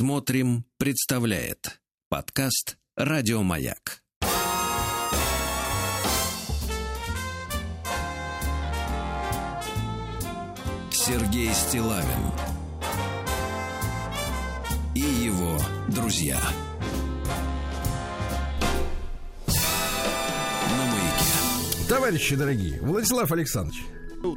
Смотрим, представляет подкаст Радиомаяк. Сергей Стилавин и его друзья. На маяке. Товарищи дорогие, Владислав Александрович,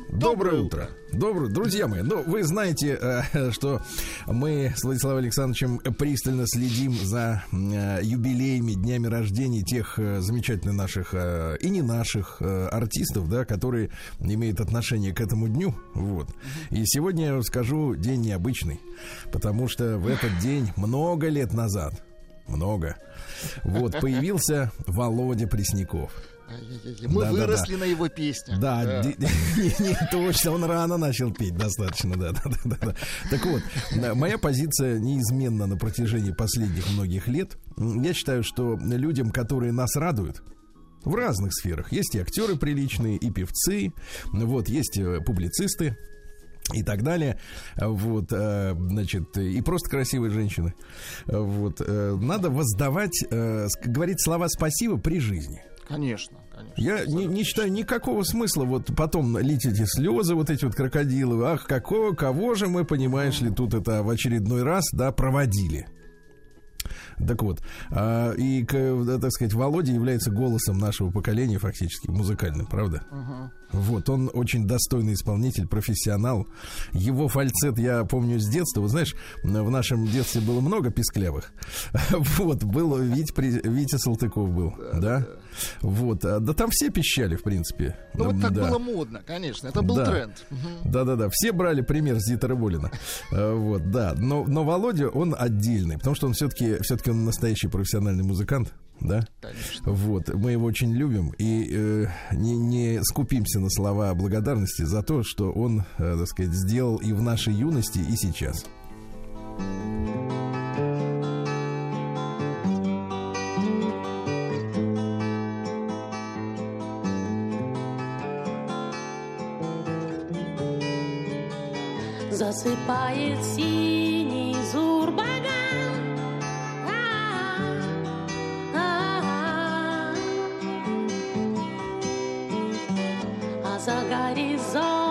Доброе утро. Доброе, друзья мои. Ну, вы знаете, э, что мы с Владиславом Александровичем пристально следим за э, юбилеями, днями рождения тех э, замечательных наших и не наших артистов, да, которые имеют отношение к этому дню. Вот. И сегодня я скажу день необычный, потому что в этот день много лет назад, много, вот появился Володя Пресняков. Мы да, выросли да, да. на его песнях. Да, да. Не, точно, он рано начал петь достаточно, да, да, да, да. Так вот, моя позиция неизменна на протяжении последних многих лет. Я считаю, что людям, которые нас радуют, в разных сферах. Есть и актеры приличные, и певцы, вот, есть э, публицисты, и так далее. Вот, э, значит, и просто красивые женщины. Вот, э, надо воздавать, говорить слова спасибо при жизни. Конечно, конечно. Я не, не считаю никакого смысла вот потом лить эти слезы, вот эти вот крокодилы. Ах, какого, кого же мы, понимаешь ли, тут это в очередной раз, да, проводили. Так вот, а, и, так сказать, Володя является голосом нашего поколения фактически, музыкальным, правда? Uh-huh. Вот, он очень достойный исполнитель, профессионал. Его фальцет я помню с детства. Вот знаешь, в нашем детстве было много писклявых. Вот, был Вить, Витя Салтыков был, да? Вот, а, да там все пищали, в принципе. Ну, вот так да. было модно, конечно, это был да. тренд. Да-да-да, все брали пример с Дитера Болина. А, вот, да, но, но Володя, он отдельный, потому что он все-таки все-таки он настоящий профессиональный музыкант да? Конечно. Вот, мы его очень любим и э, не, не скупимся на слова благодарности за то, что он, э, так сказать, сделал и в нашей юности, и сейчас. Засыпает синий зурбаган за горизонтом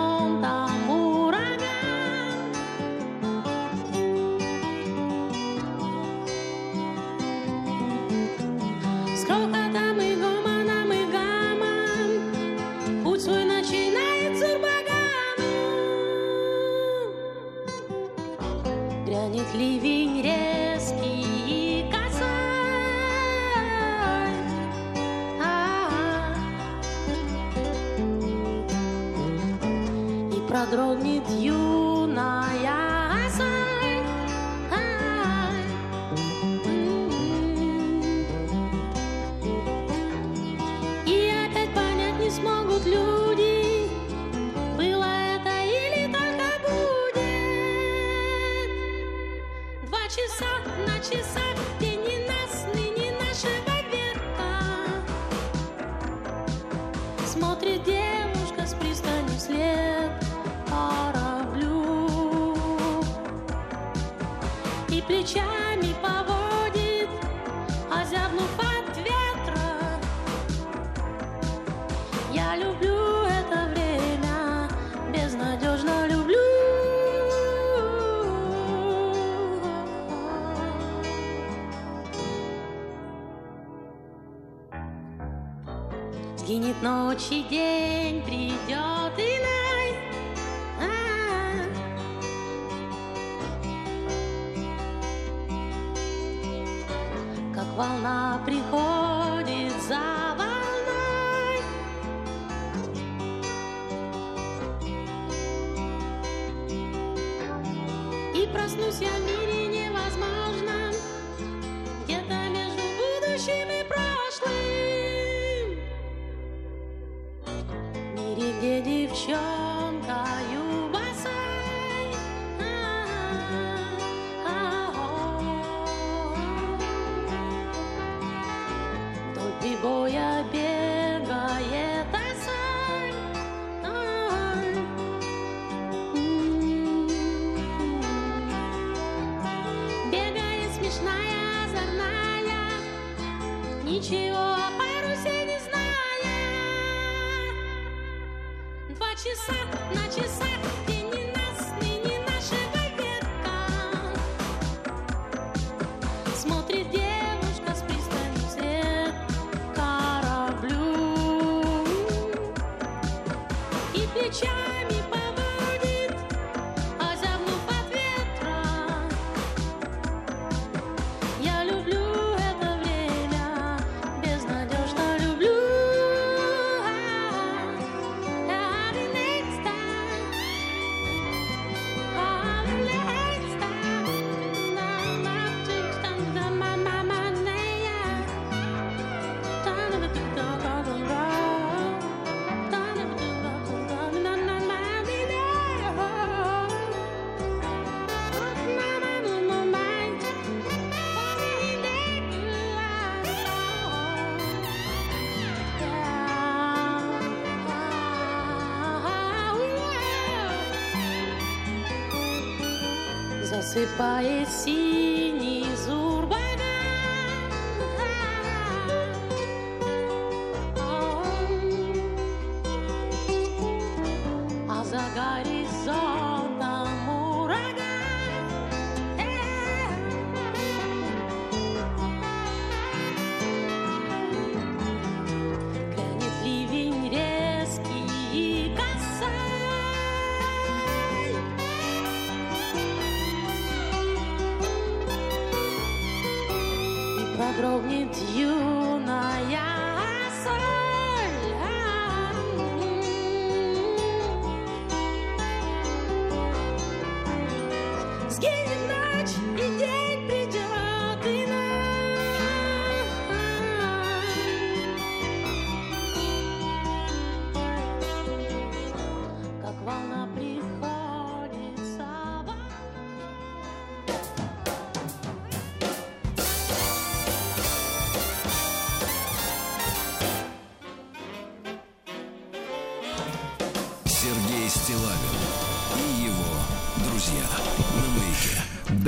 strong you. Yeah. Засыпает синий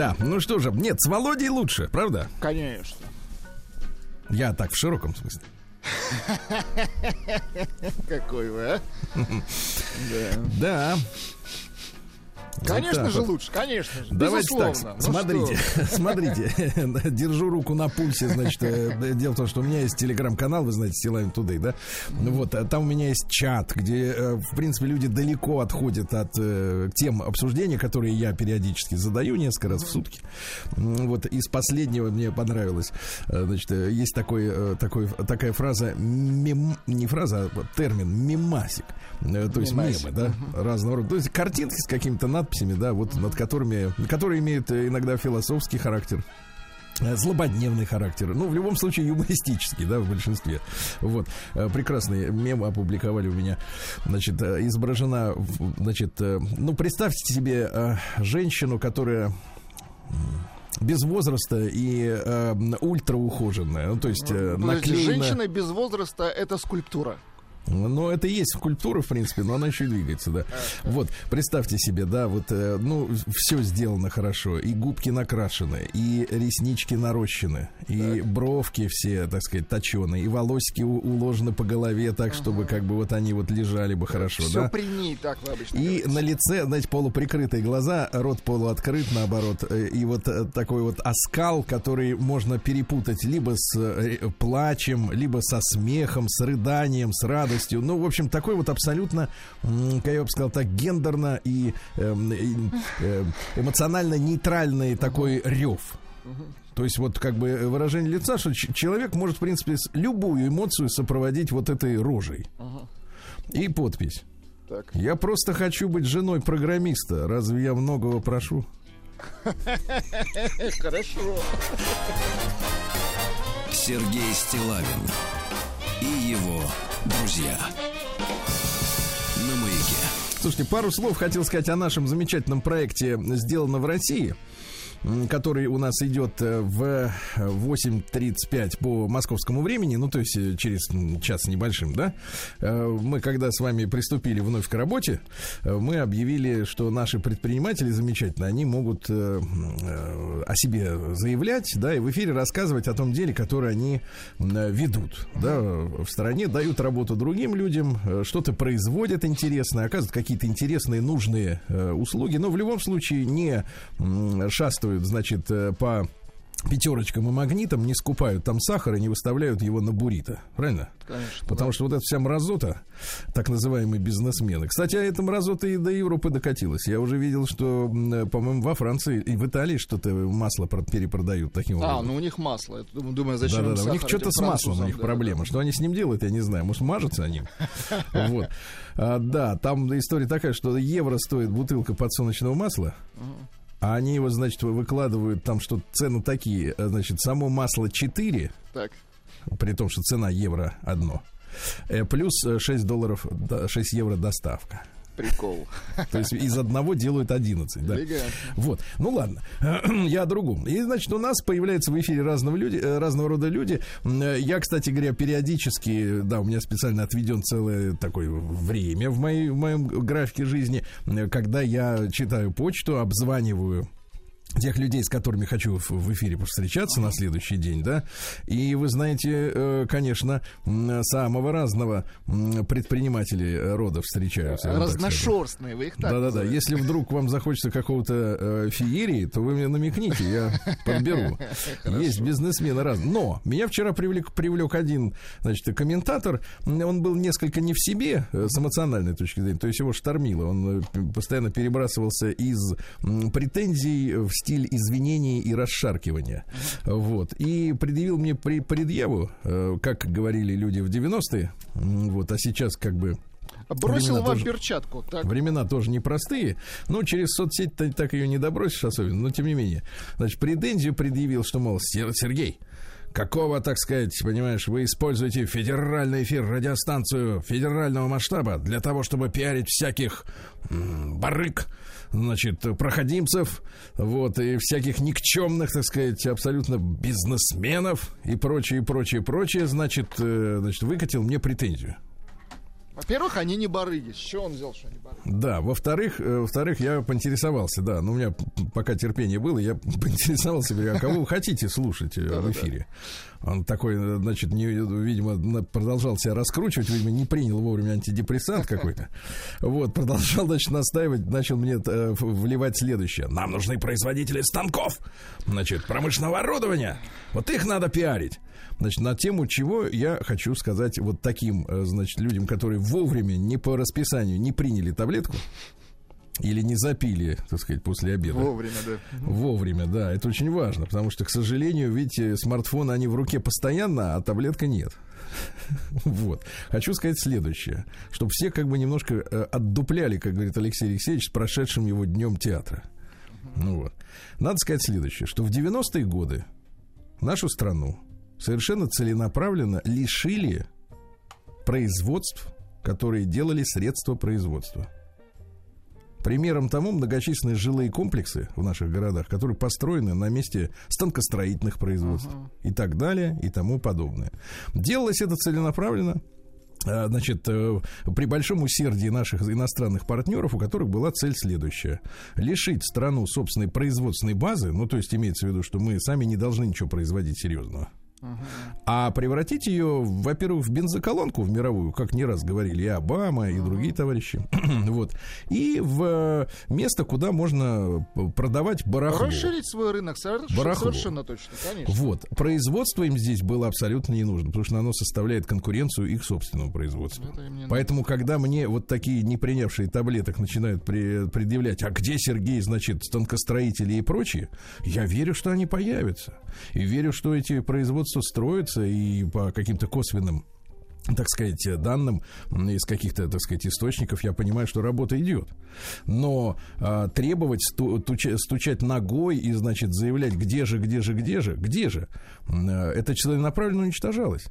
Да, ну что же, нет, с Володей лучше, правда? Конечно. Я так в широком смысле. Какой вы, а? Да. Да. Конечно же вот. лучше, конечно же. Давайте так. Ну смотрите, что смотрите, держу руку на пульсе, значит, э, дело в том, что у меня есть телеграм-канал, вы знаете, Силайн Today, да, вот, а там у меня есть чат, где, э, в принципе, люди далеко отходят от э, тем обсуждения, которые я периодически задаю несколько раз в сутки, вот, из последнего мне понравилось, э, значит, э, есть такой, э, такой, такая фраза, мем, не фраза, а термин, мемасик, Э, то есть мемы, да, разного рода. То есть картинки с какими-то надписями, да, вот над которыми, которые имеют э, иногда философский характер. э, Злободневный характер. Ну, в любом случае, юмористический, да, в большинстве. Вот. Э, Прекрасный мем опубликовали у меня. Значит, изображена, значит, ну, представьте себе женщину, которая без возраста и э, ультраухоженная. Ну, то есть э, Подождите, наклеена... Женщина без возраста это скульптура. Ну, это и есть скульптура, в принципе, но она еще и двигается, да. Вот, представьте себе, да, вот, э, ну, все сделано хорошо. И губки накрашены, и реснички нарощены, и бровки все, так сказать, точеные, и волосики уложены по голове так, чтобы как бы вот они вот лежали бы хорошо, Все да. при ней, так вы обычно И говорите. на лице, знаете, полуприкрытые глаза, рот полуоткрыт, наоборот. э, И вот э, такой вот оскал, который можно перепутать либо с плачем, либо со смехом, с рыданием, с радостью. Ну, в общем, такой вот абсолютно, я бы сказал так, гендерно и, эм, и, э, эмоционально нейтральный такой рев. То есть вот как бы выражение лица, что человек может, в принципе, с- любую эмоцию сопроводить вот этой рожей. И подпись. Так. Я просто хочу быть женой программиста. Разве я многого прошу? Хорошо. Сергей Стилавин и его друзья на маяке. Слушайте, пару слов хотел сказать о нашем замечательном проекте «Сделано в России». Который у нас идет э, в 8.35 по московскому времени, ну, то есть э, через час небольшим, да, э, мы, когда с вами приступили вновь к работе, э, мы объявили, что наши предприниматели замечательно, они могут э, э, о себе заявлять, да, и в эфире рассказывать о том деле, которое они э, ведут, да, в стране, дают работу другим людям, э, что-то производят интересное, оказывают какие-то интересные, нужные э, услуги, но в любом случае не м, значит, э, по пятерочкам и магнитам, не скупают там сахар и не выставляют его на буррито. Правильно? Конечно. Потому что вот эта вся мразота, так называемые бизнесмены. Кстати, а эта мразота и до Европы докатилась. Я уже видел, что, э, по-моему, во Франции и в Италии что-то масло про- перепродают таким А, образом. ну у них масло. Я думаю, зачем им Да-да-да, у них что-то с маслом, у них да, проблема. да. Что они с ним делают, я не знаю. Может, мажутся они? Вот. А, Да, там история такая, что евро стоит бутылка подсолнечного масла, а они его, значит, вы- выкладывают там, что цены такие, э, значит, само масло 4, Так. при том, что цена евро одно, э, плюс э, 6 долларов, да, 6 евро доставка. Прикол. То есть из одного делают 11, да. Вот, ну ладно, я о другом. И, значит, у нас появляются в эфире разного, люди, э, разного рода люди. Э, Я, кстати говоря, периодически, да, у меня специально отведен целое такое время в, моей, в моем графике жизни, э, когда я читаю почту, обзваниваю тех людей, с которыми хочу в- эфире повстречаться на следующий день, да. И вы знаете, э, конечно, самого разного э, рода встречаются. Разношерстные, вы их так Да-да-да. Если вдруг вам захочется какого-то э, феерии, то вы мне намекните, я подберу. Есть бизнесмены разные. Но меня вчера привлек, привлек один, значит, комментатор. Он был несколько не в себе э, с эмоциональной точки зрения. То есть его штормило. Он постоянно перебрасывался из претензий в стиль извинений и расшаркивания. Вот. И предъявил мне при- предъяву, э, как говорили люди в 90-е. М, Вот. А сейчас как бы Бросил Времена вам тоже- перчатку. Так. Времена тоже непростые. Ну, через соцсеть ты так ее не добросишь особенно, но тем не менее. Значит, претензию предъявил, что, мол, «Сер- Сергей, какого, так сказать, понимаешь, вы используете федеральный эфир, радиостанцию федерального масштаба для того, чтобы пиарить всяких м, барыг, значит, проходимцев, вот, и всяких никчемных, так сказать, абсолютно бизнесменов и прочее, прочее, прочее, значит, э, значит, выкатил мне претензию. Во-первых, они не барыги. С чего он взял, что они барыги? Да, во-вторых, э, во-вторых, я поинтересовался, да, ну, у меня пока терпение было, я поинтересовался, говорю, а кого вы хотите слушать э, в эфире? Он такой, э, значит, не, видимо, продолжал себя раскручивать, видимо, не принял вовремя антидепрессант какой-то. Вот, продолжал, значит, настаивать, начал мне э, вливать следующее. Нам нужны производители станков, значит, промышленного оборудования. Вот их надо пиарить. Значит, на тему чего я хочу сказать вот таким, э, значит, людям, которые вовремя, не по расписанию, не приняли таблетку или не запили, так сказать, после обеда. Вовремя, да. Вовремя, да, это очень важно, потому что, к сожалению, видите, смартфоны, они в руке постоянно, а таблетка нет. Вот. Хочу сказать следующее, чтобы все как бы немножко э, отдупляли, как говорит Алексей Алексеевич, с прошедшим его днем театра. Ну вот. Надо сказать следующее, что в 90-е годы нашу страну совершенно целенаправленно лишили производств, которые делали средства производства. Примером тому многочисленные жилые комплексы в наших городах, которые построены на месте станкостроительных производств и так далее и тому подобное. Делалось это целенаправленно. а, Значит, э, при большом усердии наших иностранных партнеров, у которых была цель следующая. Лишить страну собственной производственной базы, ну, то есть имеется в виду, что мы сами не должны ничего производить серьезного. А превратить ее, во-первых, в бензоколонку в мировую, как не раз говорили и Обама, и другие товарищи. вот. И в э, место, куда можно продавать барахло. Расширить свой рынок соверш- Барахло. совершенно точно, конечно. Вот. Производство им здесь было абсолютно не нужно, потому что оно составляет конкуренцию их собственному производству. Поэтому, когда мне вот такие не принявшие таблеток начинают при- предъявлять, а где Сергей, значит, станкостроители и прочие, я верю, что они появятся. И верю, что эти производства строятся и по каким-то косвенным так сказать, данным из каких-то, так сказать, источников, я понимаю, что работа идет. Но а, требовать сту- туча- стучать ногой и, значит, заявлять, где же, где же, где же, где же, а, это целенаправленно уничтожалось.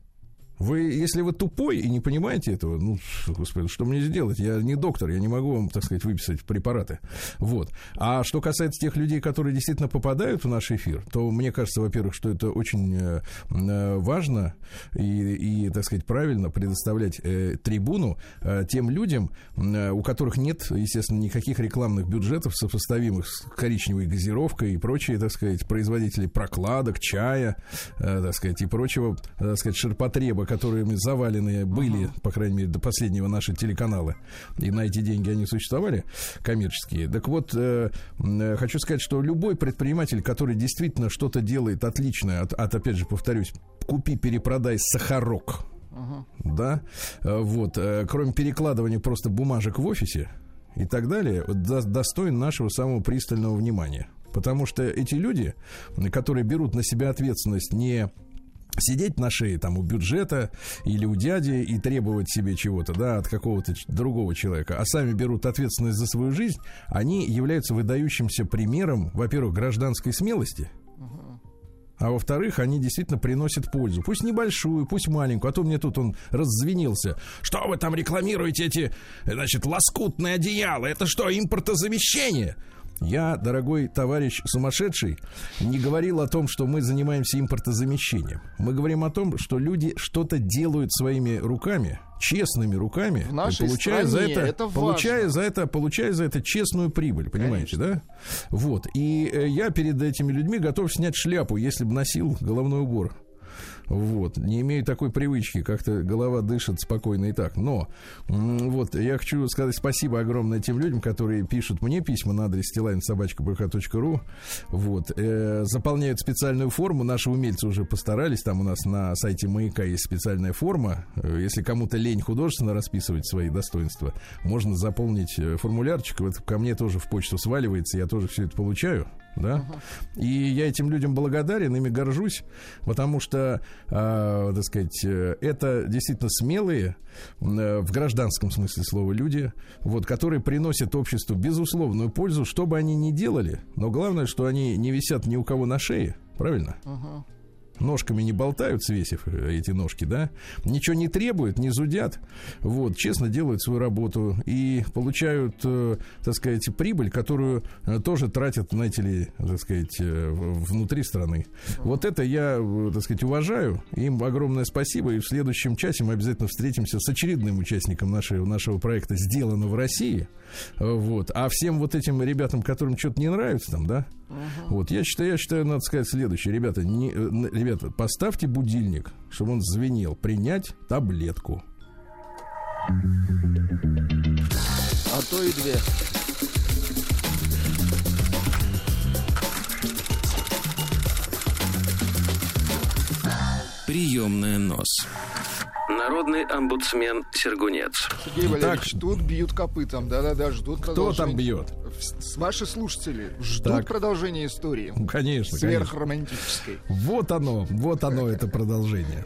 Вы, если вы тупой и не понимаете этого, ну, господи, что мне сделать? Я не доктор, я не могу вам, так сказать, выписать препараты. Вот. А что касается тех людей, которые действительно попадают в наш эфир, то мне кажется, во-первых, что это очень э, э, важно и, и, так сказать, правильно предоставлять э, трибуну тем людям, у которых нет, естественно, никаких рекламных бюджетов, сопоставимых с коричневой газировкой и прочие, так сказать, производители прокладок, чая, так сказать, и прочего, так сказать, ширпотреба, которыми завалены были, по крайней мере, до последнего наши телеканалы. И на эти деньги они существовали, коммерческие. Так вот, э, э, хочу сказать, что любой предприниматель, который действительно что-то делает отличное, от, от, опять же, повторюсь, купи, перепродай сахарок, да, э, вот, э, кроме перекладывания просто бумажек в офисе и так далее, до- достоин нашего самого пристального внимания. Потому что эти люди, которые берут на себя ответственность не сидеть на шее там у бюджета или у дяди и требовать себе чего-то, да, от какого-то другого человека, а сами берут ответственность за свою жизнь, они являются выдающимся примером, во-первых, гражданской смелости, а во-вторых, они действительно приносят пользу. Пусть небольшую, пусть маленькую. А то мне тут он раззвенился. Что вы там рекламируете эти, значит, лоскутные одеяла? Это что, импортозамещение? Я, дорогой товарищ сумасшедший, не говорил о том, что мы занимаемся импортозамещением. Мы говорим о том, что люди что-то делают своими руками, честными руками, получая за стране это, это получая важно. за это, получая за это честную прибыль, понимаете, да? Вот. И э, я перед этими людьми готов снять шляпу, если бы носил головной убор. Вот, не имею такой привычки, как-то голова дышит спокойно и так. Но, вот, я хочу сказать спасибо огромное тем людям, которые пишут мне письма на адрес stilainsobachka.bk.ru, вот, э, заполняют специальную форму, наши умельцы уже постарались, там у нас на сайте Маяка есть специальная форма, Э, если кому-то лень художественно расписывать свои достоинства, можно заполнить э, формулярчик, вот ко мне тоже в почту сваливается, я тоже все это получаю, да, и я этим людям благодарен, ими горжусь, потому что, а, так сказать, э, это действительно смелые э, в гражданском смысле слова люди, вот, которые приносят обществу безусловную пользу, что бы они ни делали, но главное, что они не висят ни у кого на шее, правильно? Ножками не болтают, свесив э, эти ножки, да, ничего не требуют, не зудят, вот, честно делают свою работу и получают, э, так сказать, прибыль, которую э, тоже тратят, знаете ли, так сказать, внутри страны. Вот это я, так сказать, уважаю, им огромное спасибо, и в следующем часе мы обязательно встретимся с очередным участником нашего, нашего проекта «Сделано в России», вот, а всем вот этим ребятам, которым что-то не нравится там, да, вот, я считаю, я считаю, надо сказать следующее. Ребята, не, э, ребята, поставьте будильник, чтобы он звенел. Принять таблетку. А то и две. Приемная нос. Народный омбудсмен Сергунец. Сергей Валерьевич, тут бьют копытом. Да-да-да, ждут Кто продолжения. там бьет? Ваши слушатели ждут Так. продолжения истории. Ну, Конечно, конечно. Сверхромантической. Вот оно, вот оно, это продолжение.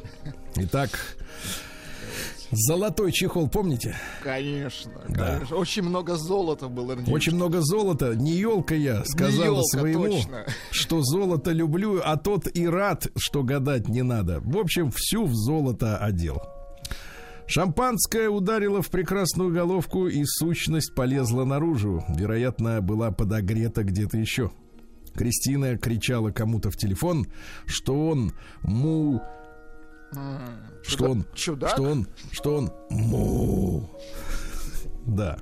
Итак, золотой чехол, помните? Конечно, Да. конечно. Очень много золота было. ней. Очень много золота. Не елка я сказала елка, своему, точно. что золото люблю, а тот и рад, что гадать не надо. В общем, всю в золото одел. Шампанское ударило в прекрасную головку, и сущность полезла наружу. Вероятно, была подогрета где-то еще. Кристина кричала кому-то в телефон, что он му... Что он... Чудак? Что он... Что он му... Да.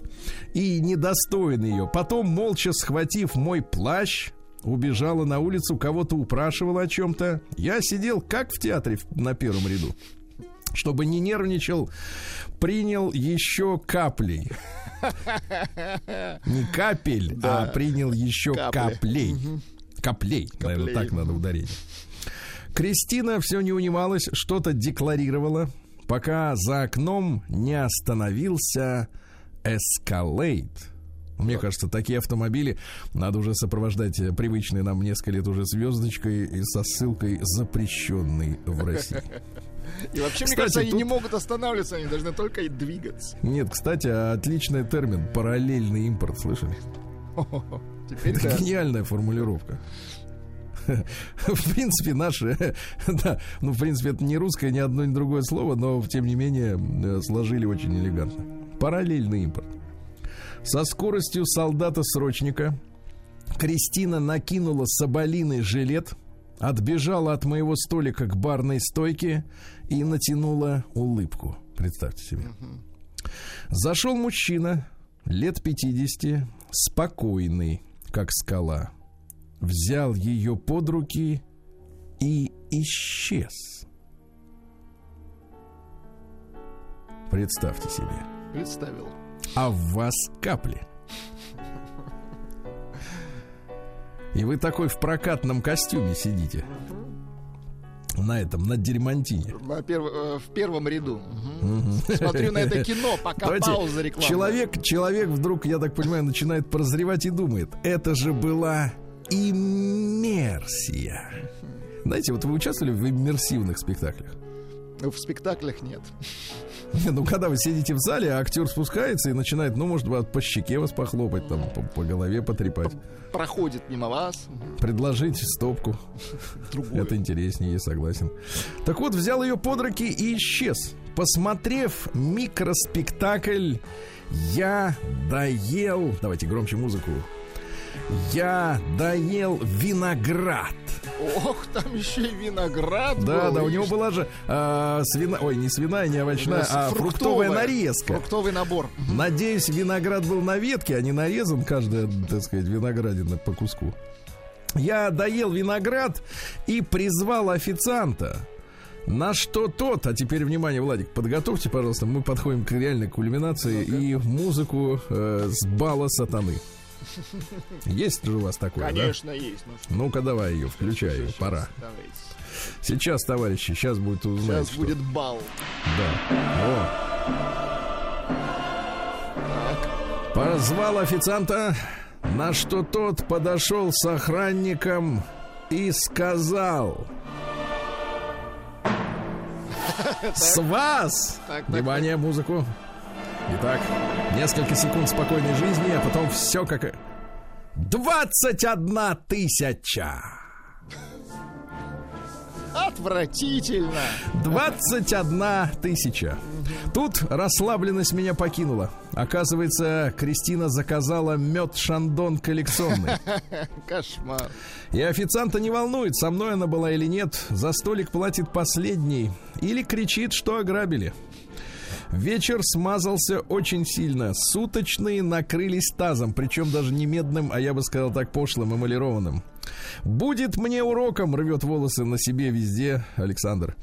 И недостоин ее. Потом, молча схватив мой плащ, убежала на улицу, кого-то упрашивала о чем-то. Я сидел, как в театре на первом ряду. Чтобы не нервничал, принял еще каплей. Не капель, а принял еще Капли. каплей. Каплей, наверное, так надо ударить. Кристина все не унималась, что-то декларировала, пока за окном не остановился Escalade. Мне кажется, такие автомобили надо уже сопровождать э, привычной нам несколько лет уже звездочкой и со ссылкой запрещенный в России. И вообще, мне Кстати, кажется, они тут- не могут останавливаться, они должны только и двигаться. Нет, кстати, отличный термин параллельный импорт, слышали? Теперь Это да. гениальная формулировка. в принципе, наши, да, ну, в принципе, это не русское, ни одно, ни другое слово, но, тем не менее, э, сложили очень элегантно. Параллельный импорт. Со скоростью солдата-срочника Кристина накинула соболиный жилет, отбежала от моего столика к барной стойке и натянула улыбку. Представьте себе. Зашел мужчина, лет 50, спокойный, как скала. Взял ее под руки и исчез. Представьте себе. Представил. А в вас капли. И вы такой в прокатном костюме сидите. На этом, на перв- э, В первом ряду. Смотрю на это кино, пока Давайте, пауза рекламы. Человек, человек вдруг, я так понимаю, начинает прозревать и думает, это же была иммерсия. Знаете, вот вы участвовали в иммерсивных спектаклях? В спектаклях нет. Ну, когда вы сидите в зале, а актер спускается и начинает, ну, может быть, по щеке вас похлопать, там, по, по голове потрепать, Проходит мимо вас. Мгм. предложить стопку. Другое. Это интереснее, я согласен. Так вот, взял ее под руки и исчез. Посмотрев микроспектакль, я доел... Давайте громче музыку. Я доел виноград. Ох, там еще и виноград Да, был, да, у него была же а, свина... Ой, не свиная, не овощная, а фруктовая нарезка. Фруктовый набор. Надеюсь, виноград был на ветке, а не нарезан каждая, так сказать, виноградина по куску. Я доел виноград и призвал официанта. На что тот, а теперь внимание, Владик, подготовьте, пожалуйста, мы подходим к реальной кульминации и музыку э, с бала сатаны. Есть же у вас такое, да? Конечно, есть. Ну, Ну-ка, давай ее, включай ее, пора. давайте. Сейчас, товарищи, сейчас будет узнать. Сейчас что- будет бал. Да. О. Позвал официанта, на что тот подошел с охранником и сказал... С вас! Так, так, Внимание, музыку. Итак, несколько секунд спокойной жизни, а потом все как... 21 тысяча! Отвратительно. 21 тысяча. Тут расслабленность меня покинула. Оказывается, Кристина заказала мед шандон коллекционный. Кошмар. И официанта не волнует, со мной она была или нет. За столик платит последний. Или кричит, что ограбили. Вечер смазался очень сильно. Суточные накрылись тазом, причем даже не медным, а я бы сказал так пошлым, эмалированным. Будет мне уроком, рвет волосы на себе везде Александр.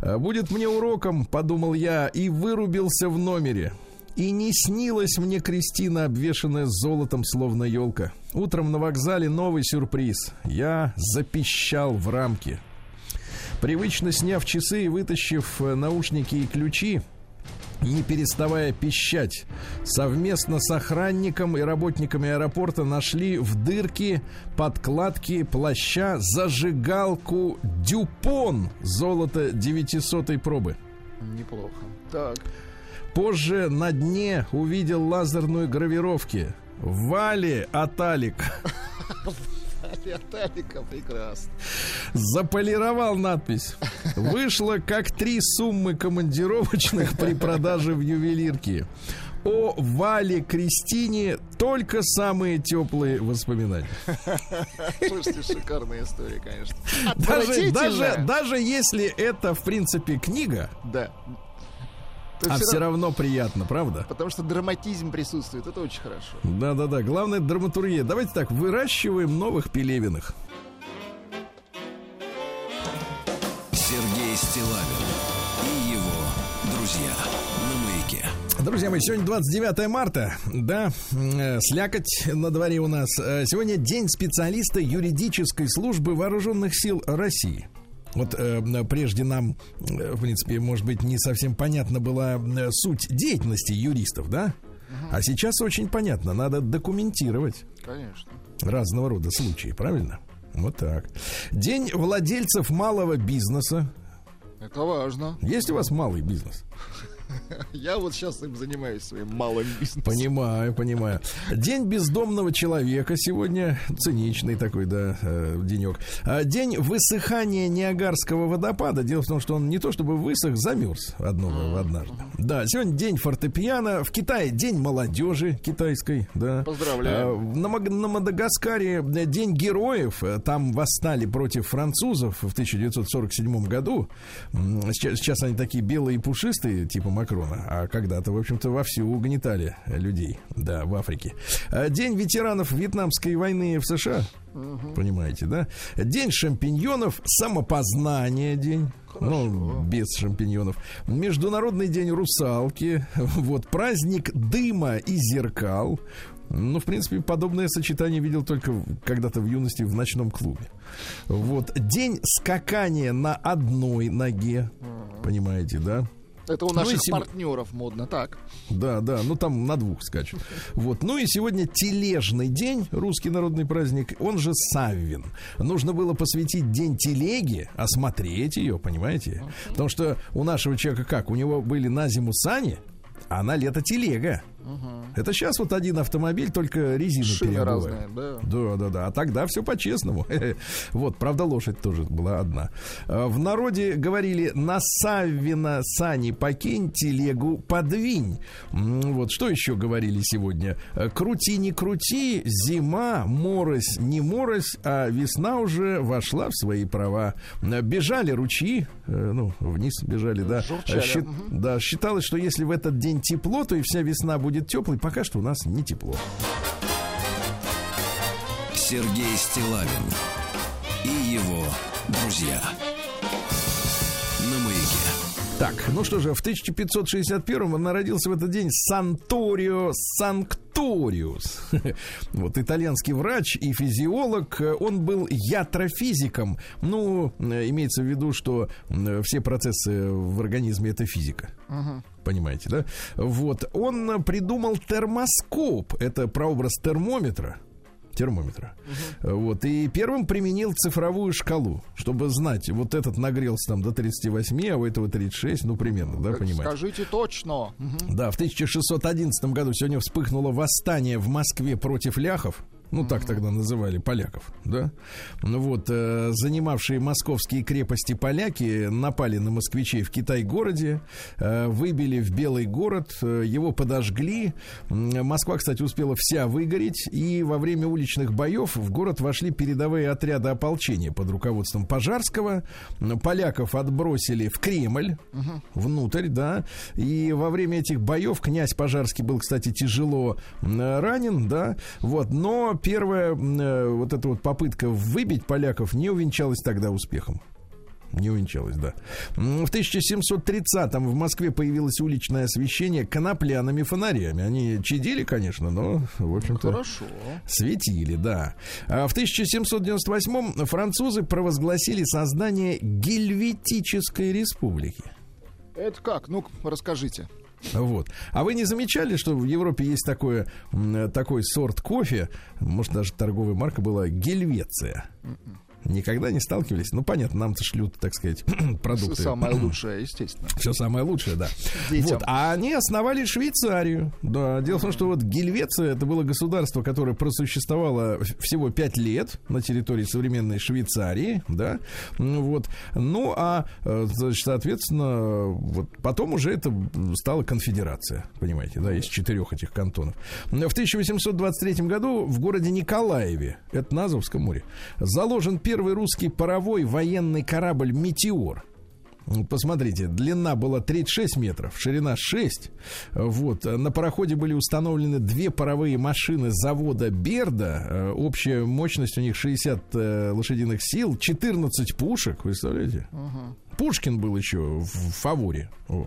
«А, Будет мне уроком, подумал я, и вырубился в номере. И не снилась мне Кристина, обвешанная золотом, словно елка. Утром на вокзале новый сюрприз. Я запищал в рамке. Привычно сняв часы и вытащив э, наушники и ключи, не переставая пищать, совместно с охранником и работниками аэропорта нашли в дырке подкладки плаща зажигалку Дюпон золото 900 пробы. Неплохо. Так. Позже на дне увидел лазерную гравировки. Вали Аталик. Виталика, прекрасно. Заполировал надпись. Вышло как три суммы командировочных при продаже в ювелирке. О Вале Кристине только самые теплые воспоминания. Слушайте, шикарная история, конечно. Даже, даже, даже если это, в принципе, книга, Да. А всё все равно- равно приятно, правда? Потому что драматизм присутствует. Это очень хорошо. Да-да-да, главное драматургия. Давайте так, выращиваем новых Пелевиных. Сергей Стилавин и его друзья на маяке. Друзья мои, сегодня 29 марта, да, э, слякоть на дворе у нас. Э, Сегодня день специалиста юридической службы вооруженных сил России. Вот э, прежде нам, э, в принципе, может быть, не совсем понятна была э, суть деятельности юристов, да? А сейчас очень понятно, надо документировать Конечно. разного рода случаи, правильно? Вот так. День владельцев малого бизнеса. Это важно. Есть у вас малый бизнес? Я вот сейчас им занимаюсь своим малым бизнесом. Понимаю, понимаю. День бездомного человека сегодня. Циничный такой, да, э, денек. А, День высыхания Ниагарского водопада. Дело в том, что он не то чтобы высох, замерз одно, однажды. Да, сегодня день фортепиано. В Китае день молодежи китайской, да. Поздравляю. А, На, на Мадагаскаре э, день героев. Э, Там восстали против французов в 1947 году. Сейчас, сейчас они такие белые и пушистые, типа Макрона. А когда-то, в общем-то, вовсю угнетали людей, да, в Африке. А, День ветеранов Вьетнамской войны в США. Понимаете, да? День шампиньонов, самопознание день. Ну, без шампиньонов. Международный день русалки. Вот праздник дыма и зеркал. Ну, в принципе, подобное сочетание видел только когда-то в юности в ночном клубе. Вот. День скакания на одной ноге. Понимаете, да? Это у Ну наших сего- партнеров модно. Так. Да, да, ну там на двух скачут. Вот. Ну и сегодня тележный день, русский народный праздник, он же Саввин. Нужно было посвятить день телеги, осмотреть ее, понимаете? Потому что у нашего человека как? У него были на зиму сани, а на лето телега. Это сейчас вот один автомобиль, только резину Шины разные, да. Да, да, да. А тогда все по-честному. Вот, правда, лошадь тоже была одна. А, В народе говорили на Саввина сани покинь, телегу подвинь. Вот, что еще говорили сегодня? Э, Крути, не крути, зима, морось, не морось, а весна уже вошла в свои права. Э, Бежали ручьи, э, ну, вниз бежали, да. Журчали, щи- мгм. Да, считалось, что если в этот день тепло, то и вся весна будет теплой. Пока что у нас не тепло. Сергей Стилавин и его друзья. На маяке. Так, ну что же, в 1561-м народился в этот день Санторио Санкториус. Вот итальянский врач и физиолог. Он был ятрофизиком. Ну, э, имеется в виду, что э, все процессы в организме это физика. Понимаете, да? Вот. Он придумал термоскоп. Это прообраз термометра термометра. Вот. И первым применил цифровую шкалу, чтобы знать, вот этот нагрелся там до 38, а у этого 36, ну, примерно, да, Так понимаете? Скажите точно. Мгм. Да, в 1611 году сегодня вспыхнуло восстание в Москве против ляхов. Ну, так тогда называли поляков, да? Ну вот, э, занимавшие московские крепости поляки напали на москвичей в Китай-городе, э, выбили в Белый город, э, его подожгли. Москва, кстати, успела вся выгореть, и во время уличных боев в город вошли передовые отряды ополчения под руководством Пожарского. Поляков отбросили в Кремль, внутрь, да, и во время этих боев князь Пожарский был, кстати, тяжело ранен, да, вот, но первая э, вот эта вот попытка выбить поляков не увенчалась тогда успехом. Не увенчалась, да. В 1730-м в Москве появилось уличное освещение конопляными фонарями. Они чадили, конечно, но, в общем-то... Хорошо. Светили, да. А в 1798-м французы провозгласили создание Гельветической республики. Это как? Ну, расскажите. Вот. А вы не замечали, что в Европе есть такое, такой сорт кофе, может, даже торговая марка была Гельвеция? Никогда не сталкивались? Ну, понятно, нам-то шлют, так сказать, продукты. Самое лучшее, естественно. Все самое лучшее, да. Детям. Вот. А они основали Швейцарию. Да. Дело в том, что вот Гельвеция это было государство, которое просуществовало всего пять лет на территории современной Швейцарии, да. Ну, Вот. Ну, а, э, значит, соответственно, вот потом уже это стала конфедерация, понимаете, да, из четырех этих кантонов. В 1823 году в городе Николаеве, это на Азовском море, заложен первый русский паровой военный корабль «Метеор». Посмотрите, длина была 36 метров, ширина 6. Вот. На пароходе были установлены две паровые машины завода Берда. Э, Общая мощность у них 60 э, лошадиных сил, 14 пушек, представляете? Пушкин был еще в фаворе. О.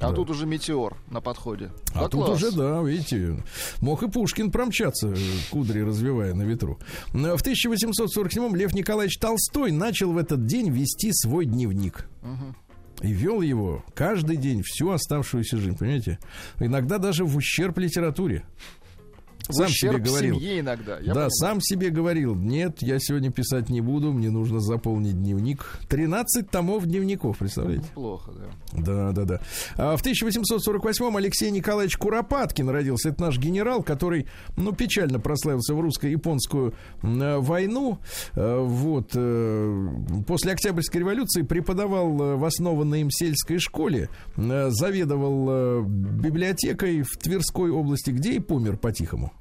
А Да. тут уже метеор на подходе. А Да тут класс. уже, да, видите, мог и Пушкин промчаться, э, кудри развивая на ветру. Но В 1847-м Лев Николаевич Толстой начал в этот день вести свой дневник. И вел его каждый день, всю оставшуюся жизнь, понимаете? Иногда даже в ущерб литературе. Сам себе говорил. иногда. я да, понимаю. сам себе говорил, нет, я сегодня писать не буду, мне нужно заполнить дневник. 13 томов дневников, представляете? Плохо, да. Да, да, да. А в 1848-м Алексей Николаевич Куропаткин родился. Это наш генерал, который, ну, печально прославился в русско-японскую э, войну. Э, Вот. э, После Октябрьской революции преподавал в основанной им сельской школе, заведовал библиотекой в Тверской области, где и помер по-тихому.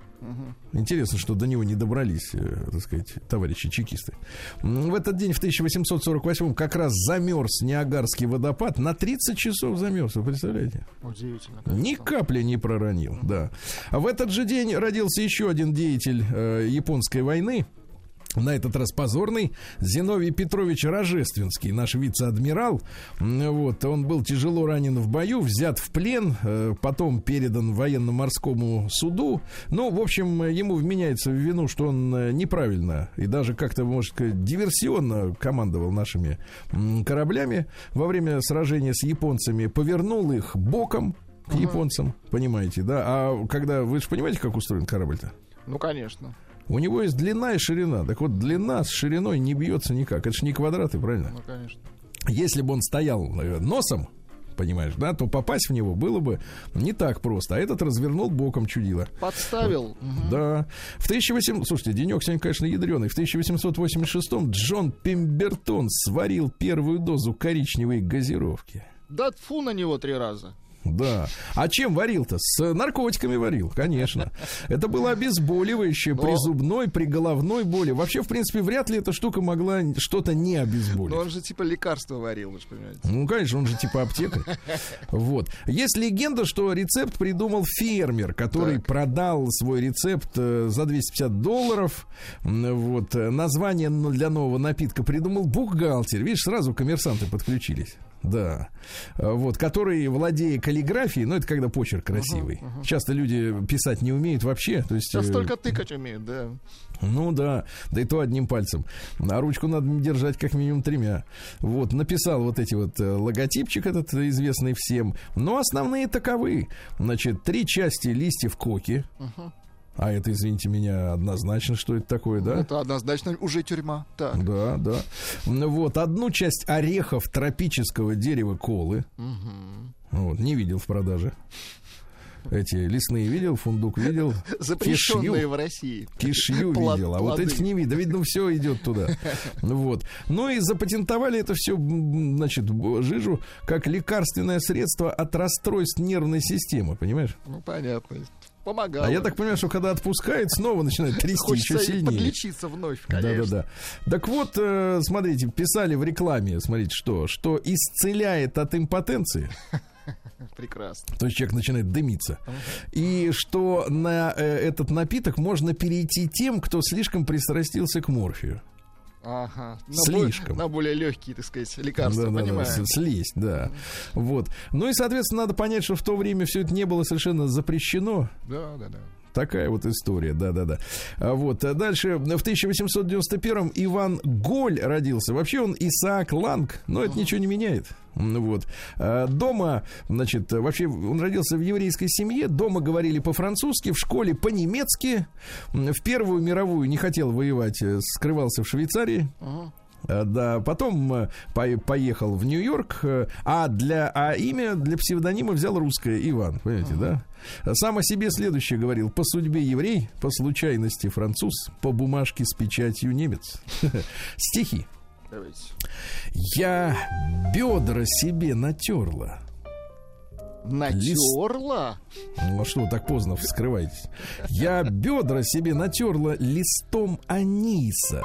Интересно, что до него не добрались, э, так сказать, товарищи чекисты. В этот день, в 1848 как раз замерз Ниагарский водопад. На 30 часов замерз, вы представляете? Удивительно. Ни капли не проронил, да. А в этот же день родился еще один деятель э, японской войны. На этот раз позорный Зиновий Петрович Рожественский, наш вице-адмирал. Вот, он был тяжело ранен в бою, взят в плен, э, потом передан военно-морскому суду. Ну, в общем, ему вменяется в вину, что он э, неправильно и даже как-то, может сказать, диверсионно командовал нашими кораблями во время сражения с японцами, повернул их боком к японцам, понимаете, да? А когда, вы же понимаете, как устроен корабль-то? Ну, конечно. У него есть длина и ширина. Так вот, длина с шириной не бьется никак. Это же не квадраты, правильно? Ну, конечно. Если бы он стоял э, носом, понимаешь, да, то попасть в него было бы не так просто. А этот развернул боком чудило. Подставил. Мгм. Да. В 1800... Слушайте, денек сегодня, конечно, ядреный. В 1886-м Джон Пембертон сварил первую дозу коричневой газировки. Да фу на него три раза. Да. А чем варил-то? С наркотиками варил, конечно. Это было обезболивающее при Но- зубной, при головной боли. Вообще, в принципе, вряд ли эта штука могла что-то не Но обезболить. он же типа лекарство варил, вы же понимаете. Ну, конечно, он же типа аптекарь. Вот. Есть легенда, что рецепт придумал фермер, который Так. продал свой рецепт э, за 250 долларов. Вот. Название н- для нового напитка придумал бухгалтер. Видишь, сразу коммерсанты подключились. Да. Э, Вот. Который, владея каллиграфией, ну, это когда почерк красивый. Часто люди писать не умеют вообще. То есть, Сейчас э, только тыкать умеют, да. ну да, да и то одним пальцем. А ручку надо держать как минимум тремя. Вот, написал вот эти вот э, логотипчик этот известный всем. Но основные таковы. Значит, три части листьев коки. А это, извините меня, однозначно, что это такое, да? Это однозначно уже тюрьма. Так. Да, да. Ну Вот, одну часть орехов тропического дерева колы. Вот, не видел в продаже. Эти лесные видел, фундук видел. Запрещенные кишью. в России. Кишью Плод- видел, а вот плоды. этих не видно. Видно, все идет туда. Вот. Ну и запатентовали это все, значит, жижу, как лекарственное средство от расстройств нервной системы, понимаешь? Ну, понятно. Помогало. А я так понимаю, что когда отпускает, снова начинает трясти еще сильнее. подлечиться вновь, конечно. Да-да-да. Так вот, э, смотрите, писали в рекламе, смотрите, что, что исцеляет от импотенции, Прекрасно. то есть человек начинает дымиться, и что на э, этот напиток можно перейти тем, кто слишком пристрастился к морфию. Ага. На Слишком. бо- На более легкие, так сказать, лекарства, Да-да-да, понимаю. с- слезть, да. Вот. Ну и, соответственно, надо понять, что в то время все это не было совершенно запрещено. Да, да, да. Такая вот история, да-да-да. А Вот. А дальше, в 1891-м Иван Голь родился. Вообще он Исаак Ланг, но это ничего не меняет. Вот. А Дома, значит, вообще он родился в еврейской семье. Дома говорили по-французски, в школе по-немецки. В Первую мировую не хотел воевать, э, скрывался в Швейцарии. Ага. Э, Да, потом э, по- поехал в Нью-Йорк, э, а для а имя для псевдонима взял русское Иван, понимаете, да? Сам о себе следующее говорил: по судьбе еврей, по случайности француз, по бумажке с печатью немец. Стихи. Давайте. Я бедра себе натерла. Натерла? Ну а что вы так поздно вскрываетесь? Я бедра себе натерла листом аниса,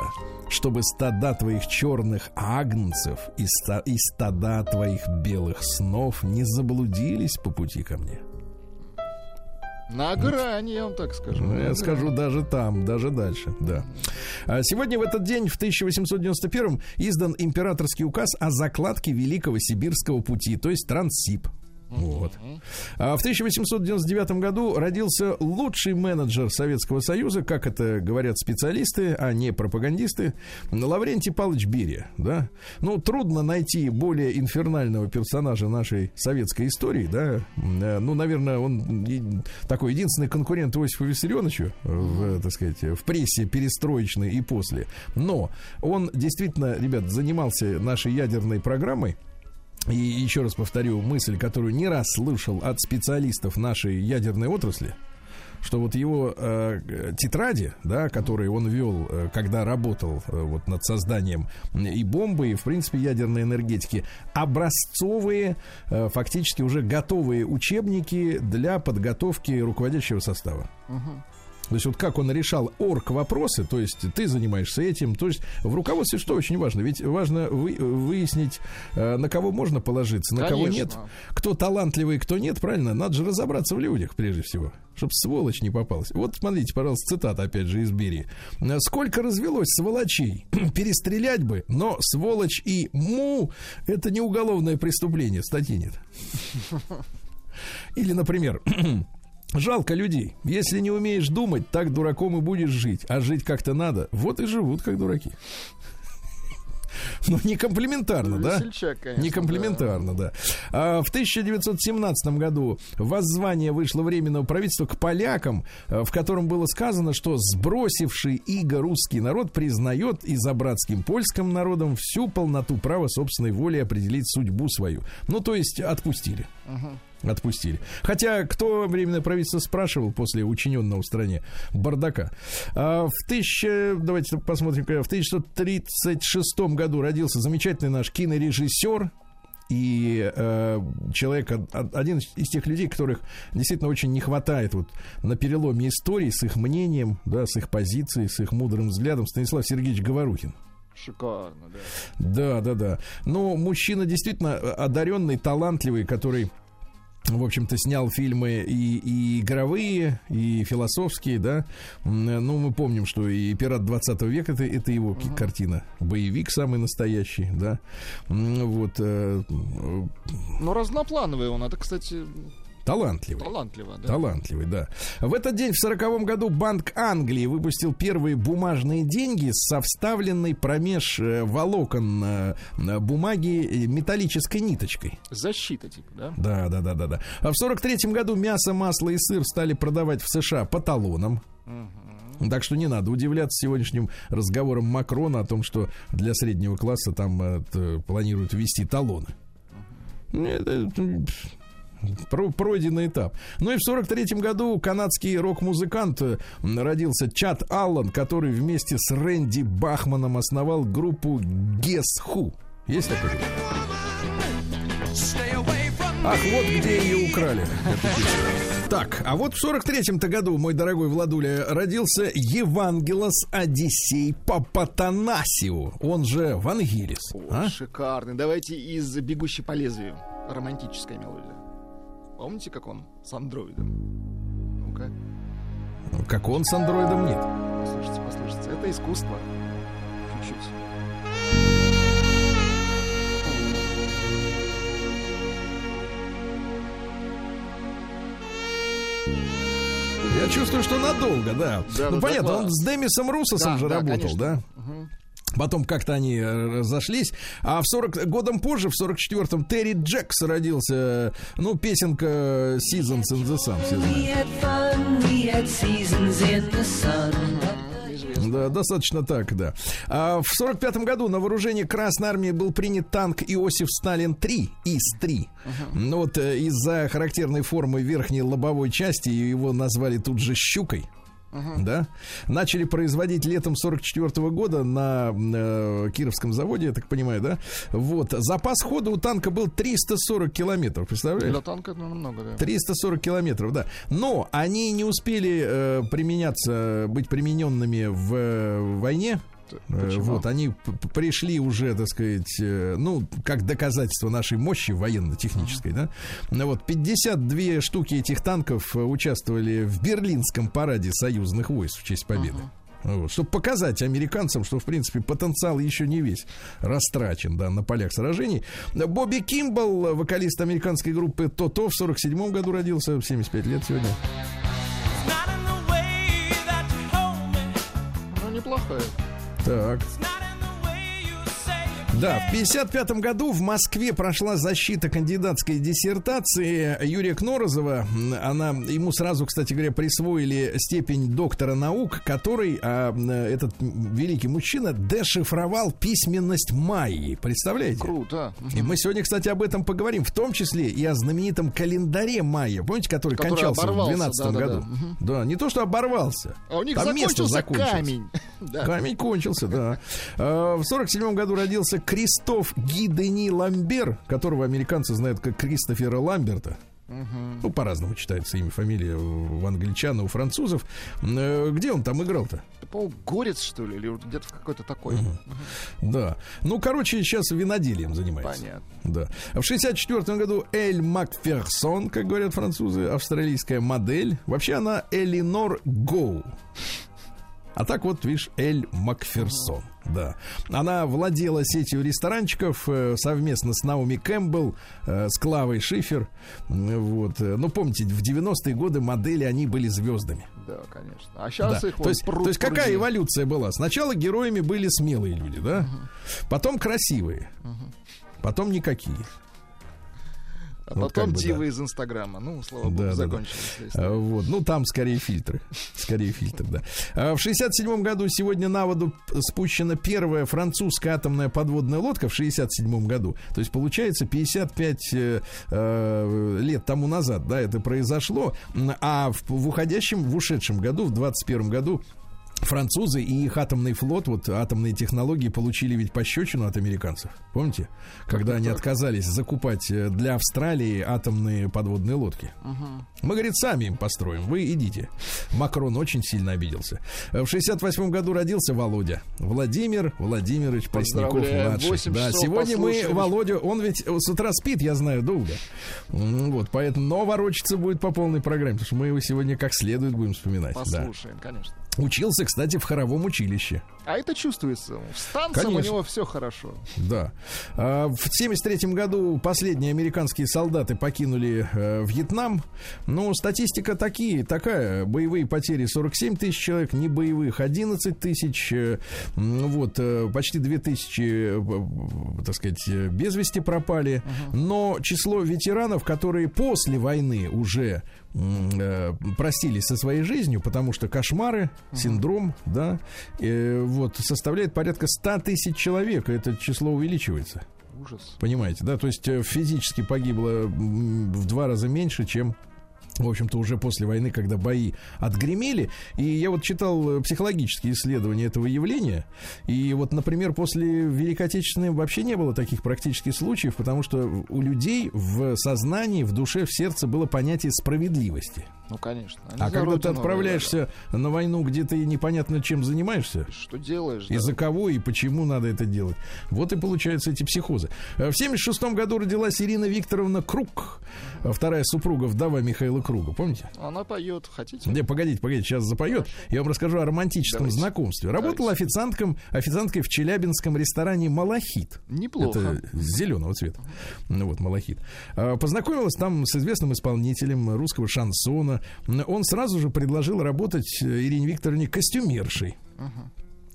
чтобы стада твоих черных агнцев и, ста- и стада твоих белых снов не заблудились по пути ко мне. На грани, я вам так скажу. Ну, я скажу даже там, даже дальше, да. А Сегодня в этот день, в 1891 издан императорский указ о закладке Великого Сибирского пути, то есть Транссиб. Вот. А в 1899 году родился лучший менеджер Советского Союза, как это говорят специалисты, а не пропагандисты, Лаврентий Павлович Берия. Да? Ну, трудно найти более инфернального персонажа нашей советской истории. Да? Э, Ну, наверное, он такой единственный конкурент Иосифу Виссарионовичу в, так сказать, в прессе перестроечной и после. Но он действительно, ребят, занимался нашей ядерной программой. И еще раз повторю мысль, которую не раз слышал от специалистов нашей ядерной отрасли, что вот его э, тетради, да, которые он вел, э, когда работал э, вот над созданием и бомбы, и в принципе ядерной энергетики, образцовые, э, фактически уже готовые учебники для подготовки руководящего состава. То есть вот как он решал орг вопросы, то есть ты занимаешься этим, то есть в руководстве что очень важно, ведь важно вы- выяснить, э, на кого можно положиться, на кого нет, Конечно. кто талантливый, кто нет, правильно? Надо же разобраться в людях прежде всего, чтобы сволочь не попалась. Вот смотрите, пожалуйста, цитата опять же из Берии. Э, Сколько развелось сволочей, перестрелять бы, но сволочь и му это не уголовное преступление, статьи нет. Или, например, Жалко людей. Если не умеешь думать, так дураком и будешь жить. А жить как-то надо. Вот и живут, как дураки. Ну, не комплиментарно, да? Весельчак, конечно, Не комплиментарно, да. А, в 1917 году воззвание вышло Временного правительства к полякам, э, в котором было сказано, что сбросивший иго русский народ признает и за братским польским народом всю полноту права собственной воли определить судьбу свою. Ну, то есть отпустили. Отпустили. Хотя, кто временное правительство спрашивал после учиненного в стране бардака? А, в 1000, давайте посмотрим, в 1936 году родился замечательный наш кинорежиссер и э, человек, од- од- один из тех людей, которых действительно очень не хватает вот на переломе истории с их мнением, да, с их позицией, с их мудрым взглядом, Станислав Сергеевич Говорухин. Шикарно, да. Да, да, да. Но мужчина действительно одаренный, талантливый, который в общем-то, снял фильмы и, и игровые, и философские, да. Ну, мы помним, что и «Пират 20 века» это, это его ки- картина. Боевик самый настоящий, да. Вот, Но разноплановый он, это, кстати, талантливый. талантливо, да. Талантливый, да. В этот день, в сороковом году, Банк Англии выпустил первые бумажные деньги со вставленной промеж э, волокон э, бумаги э, металлической ниточкой. Защита, типа, да? Да, да, да, да, да. А в сорок третьем году мясо, масло и сыр стали продавать в США по талонам. Так что не надо удивляться сегодняшним разговорам Макрона о том, что для среднего класса там э, т- планируют ввести талоны. Это, м, про- пройденный этап. Ну и в 43 году канадский рок-музыкант родился Чат Аллан, который вместе с Рэнди Бахманом основал группу Guess Who. Есть такой? Ах, вот где ее украли. Так, а вот в 43-м-то году, мой дорогой Владуля, родился Евангелос Одиссей Папатанасиу, он же Вангелис. О, а? шикарный. Давайте из «Бегущей по лезвию». Романтическая мелодия. Помните, как он с андроидом? Ну-ка, Как он с андроидом нет. послушайте, послушайте. Это искусство. Чуть-чуть. Я чувствую, что надолго, да. Да, ну, да, понятно, да, он с Демисом Русосом Да, же да, работал, конечно. да? Потом как-то они э, разошлись. А в 40 годом позже, в 44-м, Терри Джекс родился. Ну, песенка Seasons in the Sun. все знают. Да, достаточно так, да. А в 45 году на вооружение Красной Армии был принят танк Иосиф Сталин-3, ИС-3. Ну вот э, из-за характерной формы верхней лобовой части его назвали тут же «щукой». Да, начали производить летом 44 года на э, Кировском заводе, я так понимаю, да. Вот запас хода у танка был 340 километров, представляешь? Для танка это намного, да. 340 километров, да. Но они не успели э, применяться, быть примененными в э, войне. Э, Почему? Вот, они пришли уже, так сказать, э, ну, как доказательство нашей мощи военно-технической, да. Ну Вот, 52 штуки этих танков э, участвовали в Берлинском параде союзных войск в честь победы. Вот, чтобы показать американцам, что, в принципе, потенциал еще не весь растрачен да, на полях сражений. Бобби Кимбл, вокалист американской группы Тото, в 47 году родился, в 75 лет сегодня. Ну, неплохая. Так. Да, в 55 году в Москве прошла защита кандидатской диссертации Юрия Кнорозова. Она, ему сразу, кстати говоря, присвоили степень доктора наук, который а, этот великий мужчина дешифровал письменность майи. Представляете? Круто. И мы сегодня, кстати, об этом поговорим, в том числе и о знаменитом календаре майя. Помните, который, Который кончался в оборвался, 2012 да-да-да. году? Да, не то, что оборвался. А у них Там место закончился закончилось. камень. Да. Камень кончился, да. А, В сорок седьмом году родился Кристоф Гидени Ламбер, которого американцы знают как Кристофера Ламберта. Ну, по-разному читается имя, фамилия у англичан, и у французов. Э, Где он там играл-то? По-моему, горец, что ли, или где-то какой-то такой. Да. Ну, короче, сейчас виноделием занимается. Понятно. Да. В 64 году Эль Макферсон, как говорят французы, австралийская модель. Вообще она Элинор Гоу. А так вот, видишь, Эль Макферсон. Да. Она владела сетью ресторанчиков э, совместно с Наоми Кэмпбелл, э, с Клавой Шифер. Вот. Ну, помните, в 90-е годы модели, они были звездами. Да, конечно. А сейчас Да. их то, вот есть, пруд то есть какая пруди. эволюция была? Сначала героями были смелые люди, да? Потом красивые. Потом никакие. А Вот потом как бы, дивы да. из Инстаграма. Ну, слава богу, Да, да, да. Вот, ну там скорее фильтры, скорее фильтр, да. А, В 67 году сегодня на воду спущена первая французская атомная подводная лодка в 67 году. То есть получается 55 э, э, лет тому назад, да, это произошло. А в, в уходящем, в ушедшем году, в 21 году Французы и их атомный флот, вот атомные технологии получили ведь пощечину от американцев. Помните? Когда они отказались закупать э, для Австралии атомные подводные лодки. Мы, говорит, сами им построим, вы идите. Макрон очень сильно обиделся. В 68 году родился Володя. Владимир Владимирович. Восемь Да, сегодня мы послушали. Володю, он ведь с утра спит, я знаю, долго. Вот, поэтому, но ворочаться будет по полной программе, потому что мы его сегодня как следует будем вспоминать. Да. Послушаем, конечно. Учился, кстати, в хоровом училище. А это чувствуется. С танцем у него все хорошо. Да. А, В 1973 году последние американские солдаты покинули э, Вьетнам. Ну, статистика такие, такая. Боевые потери 47 тысяч человек, не боевых 11 тысяч. э, Вот, э, почти 2 тысячи, так сказать, без вести пропали. Но число ветеранов, которые после войны уже простились со своей жизнью, потому что кошмары, синдром, да, э, вот, составляет порядка 100 тысяч человек. и Это число увеличивается. Ужас. Понимаете, да? То есть э, физически погибло в два раза меньше, чем в общем-то, уже после войны, когда бои отгремели. И я вот читал э, психологические исследования этого явления. И вот, например, после Великой Отечественной вообще не было таких практически случаев, потому что у людей в сознании, в душе, в сердце было понятие справедливости. Ну, конечно. Они А за когда ты отправляешься на войну, где ты непонятно чем занимаешься. Что делаешь? да? из-за кого и почему надо это делать. Вот и получаются эти психозы. Э, В 76 году родилась Ирина Викторовна Круг, э, вторая супруга, вдова Михаила Круга. Помните? Она поет. Хотите? Не, погодите, погодите, сейчас запоет. Я вам расскажу о романтическом Давайте. знакомстве. Работала официантком, официанткой в челябинском ресторане «Малахит». Неплохо. Это зеленого цвета. Ну вот, малахит. А, Познакомилась там с известным исполнителем русского шансона. Он сразу же предложил работать Ирине Викторовне костюмершей.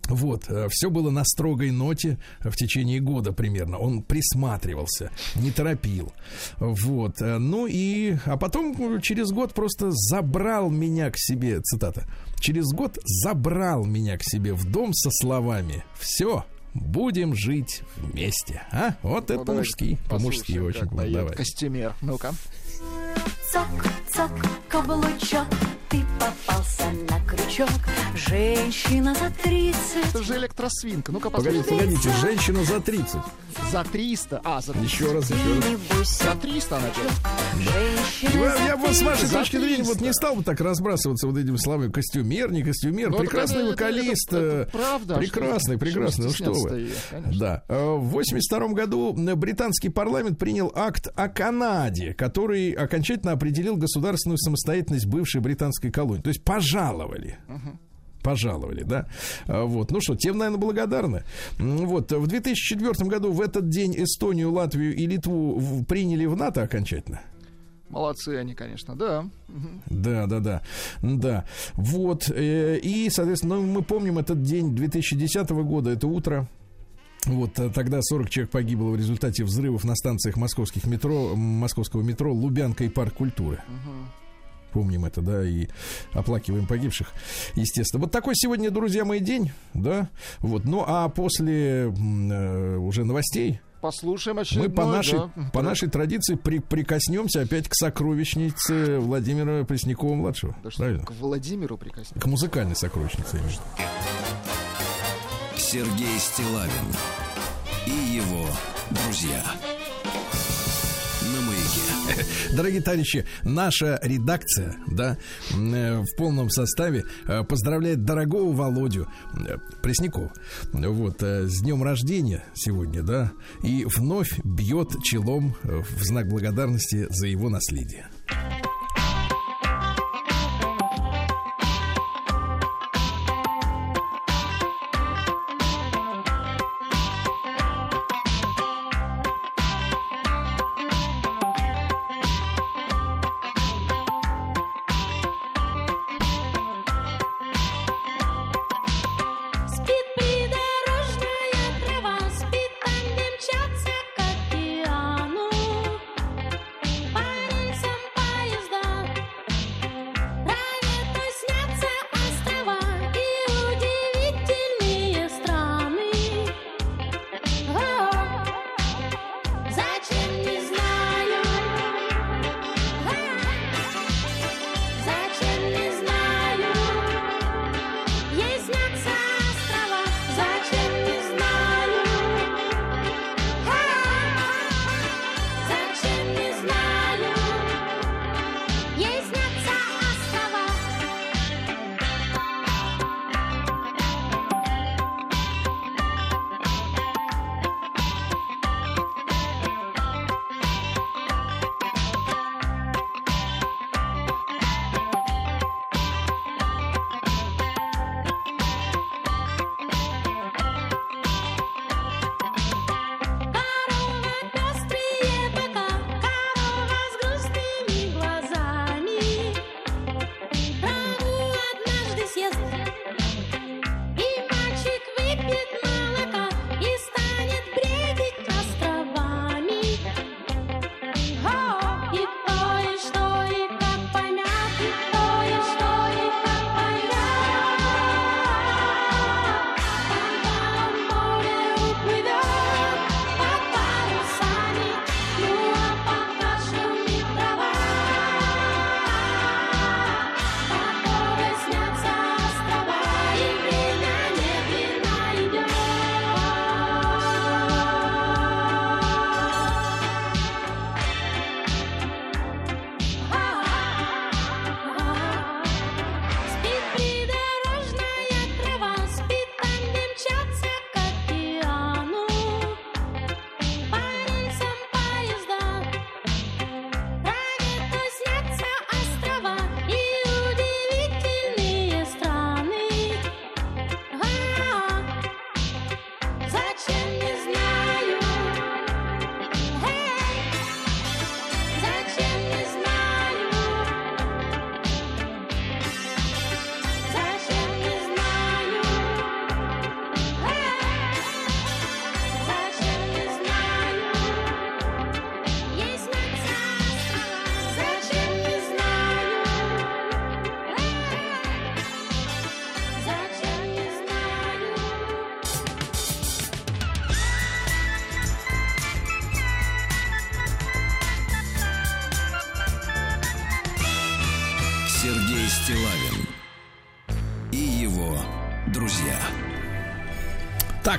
Вот, все было на строгой ноте э, в течение года примерно. Он присматривался, не торопил. Вот, э, ну и, а потом э, через год просто забрал меня к себе, цитата, через год забрал меня к себе в дом со словами «Все, будем жить вместе». А? Вот Ну, это давайте по-мужски, очень. давай. Костюмер. Ну-ка. Цок, цок, каблучок, попался на крючок. Женщина за тридцать. Это же электросвинка. Ну-ка, Погодите, погодите, женщина за 30. За 300. А, за 300. Еще раз, еще раз. За 300 она женщина Я, за я вот с вашей 300. точки зрения вот не 300. стал бы так разбрасываться вот этими словами костюмер, не костюмер. Ну, это прекрасный это- вокалист. это- это э, правда, а Прекрасный, что- прекрасный. Ну что вы. конечно. Да. Э, В 82 году э, британский парламент принял акт о Канаде, который окончательно определил государственную самостоятельность бывшей британской колонии. То есть пожаловали. пожаловали, да. А, Вот, ну что, тем, наверное, благодарны. Вот, в 2004 году в этот день Эстонию, Латвию и Литву приняли в НАТО окончательно. Молодцы они, конечно, да. Да, да, да, да. Вот, э, и, соответственно, ну, мы помним этот день 2010 года, это утро. Вот э, тогда 40 человек погибло в результате взрывов на станциях московских метро, московского метро Лубянка и Парк культуры. Помним это, да, и оплакиваем погибших, естественно. Вот такой сегодня, друзья мои, день, да. Вот, ну а после э, уже новостей Послушаем мы очередной, по нашей, да, по нашей традиции при- прикоснемся опять к сокровищнице Владимира Преснякова-младшего. Да что, к Владимиру прикоснемся. К музыкальной сокровищнице. именно. Сергей Стилавин и его друзья. Дорогие товарищи, наша редакция, да, э, в полном составе э, поздравляет дорогого Володю э, Преснякова. Вот, с днем рождения сегодня, да, и вновь бьет челом в знак благодарности за его наследие.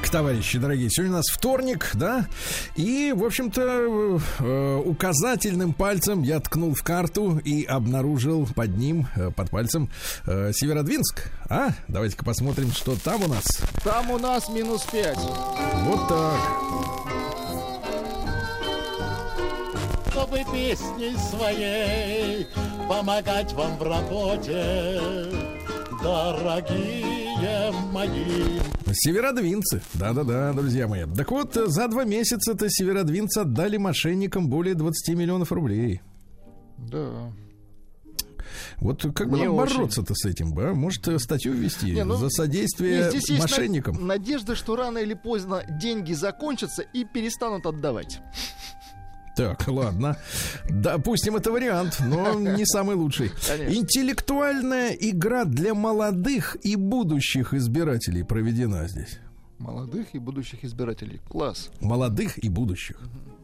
Так, товарищи дорогие, сегодня у нас вторник, да? И, в общем-то, э, указательным пальцем я ткнул в карту и обнаружил под ним, э, под пальцем, э, Северодвинск. А, давайте-ка посмотрим, что там у нас. Там у нас минус 5. Вот так. чтобы песней своей помогать вам в работе. дорогие мои. Северодвинцы. Да-да-да, друзья мои. Так вот, за два месяца-то северодвинцы отдали мошенникам более 20 миллионов рублей. Да. Вот как бы бороться-то с этим, бы, а? Может, э, статью ввести Не, ну, за содействие здесь есть мошенникам? надежда, что рано или поздно деньги закончатся и перестанут отдавать. Так, ладно. Допустим, это вариант, но не самый лучший. Конечно. Интеллектуальная игра для молодых и будущих избирателей проведена здесь. Молодых и будущих избирателей. Класс. Молодых и будущих. Мгм.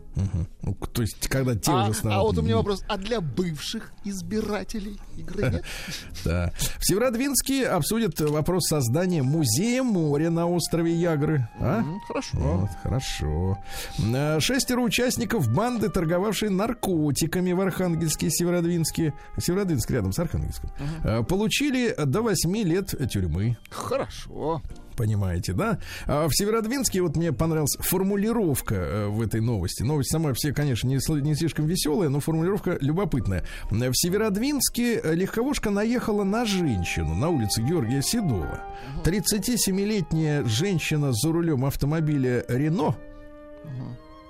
Ну, то есть, когда те А, уже станут... а вот у меня вопрос. А для бывших избирателей игры нет? Да. В Северодвинске обсудят вопрос создания музея моря на острове Ягры. А? Хорошо. Вот, хорошо. Э, Шестеро участников банды, торговавшей наркотиками в Архангельске и Северодвинске, Северодвинск рядом с Архангельском, э, получили до 8 лет тюрьмы. Хорошо. Понимаете, да? А в Северодвинске вот мне понравилась формулировка э, в этой новости. Новость сама все, конечно, не, не слишком веселая, но формулировка любопытная. В Северодвинске э, легковушка наехала на женщину на улице Георгия Седова. 37-летняя женщина за рулем автомобиля «Рено»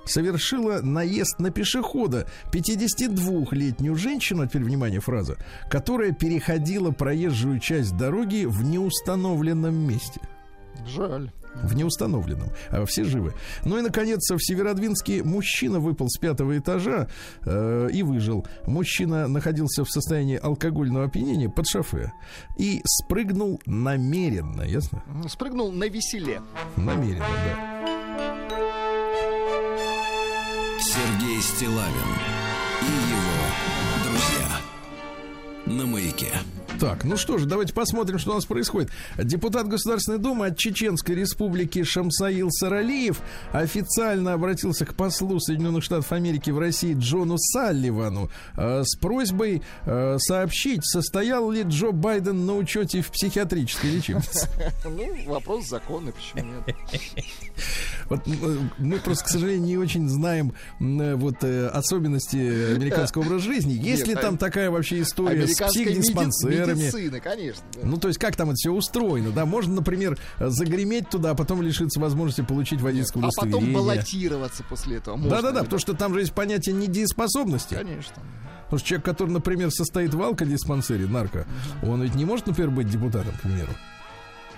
совершила наезд на пешехода 52-летнюю женщину, теперь внимание, фраза, которая переходила проезжую часть дороги в неустановленном месте. Жаль. В неустановленном. А все живы. Ну и, наконец, в Северодвинске мужчина выпал с пятого этажа э, и выжил. Мужчина находился в состоянии алкогольного опьянения под шофе и спрыгнул намеренно, ясно? Спрыгнул на веселе. Намеренно, да. Сергей Стилавин и его друзья. На маяке. Так, ну что же, давайте посмотрим, что у нас происходит. Депутат Государственной Думы от Чеченской Республики Шамсаил Саралиев официально обратился к послу Соединенных Штатов Америки в России Джону Салливану э, с просьбой э, сообщить, состоял ли Джо Байден на учете в психиатрической лечебнице. Ну, вопрос законный, почему нет? Вот э, мы просто, к сожалению, не очень знаем э, вот э, особенности американского образа жизни. Есть ли Нет, там а- такая вообще история с Американской психдиспансерами? медицины, конечно. да. Ну, то есть, как там это все устроено, да? Можно, например, загреметь туда, а потом лишиться возможности получить водительское А потом удостоверение. баллотироваться после этого. Да-да-да, потому что там же есть понятие недееспособности. Конечно. Потому что человек, который, например, состоит в алкодиспансере, нарко, он ведь не может, например, быть депутатом, к примеру.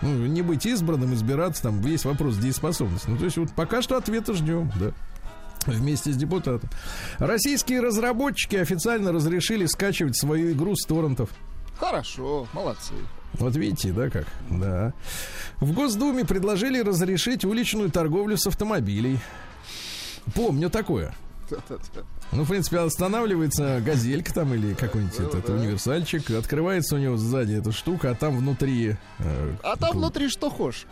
Ну, не быть избранным, избираться, там есть вопрос дееспособности. Ну, то есть, вот пока что ответа ждем, да. Вместе с депутатом. Российские разработчики официально разрешили скачивать свою игру с торрентов. Хорошо, молодцы. Вот видите, да, как? Да. В Госдуме предложили разрешить уличную торговлю с автомобилей. Помню такое. Ну, в принципе, останавливается газелька там или какой-нибудь этот универсальчик, открывается у него сзади эта штука, а там внутри... э, А там внутри что хочешь.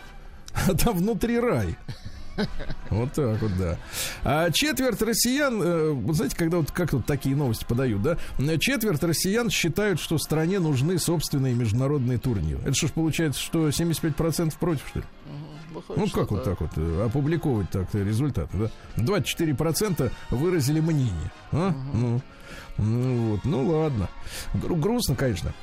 а там внутри рай. Вот так вот, да. А четверть россиян, э, знаете, когда вот как вот такие новости подают, да, четверть россиян считают, что стране нужны собственные международные турниры. Это что ж получается, что 75% против, что ли? Выходит, Ну, как вот так вот э, опубликовать так результаты, да? 24% выразили мнение. А? Ну, ну вот, ну ладно. Гру- грустно, конечно.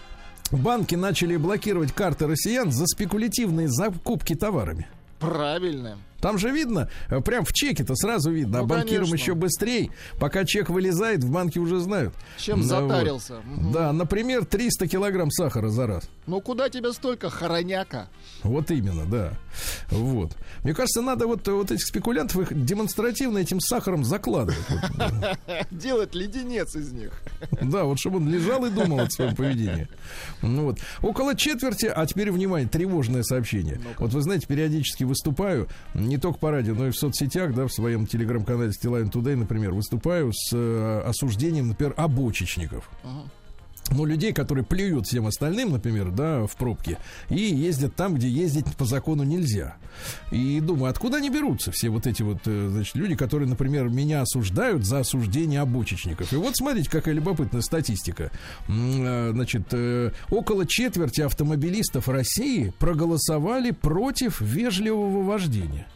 Банки начали блокировать карты россиян за спекулятивные закупки товарами. Правильно. Там же видно, э, прям в чеке-то сразу видно, Ну, а банкирам конечно. еще быстрее. Пока чек вылезает, в банке уже знают. Чем Ну, затарился. вот. Мгм. Да, например, 300 килограмм сахара за раз. Ну куда тебе столько хороняка? Вот именно, да. Вот. Мне кажется, надо вот, вот этих спекулянтов их демонстративно этим сахаром закладывать. Делать леденец из них. Да, вот чтобы он лежал и думал о своем поведении. Ну вот. Около четверти, а теперь, внимание, тревожное сообщение. Вот вы знаете, периодически выступаю, не только по радио, но и в соцсетях, да, в своем телеграм-канале Стилайн Today, например, выступаю с э, осуждением, например, обочечников. Ну, людей, которые плюют всем остальным, например, да, в пробке, и ездят там, где ездить по закону нельзя. И думаю, откуда они берутся, все вот эти вот, э, значит, люди, которые, например, меня осуждают за осуждение обочечников. И вот смотрите, какая любопытная статистика. Э, Значит, э, около четверти автомобилистов России проголосовали против вежливого вождения.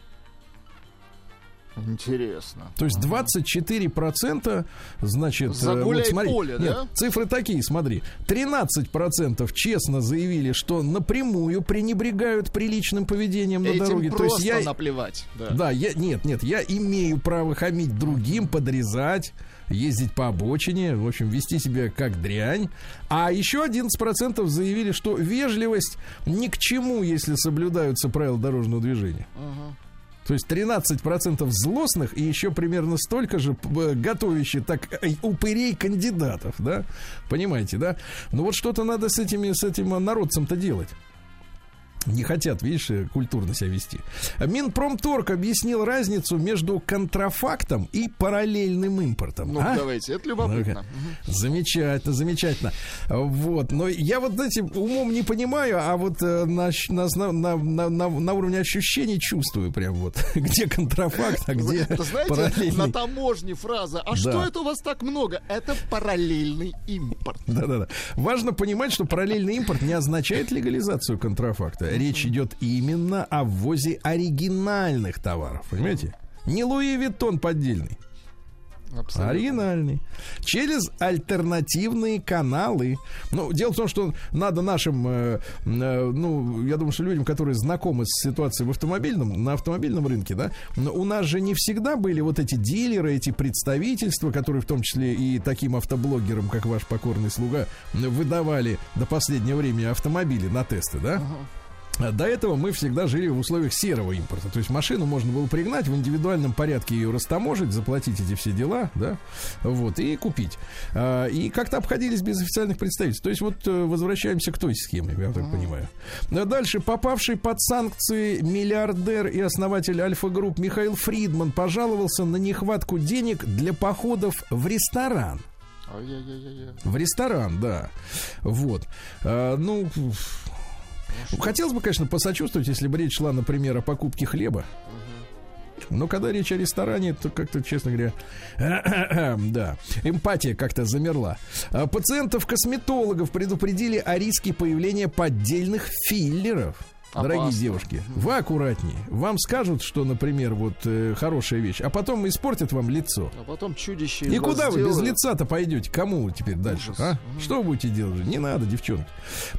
Интересно. То есть 24% значит... э, Загуляй вот смотри, поле, нет, да? цифры такие, смотри. 13% честно заявили, что напрямую пренебрегают приличным поведением на Этим дороге. То просто есть я... наплевать. Да. Да, я, нет, нет, я имею право хамить другим, подрезать, ездить по обочине, в общем, вести себя как дрянь. А еще 11% заявили, что вежливость ни к чему, если соблюдаются правила дорожного движения. То есть 13% злостных и еще примерно столько же э, готовящих так э, упырей кандидатов, да? Понимаете, да? Ну вот что-то надо с этими, с этим народцем-то делать. Не хотят, видишь, э, культурно себя вести. Минпромторг объяснил разницу между контрафактом и параллельным импортом. Ну, А? давайте, это любопытно. Ну-ка. Замечательно, замечательно. Вот, но я вот, знаете, умом не понимаю, а вот э, на, на, на, на, на, уровне ощущений чувствую прям вот, где контрафакт, а где знаете, параллельный. на таможне фраза «А что Да. это у вас так много?» Это параллельный импорт. Да-да-да. Важно понимать, что параллельный импорт не означает легализацию контрафакта. Речь идет именно о ввозе оригинальных товаров, понимаете? Не Луи Виттон поддельный. Абсолютно. Оригинальный. Через альтернативные каналы. Ну, дело в том, что надо нашим, э, э, ну, я думаю, что людям, которые знакомы с ситуацией в автомобильном, на автомобильном рынке, да, у нас же не всегда были вот эти дилеры, эти представительства, которые в том числе и таким автоблогерам, как ваш покорный слуга, выдавали до последнего времени автомобили на тесты, да? А До этого мы всегда жили в условиях серого импорта. То есть машину можно было пригнать, в индивидуальном порядке ее растаможить, заплатить эти все дела, да, вот, и купить. А, И как-то обходились без официальных представительств. То есть вот э, возвращаемся к той схеме, я так понимаю. А Дальше. Попавший под санкции миллиардер и основатель Альфа-групп Михаил Фридман пожаловался на нехватку денег для походов в ресторан. В ресторан, да. Вот. А, ну, хотелось бы, конечно, посочувствовать, если бы речь шла, например, о покупке хлеба. Но когда речь о ресторане, то как-то, честно говоря, да, эмпатия как-то замерла. А Пациентов-косметологов предупредили о риске появления поддельных филлеров. Дорогие Опасно. девушки, вы аккуратнее. Вам скажут, что, например, вот э, хорошая вещь, а потом испортят вам лицо. А потом чудище И куда вы без сделают. лица-то пойдете? Кому теперь дальше? Ужас. А? Что вы будете делать? Не надо, девчонки.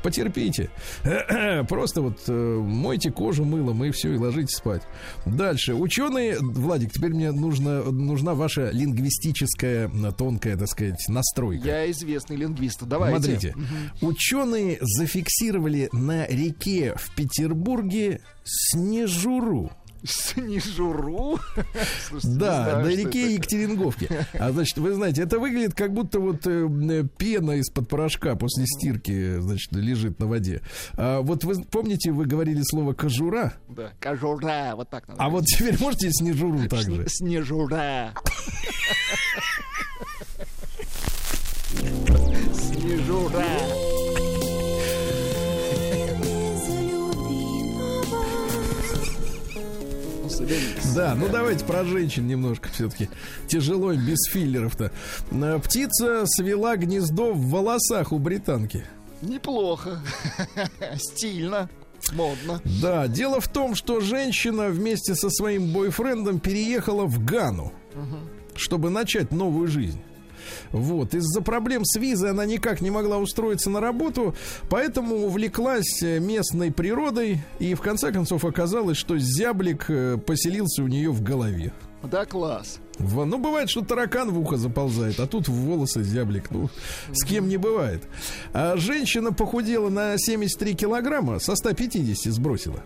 Потерпите. Просто вот э, мойте кожу мылом и все, и ложитесь спать. Дальше. Ученые, Владик, теперь мне нужно, нужна ваша лингвистическая, м, тонкая, так сказать, настройка. Я известный лингвист. Давайте. Смотрите, ученые зафиксировали на реке в Петербурге снежуру. Снежуру. Слушайте, Да, знаю, на реке. Екатеринговке. А значит, вы знаете, это выглядит как будто вот э, пена из-под порошка после стирки, значит, лежит на воде. А вот вы помните, вы говорили слово кожура, Да, кожура, вот так надо. а вот теперь можете снежуру также. Снежура. Снежура. Да, ну давайте про женщин немножко все-таки. Тяжело без филлеров-то. Э, Птица свела гнездо в волосах у британки. Неплохо. Стильно. Модно. Да, дело в том, что женщина вместе со своим бойфрендом переехала в Гану, чтобы начать новую жизнь. Вот, из-за проблем с визой она никак не могла устроиться на работу, поэтому увлеклась э, местной природой, и в конце концов оказалось, что зяблик э, поселился у нее в голове. Да, класс. В- ну, бывает, что таракан в ухо заползает, а тут в волосы зяблик. Ну, с кем не бывает. А женщина похудела на 73 килограмма, со 150 сбросила.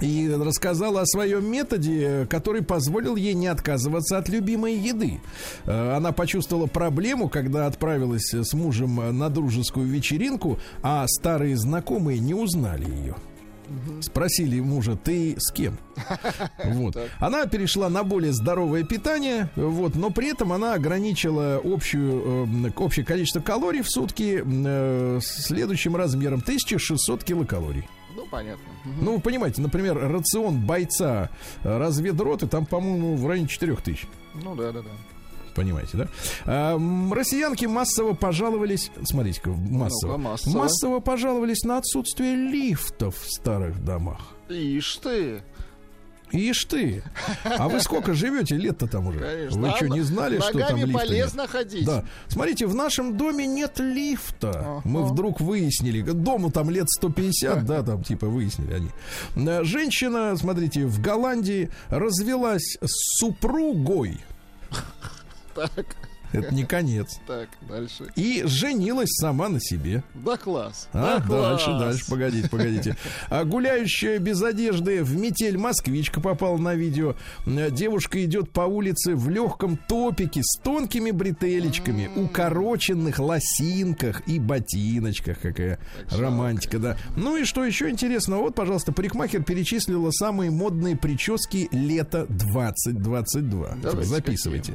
И рассказала о своем методе, который позволил ей не отказываться от любимой еды. Э, Она почувствовала проблему, когда отправилась с мужем на дружескую вечеринку, а старые знакомые не узнали ее. Спросили мужа, ты с кем? Вот. Она перешла на более здоровое питание, вот, но при этом она ограничила общую, э, общее количество калорий в сутки э, следующим размером 1600 килокалорий. Ну, понятно. Ну, вы понимаете, например, рацион бойца э, разведроты там, по-моему, в районе 4000. Ну, да, да, да. Понимаете, да? А, м, россиянки массово пожаловались, смотрите-ка, массово, Ну-ка, массово. массово пожаловались на отсутствие лифтов в старых домах. Ишь ты. Ишь ты! А вы сколько живете лет-то там уже? Конечно. Вы что, не знали, что там лифта нет? полезно ходить. Да. Смотрите, в нашем доме нет лифта. Ага. Мы вдруг выяснили. Дому там лет 150, да, там типа выяснили они. Э, Женщина, смотрите, в Голландии развелась с супругой. Так, Это не конец. так, дальше. И женилась сама на себе. Да класс. А, да класс. дальше, дальше, погодите, погодите. А гуляющая без одежды в метель москвичка попала на видео. Девушка идет по улице в легком топике с тонкими бретелечками, укороченных лосинках и ботиночках. Какая романтика, да. Ну и что еще интересно, вот, пожалуйста, парикмахер перечислила самые модные прически лета 2022. Давайте, Записывайте.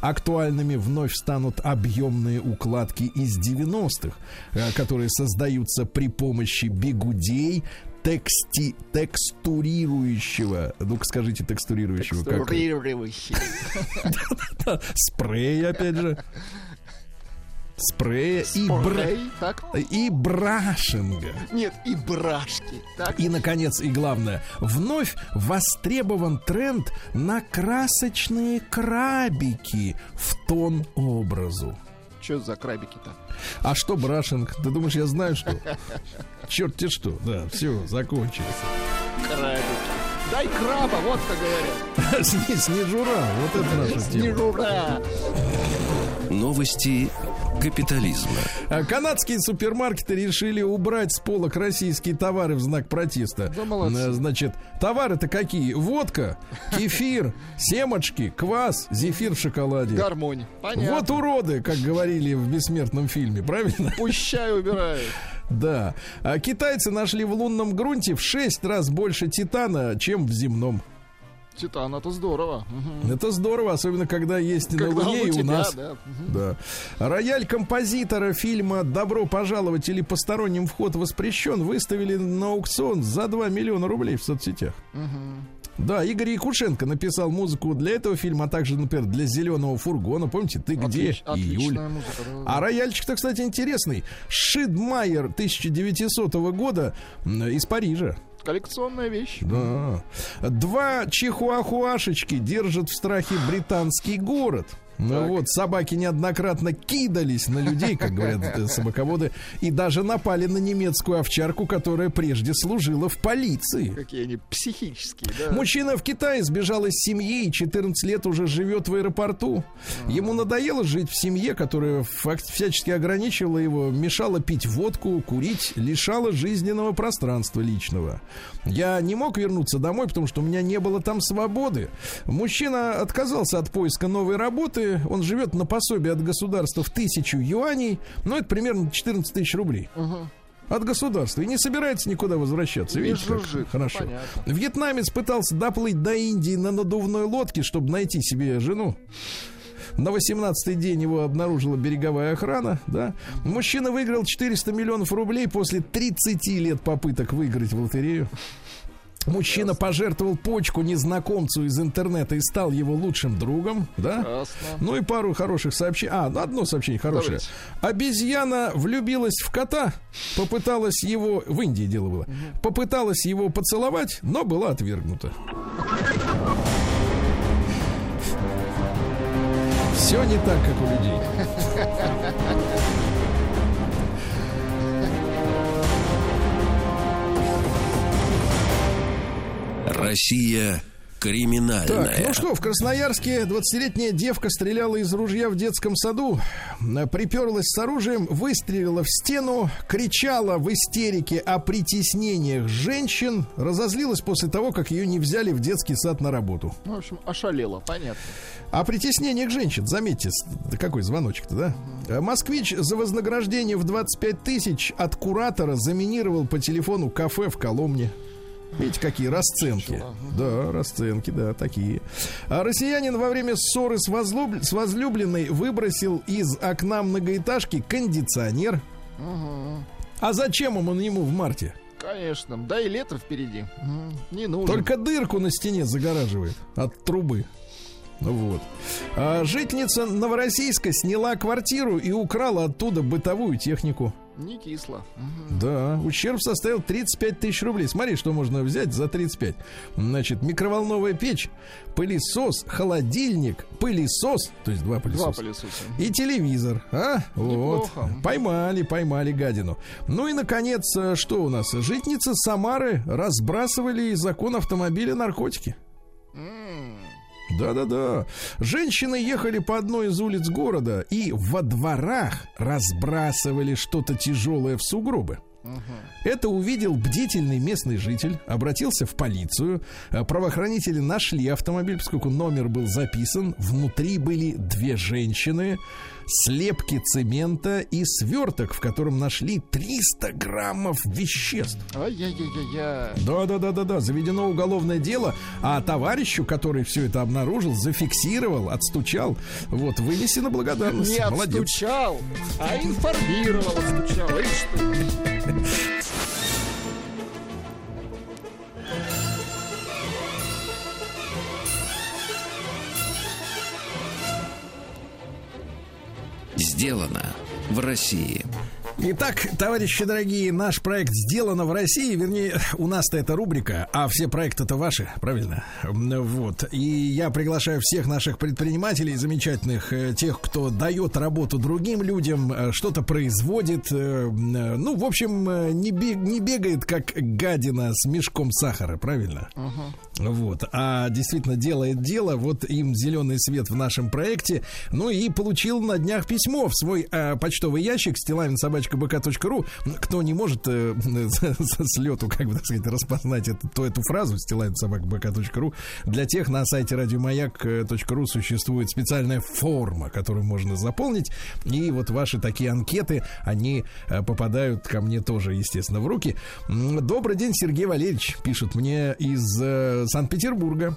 Актуальными вновь станут объемные укладки из 90-х, э, которые создаются при помощи бигудей, тексти, текстурирующего, ну-ка скажите текстурирующего, как? Текстурирующий. Спрей, опять же. Спрея и, бра... Так? и брашинга. Нет, и брашки. Так? И, наконец, и главное, вновь востребован тренд на красочные крабики в тон образу. Что за крабики-то? А что брашинг? Ты думаешь, я знаю, что? Черт тебе что. Да, все, закончилось. Крабики. Дай краба, вот как говорят. Снежура, вот это наша тема. Снежура. Новости капитализма. А Канадские супермаркеты решили убрать с полок российские товары в знак протеста. Да молодцы. Э, Значит, товары-то какие? Водка, кефир, семечки, квас, зефир в шоколаде. Гармонь. Понятно. Вот уроды, как говорили в бессмертном фильме, правильно? Пущай убирают. Да. А китайцы нашли в лунном грунте в 6 раз больше титана, чем в земном. Титан, это здорово. Мгм. Это здорово, особенно когда есть на Когда Луне он и у у тебя, нас. да. Да. Рояль композитора фильма «Добро пожаловать» или «Посторонним вход воспрещен» выставили на аукцион за 2 миллиона рублей в соцсетях. Да, Игорь Якушенко написал музыку для этого фильма, а также, например, для «Зеленого фургона». Помните, «Ты где?» Отлич- Июль. Отличная музыка. да, да. А рояльчик-то, кстати, интересный. Шидмайер 1900 года из Парижа. Коллекционная вещь. Да. Два чихуахуашечки держат в страхе британский город. Ну вот, собаки неоднократно кидались на людей, как говорят э, собаководы, и даже напали на немецкую овчарку, которая прежде служила в полиции. Какие они психические, да. Мужчина в Китае сбежал из семьи и 14 лет уже живет в аэропорту. Ему надоело жить в семье, которая фак- всячески ограничивала его, мешала пить водку, курить, лишала жизненного пространства личного. Я не мог вернуться домой, потому что у меня не было там свободы. Мужчина отказался от поиска новой работы. Он живет на пособие от государства в тысячу юаней. Ну, это примерно 14 тысяч рублей. От государства. И не собирается никуда возвращаться. Не Видите, как хорошо. Понятно. Вьетнамец пытался доплыть до Индии на надувной лодке, чтобы найти себе жену. На 18-й день его обнаружила береговая охрана, да. Мужчина выиграл 400 миллионов рублей после 30 лет попыток выиграть в лотерею. Мужчина пожертвовал почку незнакомцу из интернета и стал его лучшим другом, да? Ясно. Ну и пару хороших сообщений. А, ну, одно сообщение хорошее. Давайте. Обезьяна влюбилась в кота, попыталась его... В Индии дело было. Попыталась его поцеловать, но была отвергнута. Все не так, как у людей. Россия криминальная. Так, ну что, в Красноярске 20-летняя девка стреляла из ружья в детском саду, э, приперлась с оружием, выстрелила в стену, кричала в истерике о притеснениях женщин, разозлилась после того, как ее не взяли в детский сад на работу. Ну, в общем, ошалело, понятно. О притеснениях женщин, заметьте, какой звоночек-то, да? Э, Москвич за вознаграждение в 25 тысяч от куратора заминировал по телефону кафе в Коломне. Видите, какие расценки. Да, расценки, да, такие. А россиянин во время ссоры с, возлюб- с возлюбленной выбросил из окна многоэтажки кондиционер. А зачем он ему в марте? Конечно. Да и лето впереди. Не нужно. Только дырку на стене загораживает от трубы. Вот. А жительница Новороссийска сняла квартиру и украла оттуда бытовую технику. Не кисло. Мгм. Да, ущерб составил 35 тысяч рублей. Смотри, что можно взять за 35. Значит, микроволновая печь, пылесос, холодильник, пылесос, то есть два Два пылесоса. пылесоса. И телевизор, а? Вот. Неплохо. Поймали, поймали гадину. Ну и, наконец, э, что у нас? Житницы Самары разбрасывали из закон автомобиля наркотики. М, Да-да-да. Женщины ехали по одной из улиц города и во дворах разбрасывали что-то тяжелое в сугробы. Это увидел бдительный местный житель, обратился в полицию. Э, Правоохранители нашли автомобиль, поскольку номер был записан. Внутри были две женщины, слепки цемента и сверток, в котором нашли 300 граммов веществ. Ай-яй-яй-яй-яй. Да, да, да, да, да. Заведено уголовное дело, а товарищу, который все это обнаружил, зафиксировал, отстучал, вот, вынесена благодарность. Не Молодец. отстучал, а информировал, отстучал. Сделано в России. Итак, товарищи дорогие, наш проект сделано в России, вернее, у нас-то это рубрика, а все проекты-то ваши, правильно? Вот. И я приглашаю всех наших предпринимателей замечательных, э, тех, кто дает работу другим людям, э, что-то производит, э, ну, в общем, не, бег- не бегает как гадина с мешком сахара, правильно? Вот, а действительно делает дело, вот им зеленый свет в нашем проекте. Ну и получил на днях письмо в свой э, почтовый ящик стилавинсобачкабк.ру. Кто не может э, с лету, как бы так сказать, распознать эту, то эту фразу стилавинсобачкабк.ру, для тех на сайте радиомаяк.ру существует специальная форма, которую можно заполнить. И вот ваши такие анкеты, они э, попадают ко мне тоже, естественно, в руки. Добрый день, Сергей Валерьевич, пишет мне из э, Санкт-Петербурга.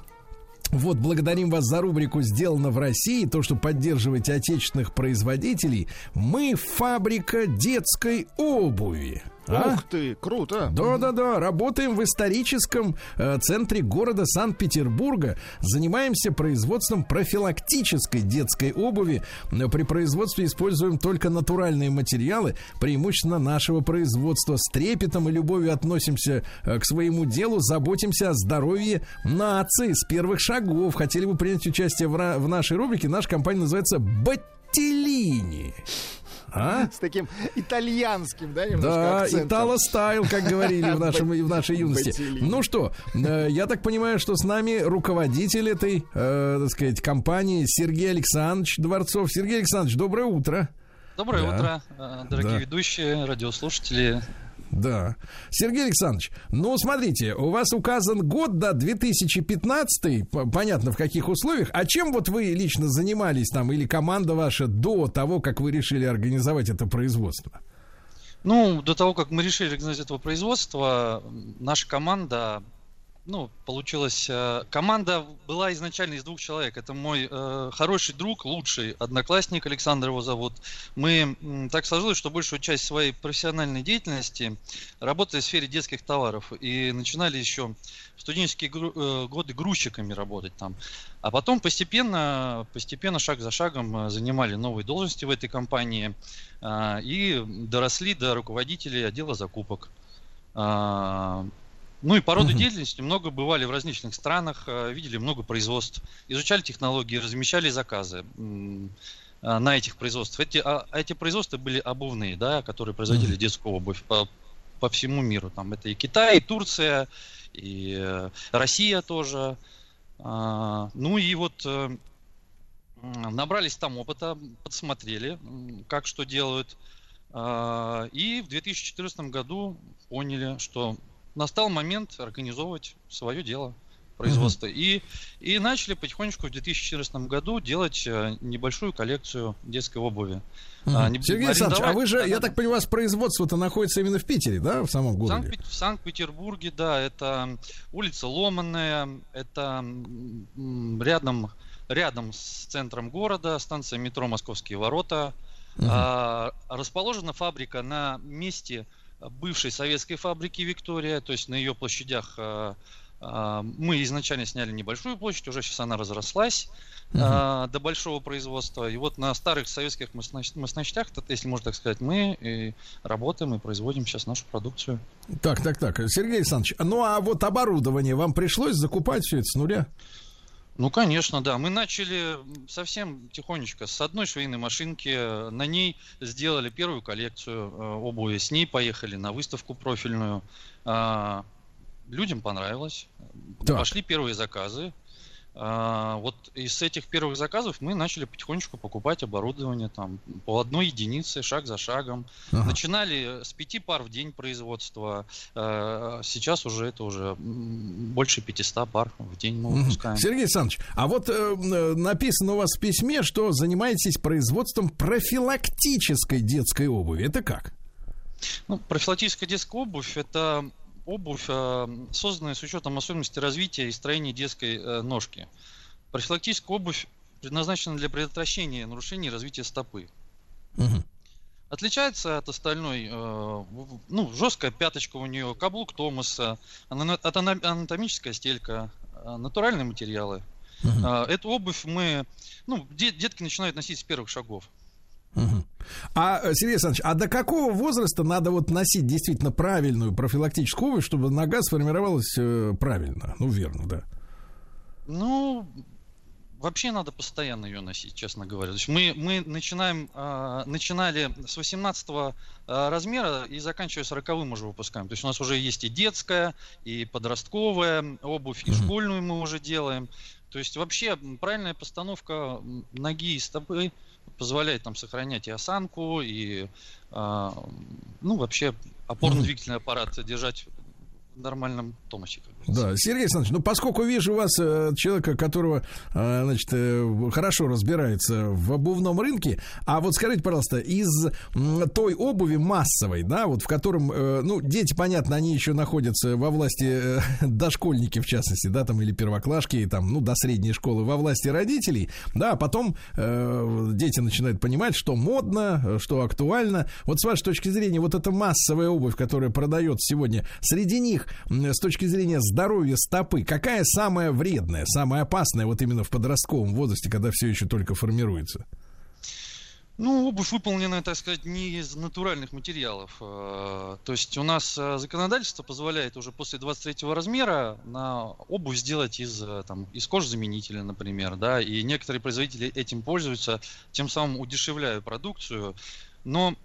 Вот, благодарим вас за рубрику «Сделано в России», то, что поддерживаете отечественных производителей. Мы фабрика детской обуви. А? Ух ты, круто. Да-да-да, работаем в историческом э, центре города Санкт-Петербурга. Занимаемся производством профилактической детской обуви. Э, При производстве используем только натуральные материалы, преимущественно нашего производства. С трепетом и любовью относимся э, к своему делу, заботимся о здоровье нации с первых шагов. Хотели бы принять участие в, в нашей рубрике. Наша компания называется «Баттелини». А? С таким итальянским, да, немножко Да, акцентом. Итало стайл, как говорили в, нашем, в нашей юности. Ну что, э, я так понимаю, что с нами руководитель этой, э, так сказать, компании Сергей Александрович Дворцов. Сергей Александрович, доброе утро. Доброе Да. утро, э, дорогие Да. ведущие, радиослушатели. Да. Сергей Александрович, ну смотрите, у вас указан год, да, 2015, п- понятно в каких условиях. А чем вот вы лично занимались там или команда ваша до того, как вы решили организовать это производство? Ну, до того, как мы решили организовать этого производства, наша команда, ну, получилась... э, Команда была изначально из двух человек. Это мой э, хороший друг, лучший одноклассник, Александр его зовут. Мы так сложилось, что большую часть своей профессиональной деятельности работали в сфере детских товаров. И начинали еще в студенческие гру- э, годы грузчиками работать там. А потом постепенно, постепенно, шаг за шагом э, занимали новые должности в этой компании а, и доросли до руководителей отдела закупок. А, Ну и по роду Мгм. деятельности много бывали в различных странах, э, видели много производств, изучали технологии, размещали заказы а, на этих производствах. Эти, а, эти производства были обувные, да, которые производили Мгм. детскую обувь по, по всему миру. Там это и Китай, и Турция, и э, Россия тоже. А, Ну и вот э, набрались там опыта, подсмотрели, как что делают. А, И в 2014 году поняли, что настал момент организовывать свое дело производства. И, и начали потихонечку в 2014 году делать э, небольшую коллекцию детской обуви. А, не- Сергей Александрович, а вы же, я так понимаю, у вас производство-то находится именно в Питере, да, в самом городе? В Санкт-Петербурге, да, это улица Ломанная, это рядом, рядом с центром города, станция метро Московские ворота. А, расположена фабрика на месте бывшей советской фабрики Виктория, то есть на ее площадях а, А, Мы изначально сняли небольшую площадь, уже сейчас она разрослась а, до большого производства. И вот на старых советских мощно- мощностях, если можно так сказать, мы и работаем и производим сейчас нашу продукцию. Так, так, так. Сергей Александрович, ну а вот оборудование вам пришлось закупать все это с нуля? Ну, конечно, да. Мы начали совсем тихонечко с одной швейной машинки. На ней сделали первую коллекцию э, обуви. С ней поехали на выставку профильную. А, Людям понравилось. Так. Пошли первые заказы. А, Вот из этих первых заказов мы начали потихонечку покупать оборудование там по одной единице, шаг за шагом. Ага. Начинали с пяти пар в день производства. А, Сейчас уже это уже больше 500 пар в день мы выпускаем. Сергей Александрович, а вот э, э, написано у вас в письме, что занимаетесь производством профилактической детской обуви. Это как? Ну, профилактическая детская обувь это обувь, э, созданная с учетом особенностей развития и строения детской э, ножки. Профилактическая обувь предназначена для предотвращения нарушений развития стопы. Мгм. Отличается от остальной, э, ну, жесткая пяточка у нее, каблук Томаса, анатомическая стелька, э, натуральные материалы. Э, Эту обувь мы, ну, де- детки начинают носить с первых шагов. А, э, Сергей Александрович, а до какого возраста надо вот носить действительно правильную профилактическую обувь, чтобы нога сформировалась э, правильно? Ну, верно, да. Ну, вообще надо постоянно ее носить, честно говоря. То есть мы, мы начинаем, а, начинали с 18 размера и заканчивая 40 уже выпускаем. То есть у нас уже есть и детская, и подростковая обувь, и школьную мы уже делаем. То есть вообще правильная постановка ноги и стопы позволяет там сохранять и осанку, и а, ну вообще опорно-двигательный аппарат держать в нормальном тонусе. как. Да, Сергей Александрович, ну поскольку вижу вас э, человека, которого, э, значит, э, хорошо разбирается в обувном рынке, а вот скажите, пожалуйста, из м, той обуви массовой, да, вот в котором, э, ну, дети, понятно, они еще находятся во власти, э, дошкольники в частности, да, там, или первоклашки, там, ну, до средней школы, во власти родителей, да, а потом э, дети начинают понимать, что модно, что актуально. Вот с вашей точки зрения, вот эта массовая обувь, которая продается сегодня, среди них, с точки зрения здоровья стопы, какая самая вредная, самая опасная вот именно в подростковом возрасте, когда все еще только формируется? Ну, обувь выполнена, так сказать, не из натуральных материалов. Э, То есть у нас э, законодательство позволяет уже после 23 размера на обувь сделать из, э, там, из кожзаменителя, например, да, и некоторые производители этим пользуются, тем самым удешевляя продукцию. Но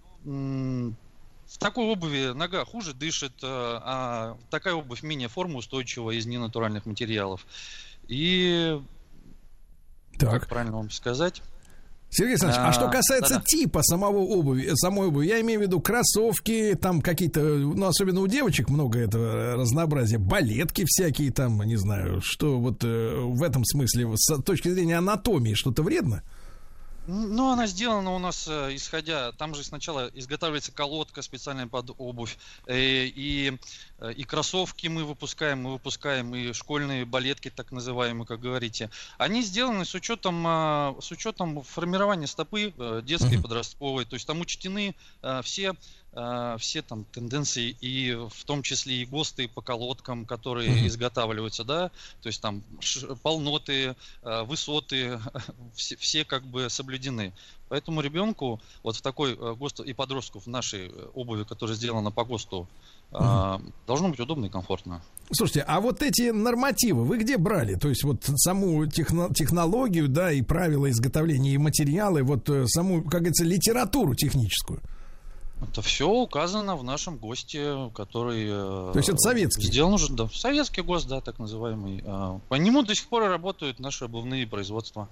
в такой обуви нога хуже дышит, э, а такая обувь менее формоустойчива из ненатуральных материалов. И, Так. как правильно вам сказать, Сергей Александрович, а, А, что касается да-да. типа самого обуви, э, самой обуви, я имею в виду кроссовки, там какие-то, ну, особенно у девочек много этого разнообразия, балетки всякие там, не знаю, что вот э, в этом смысле, с точки зрения анатомии, что-то вредно? Ну, она сделана у нас, э, исходя, там же сначала изготавливается колодка специальная под обувь, э, и, э, и кроссовки мы выпускаем, мы выпускаем и школьные балетки, так называемые, как говорите. Они сделаны с учетом, а, с учетом формирования стопы э, детской Мгм. подростковой, то есть там учтены э, все э, все там тенденции и в том числе и ГОСТы по колодкам, которые Мгм. изготавливаются, да, то есть там полноты, э, высоты, все, все как бы соблюдены. Поэтому ребенку вот в такой э, ГОСТ и подростку в нашей э, обуви, которая сделана по ГОСТу, э, должно быть удобно и комфортно. Слушайте, а вот эти нормативы вы где брали? То есть вот саму техно- технологию, да, и правила изготовления, и материалы, вот э, саму, как говорится, литературу техническую. Это все указано в нашем ГОСТе, который... э, То есть это советский? Сделан уже, да. Советский ГОСТ, да, так называемый. А, По нему до сих пор и работают наши обувные производства.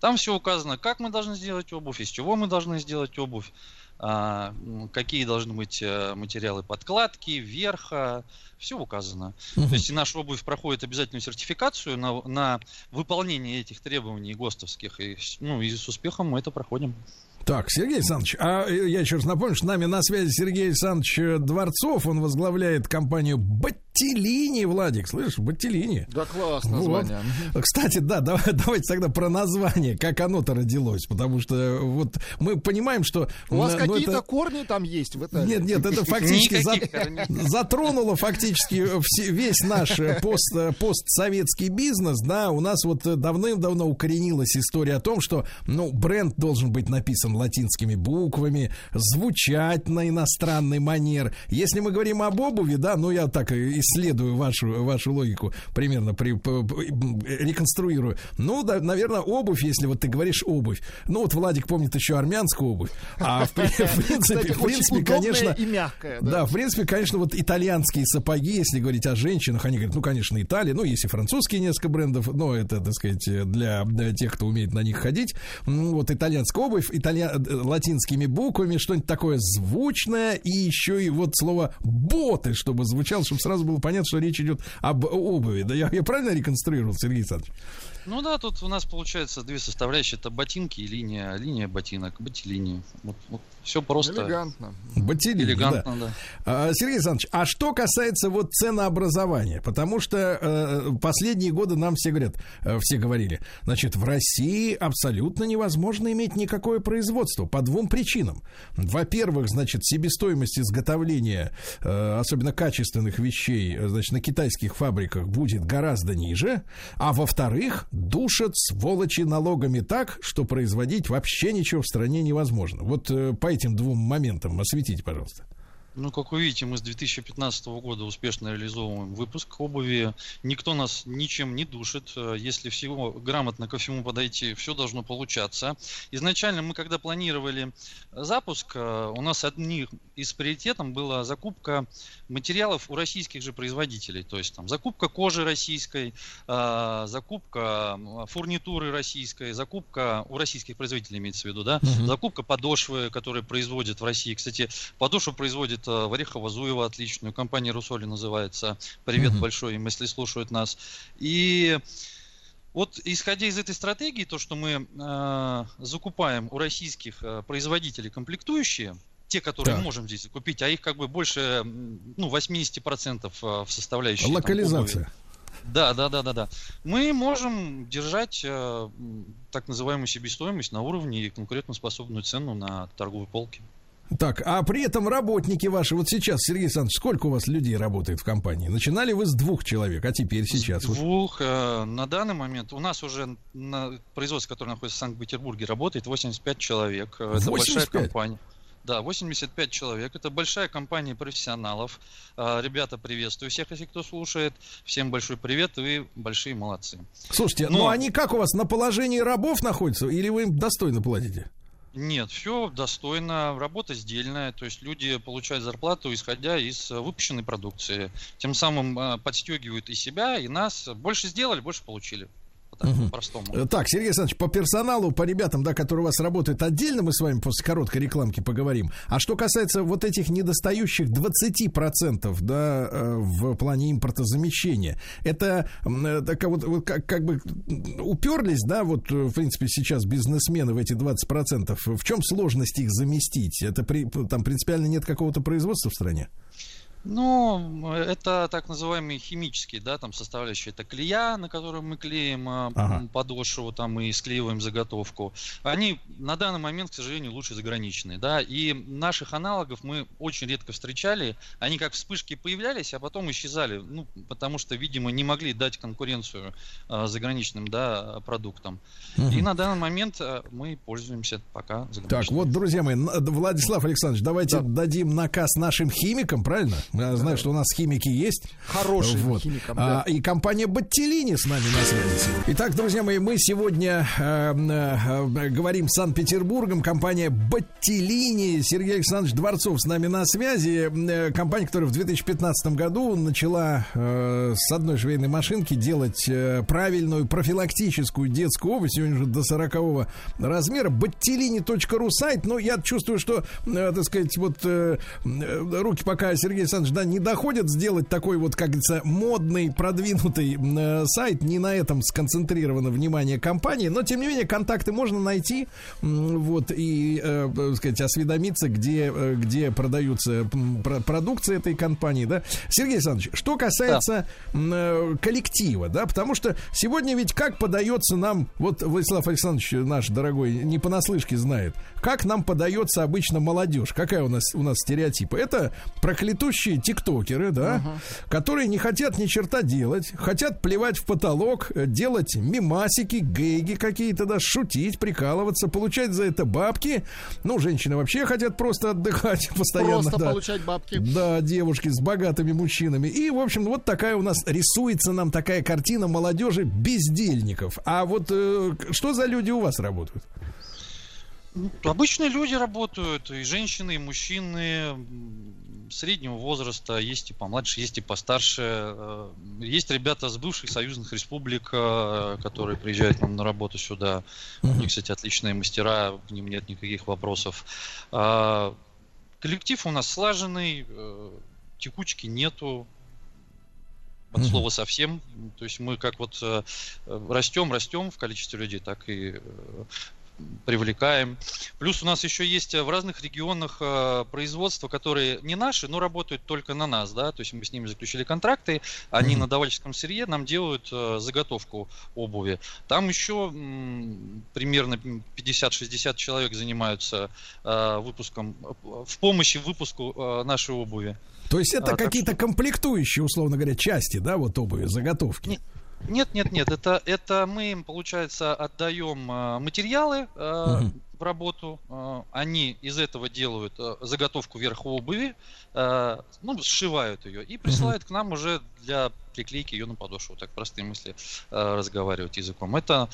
Там все указано, как мы должны сделать обувь, из чего мы должны сделать обувь, м, какие должны быть э, материалы подкладки, верха, все указано. Мгм. То есть наша обувь проходит обязательную сертификацию на, на выполнение этих требований ГОСТовских, и, ну, и с успехом мы это проходим. Так, Сергей Александрович, а э, я еще раз напомню, что с нами на связи Сергей Александрович э, Дворцов, он возглавляет компанию Баттелини, Владик, слышишь, Баттелини. Да, классно Вот. название. Кстати, да, давай- давайте тогда про название, как оно-то родилось, потому что вот мы понимаем, что... У вас ну, какие-то это- корни там есть в Италии? Нет, нет, это фактически за- затронуло фактически весь наш э, пост, э, постсоветский бизнес, да, у нас вот э, давным-давно укоренилась история о том, что, ну, бренд должен быть написан латинскими буквами, звучать на иностранный манер. Если мы говорим об обуви, да, ну, я так исследую вашу, вашу логику, примерно при, реконструирую. Ну, да, наверное, обувь, если вот ты говоришь обувь. Ну, вот Владик помнит еще армянскую обувь. А в, в принципе, Кстати, в принципе, конечно... и мягкая. Да, в принципе, конечно, вот итальянские сапоги, если говорить о женщинах, они говорят, ну, конечно, Италия, ну, есть и французские несколько брендов, но это, так сказать, для, для тех, кто умеет на них ходить. Ну, Вот итальянская обувь, италья... э, латинскими буквами, что-нибудь такое звучное, и еще и вот слово боты, чтобы звучало, чтобы сразу было понятно, что речь идет об обуви. Да я, я правильно реконструировал, Сергей Александрович? Ну да, тут у нас получается две составляющие. Это ботинки и линия, линия ботинок, ботилини. Вот, все просто. Элегантно. Ботилини, да. Элегантно, да. А, Сергей Александрович, а что касается вот ценообразования? Потому что э, последние годы нам все говорят, э, все говорили, значит, в России абсолютно невозможно иметь никакое производство по двум причинам. Во-первых, значит, себестоимость изготовления, э, особенно качественных вещей, э, значит, на китайских фабриках будет гораздо ниже. А во-вторых, душат сволочи налогами так, что производить вообще ничего в стране невозможно. Вот э, по этим двум моментам осветите, пожалуйста. Ну, как вы видите, мы с 2015 года успешно реализовываем выпуск обуви. Никто нас ничем не душит. Если всего грамотно ко всему подойти, все должно получаться. Изначально мы, когда планировали запуск, э, у нас одним из приоритетом была закупка материалов у российских же производителей. То есть там закупка кожи российской, э, закупка фурнитуры российской, закупка у российских производителей имеется в виду, да, закупка подошвы, которые производят в России. Кстати, подошву производит э, в Орехово-Зуево отличную, компания Русоли называется. Привет Мгм. большой им, если слушают нас. И вот исходя из этой стратегии, то, что мы э, закупаем у российских э, производителей комплектующие, те, которые Так. можем здесь закупить, а их как бы больше, ну, 80% э, в составляющей. там, Локализация. обуви. Да, да, да, да, да. Мы можем держать э, так называемую себестоимость на уровне и конкурентоспособную цену на торговой полке. Так, а при этом работники ваши, вот сейчас, Сергей Александрович, сколько у вас людей работает в компании? Начинали вы с двух человек, а теперь сейчас? С двух э, на данный момент у нас уже на производство, которое находится в Санкт-Петербурге, работает 85 человек. Э, Это большая 85? компания. Да, 85 человек. Это большая компания профессионалов. Э, Ребята, приветствую всех, если кто слушает. Всем большой привет, вы большие молодцы. Слушайте, Но- ну они как у вас, на положении рабов находятся, или вы им достойно платите? Нет, все достойно, работа сдельная, то есть люди получают зарплату, исходя из э, выпущенной продукции. Тем самым э, подстегивают и себя, и нас. Больше сделали, больше получили. Так, Мгм. по-простому. Э, Так, Сергей Александрович, по персоналу, по ребятам, да, которые у вас работают отдельно, мы с вами после короткой рекламки поговорим. А что касается вот этих недостающих 20%, да, э, в плане импортозамещения, это, э, так вот, вот как, как бы уперлись, да, вот, в принципе, сейчас бизнесмены в эти 20%. В чем сложность их заместить? Это при, там принципиально нет какого-то производства в стране? Ну, это так называемые химические, да, там составляющие. Это клея, на которую мы клеим а, Ага. подошву, там и склеиваем заготовку. Они на данный момент, к сожалению, лучше заграничные, да. И наших аналогов мы очень редко встречали. Они как вспышки появлялись, а потом исчезали. Ну, потому что, видимо, не могли дать конкуренцию а, заграничным, да, продуктам. И на данный момент а, мы пользуемся пока заграничными. Так, вот, друзья мои, Владислав Александрович, давайте дадим наказ нашим химикам, правильно? Я знаю, что у нас химики есть. Хорошим Вот. химикам, А, да. и компания Баттелини с нами на связи. Итак, друзья мои, мы сегодня э, э, говорим с Санкт-Петербургом. Компания Баттелини. Сергей Александрович Дворцов с нами на связи. Э, компания, которая в 2015 году начала э, с одной швейной машинки делать э, правильную профилактическую детскую обувь. Сегодня уже до 40 размера. Баттелини.ру сайт. Но я чувствую, что, э, так сказать, вот э, э, руки пока Сергей Александрович Александрович, да, не доходят сделать такой вот, как говорится, модный, продвинутый э, сайт. Не на этом сконцентрировано внимание компании, но тем не менее контакты можно найти, вот и, э, так сказать, осведомиться, где э, где продаются про- продукция этой компании, да. Сергей Александрович, что касается м, э, коллектива, да, потому что сегодня ведь как подается нам, вот Владислав Александрович наш дорогой не понаслышке знает, как нам подается обычно молодежь, какая у нас у нас стереотипы? Это проклятущие тиктокеры, да, которые не хотят ни черта делать, хотят плевать в потолок, э, делать мимасики, гейги какие-то, да, шутить, прикалываться, получать за это бабки. Ну, женщины вообще хотят просто отдыхать постоянно, Просто да. получать бабки. Да, девушки с богатыми мужчинами. И, в общем, вот такая у нас рисуется нам такая картина молодежи бездельников. А вот э, что за люди у вас работают? Ну, Обычные люди работают, и женщины, и мужчины среднего возраста, есть и помладше, есть и постарше. Э, Есть ребята с бывших союзных республик, э, которые приезжают к нам на работу сюда. У них, кстати, отличные мастера, к ним нет никаких вопросов. А, Коллектив у нас слаженный, э, текучки нету, от слова совсем. То есть мы как вот э, э, растем, растем в количестве людей, так и э, привлекаем. Плюс у нас еще есть э, в разных регионах э, производства, которые не наши, но работают только на нас, да, то есть мы с ними заключили контракты, они Мгм. на давальческом сырье нам делают э, заготовку обуви. Там еще примерно 50-60 человек занимаются выпуском, в помощи выпуску нашей обуви. То есть это А, какие-то что- комплектующие, условно говоря, части, да, вот обуви, заготовки. Не- Нет, нет, нет, это, это мы им, получается, отдаем материалы Мгм. В работу. э, они из этого делают э, заготовку верх обуви, э, ну, сшивают ее и присылают к нам уже для приклейки ее на подошву. Так простым, если э, разговаривать языком. Это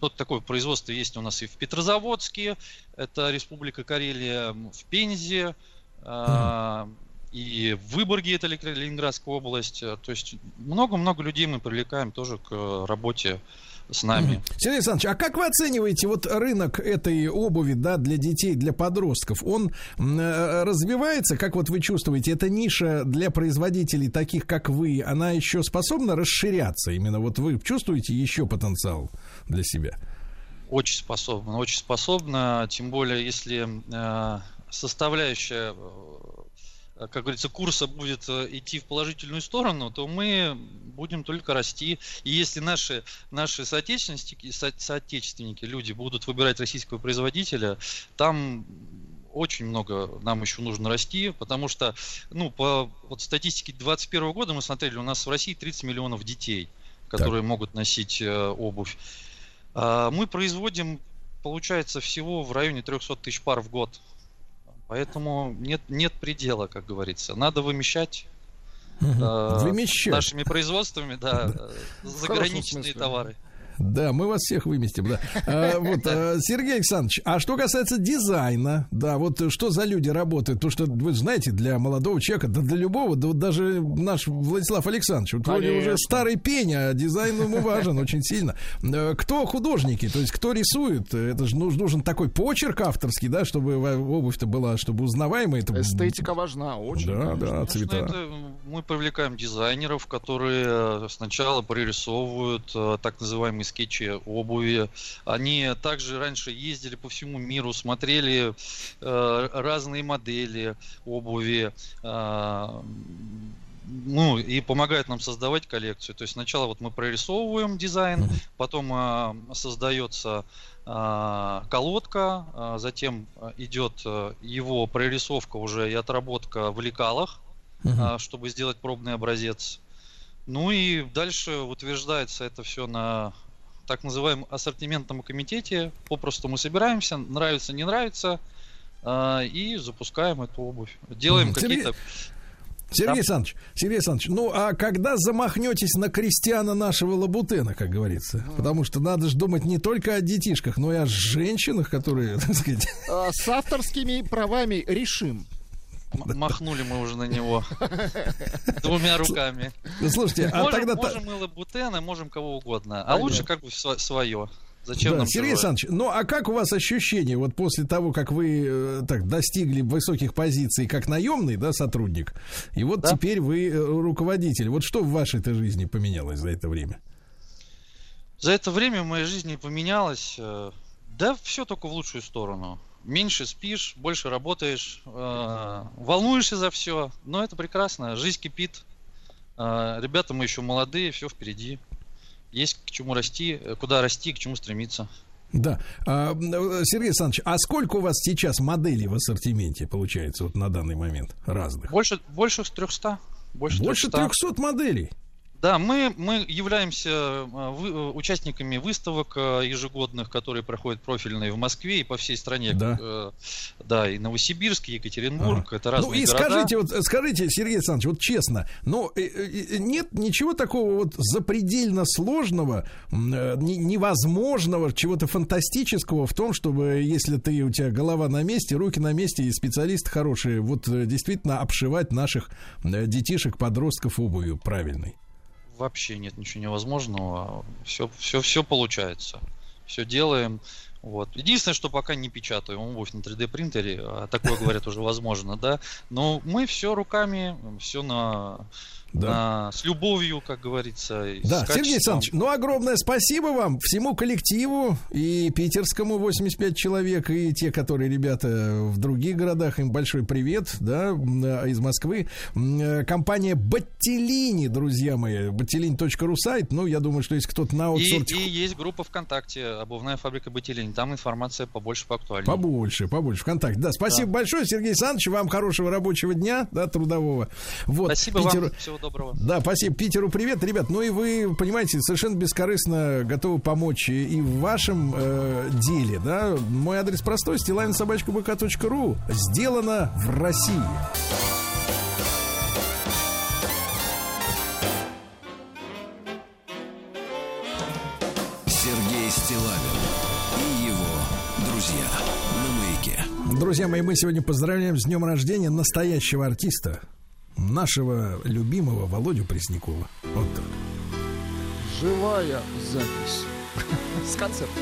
вот такое производство есть у нас и в Петрозаводске, это Республика Карелия, в Пензе, и в Выборге, это Ле- Ленинградская область. То есть много-много людей мы привлекаем тоже к работе с нами. Сергей Александрович, а как вы оцениваете вот рынок этой обуви, да, для детей, для подростков? Он э, развивается, как вот вы чувствуете, эта ниша для производителей таких, как вы, она еще способна расширяться? Именно вот вы чувствуете еще потенциал для себя? Очень способна, очень способна, тем более если э, составляющая, как говорится, курса будет э, идти в положительную сторону, то мы будем только расти. И если наши, наши соотечественники, со- соотечественники, люди будут выбирать российского производителя, там очень много нам еще нужно расти, потому что, ну, по вот статистике 2021 года мы смотрели, у нас в России 30 миллионов детей, которые могут носить э, обувь. А Мы производим, получается, всего в районе 300 тысяч пар в год. Поэтому нет, нет предела, как говорится. Надо вымещать э, Вымещать. нашими производствами, да, э, заграничные товары. Да, мы вас всех выместим, да. А, вот, а, Сергей Александрович, а что касается дизайна, да, вот что за люди работают? То, что вы знаете, для молодого человека, да для любого, да вот даже наш Владислав Александрович, вот вроде уже старый пень, а дизайн ему важен очень сильно. Кто художники, то есть кто рисует? Это же нуж- нужен такой почерк авторский, да, чтобы обувь-то была, чтобы узнаваемая. Это... Эстетика важна, очень. Да, конечно. да, цвета. это мы привлекаем дизайнеров, которые э, сначала прорисовывают э, так называемые скетчи обуви. Они также раньше ездили по всему миру, смотрели э, разные модели обуви. э, ну, и помогают нам создавать коллекцию. То есть сначала вот мы прорисовываем дизайн, потом э, создается э, колодка, э, затем э, идет э, его прорисовка уже и отработка в лекалах, а, чтобы сделать пробный образец. Ну и дальше утверждается это все на так называемом ассортиментном комитете. Попросту мы собираемся, нравится, не нравится, а, и запускаем эту обувь. Делаем. Сергей- какие-то... Сергей Да. Александрович, Сергей Александрович, ну а когда замахнетесь на крестьяна нашего Лабутена, как говорится? Потому что надо же думать не только о детишках, но и о женщинах, которые, так сказать, А, С авторскими правами решим. Махнули мы уже на него двумя руками. Ну, слушайте, а тогда... можем и Лабутена, можем кого угодно. А лучше как бы свое. Зачем Да, нам Сергей чужое? Александрович, ну а как у вас ощущение вот после того, как вы э, так достигли высоких позиций как наемный, да, сотрудник, и вот Да. теперь вы э, руководитель, вот что в вашей-то жизни поменялось за это время? За это время в моей жизни поменялось. э, Да, все только в лучшую сторону. Меньше спишь, больше работаешь, э, волнуешься за все. Но это прекрасно. Жизнь кипит. Э, Ребята, мы еще молодые, все впереди. Есть к чему расти, э, куда расти, к чему стремиться. Да. А, э, Сергей Александрович, а сколько у вас сейчас моделей в ассортименте получается вот на данный момент разных? Больше, больше 300. Больше, Больше 300. 300 моделей. Да, мы, мы являемся э, вы- э, участниками выставок э, ежегодных, которые проходят профильные в Москве и по всей стране. Да. Э, Да, и Новосибирск, и Екатеринбург, это разные Ну и города. скажите, вот скажите, Сергей Александрович, вот честно, но э, нет ничего такого вот запредельно сложного, невозможного, чего-то фантастического в том, чтобы если ты у тебя голова на месте, руки на месте и специалисты хорошие, вот действительно обшивать наших детишек, подростков обувью правильной. Вообще нет ничего невозможного. Все, все, все получается. Все делаем. Вот. Единственное, что пока не печатаем обувь на 3D принтере, а такое говорят уже возможно, да. Но мы все руками, все на, Да. на- с любовью, как говорится. и Да, Сергей. Александрович, ну огромное спасибо вам, всему коллективу, и питерскому 85 человек, и те, которые ребята в других городах, им большой привет, да, из Москвы. Компания Баттелини, друзья мои, battелини.ру сайт, ну, я думаю, что если кто-то на И, аутсорте и есть группа ВКонтакте, обувная фабрика Бытилень. Там информация побольше, поактуальнее. Побольше, побольше ВКонтакте. Да, спасибо большое, Сергей Александрович. Вам хорошего рабочего дня, да, трудового. Вот, Спасибо Питеру- вам, всего доброго. Да, спасибо. Питеру привет, ребят. Ну и вы, понимаете, совершенно бескорыстно готовы помочь и и в вашем э, деле, да. Мой адрес простой, стилавинсобачкабк.ру. Сделано в России. Сергей Стилавин и его друзья на маяке. Друзья мои, мы сегодня поздравляем с днем рождения настоящего артиста, нашего любимого Володю Преснякова. Вот так. Живая запись. С концерта.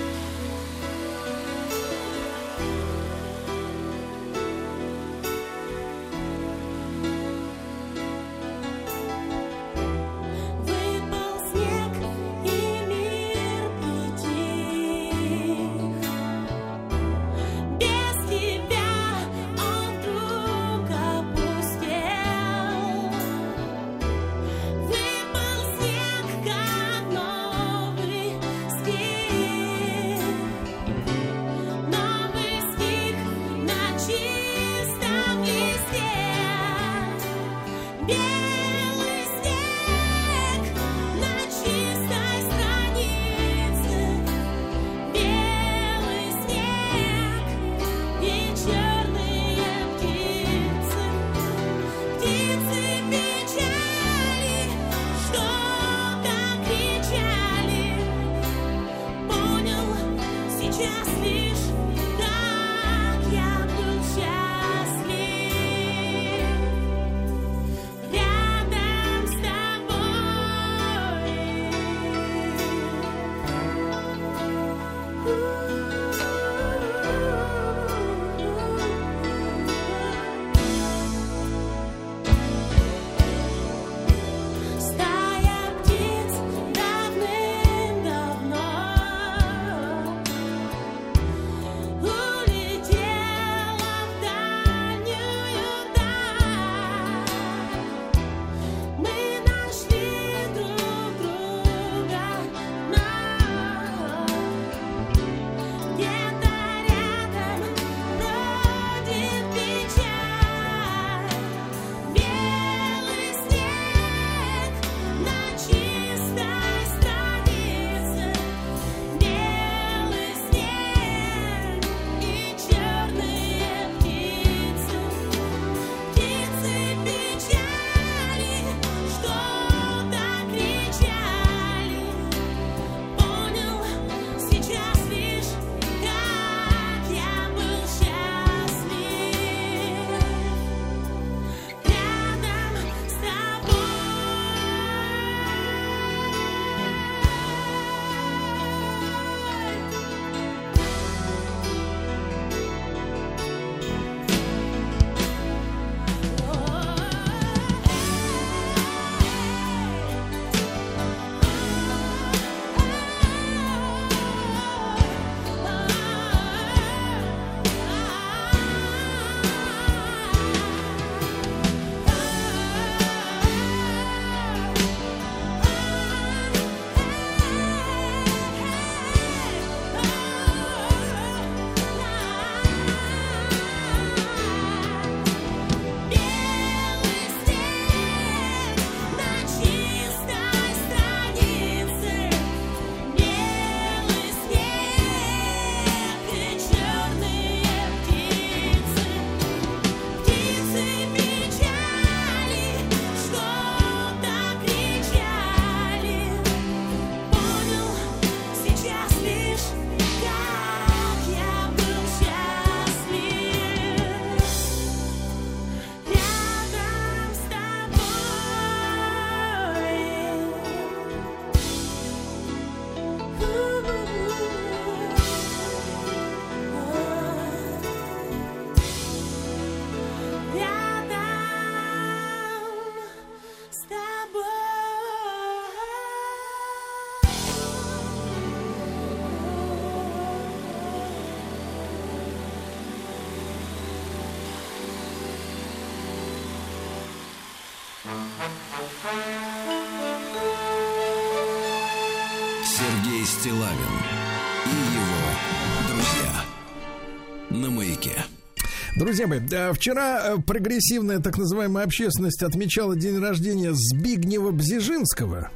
Друзья мои, вчера э, прогрессивная так называемая общественность отмечала день рождения Збигнева Бзижинского.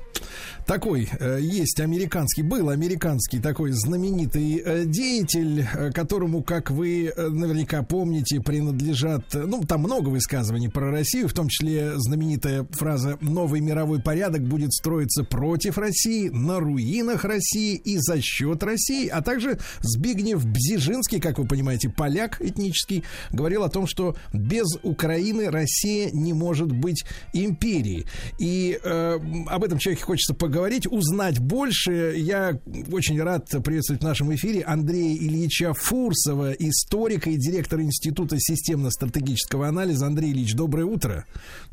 Такой э, есть американский, был американский такой знаменитый э, деятель, э, которому, как вы наверняка помните, принадлежат, ну, там много высказываний про Россию, в том числе знаменитая фраза «Новый мировой порядок будет строиться против России, на руинах России и за счет России», а также Збигнев Бзижинский, как вы понимаете, поляк этнический, говорил о том, что без Украины Россия не может быть империей. И э, об этом человеке хочется поговорить, узнать больше. Я очень рад приветствовать в нашем эфире Андрея Ильича Фурсова, историка и директора Института системно-стратегического анализа. Андрей Ильич, доброе утро.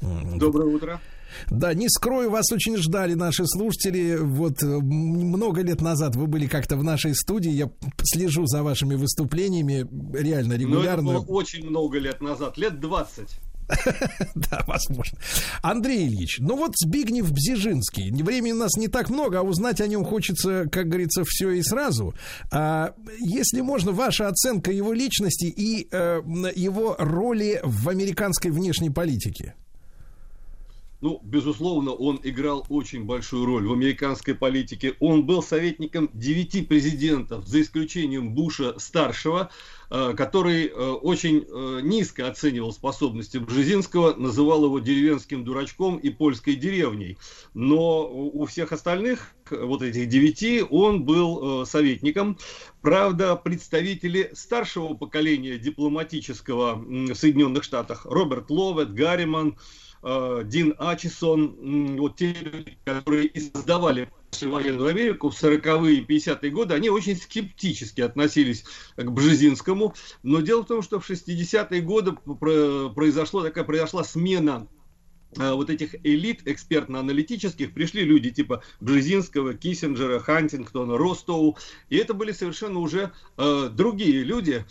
Доброе утро. Да, не скрою, вас очень ждали наши слушатели. Вот э, много лет назад вы были как-то в нашей студии. Я слежу за вашими выступлениями реально Но это регулярно. было очень много лет назад, лет 20. Да, возможно. Андрей Ильич, ну вот Збигнев Бзижинский. Времени у нас не так много, а узнать о нем хочется, как говорится, все и сразу. А, если можно, ваша оценка его личности и э, его роли в американской внешней политике. Ну, безусловно, он играл очень большую роль в американской политике. Он был советником девяти президентов, за исключением Буша старшего, который э, очень э, низко оценивал способности Бжезинского, называл его деревенским дурачком и польской деревней. Но у всех остальных, э, вот этих девяти, он был э, советником. Правда, представители старшего поколения дипломатического в Соединенных Штатах, Роберт Ловет, Гарриман, э, Дин Ачисон, вот те люди, которые и создавали военную Америку в 40-е и 50-е годы, они очень скептически относились к Бжезинскому. Но дело в том, что в 60-е годы про- произошло такая, произошла смена э, вот этих элит экспертно-аналитических пришли люди типа Бжезинского, Киссинджера, Хантингтона, Ростоу, и это были совершенно уже э, другие люди.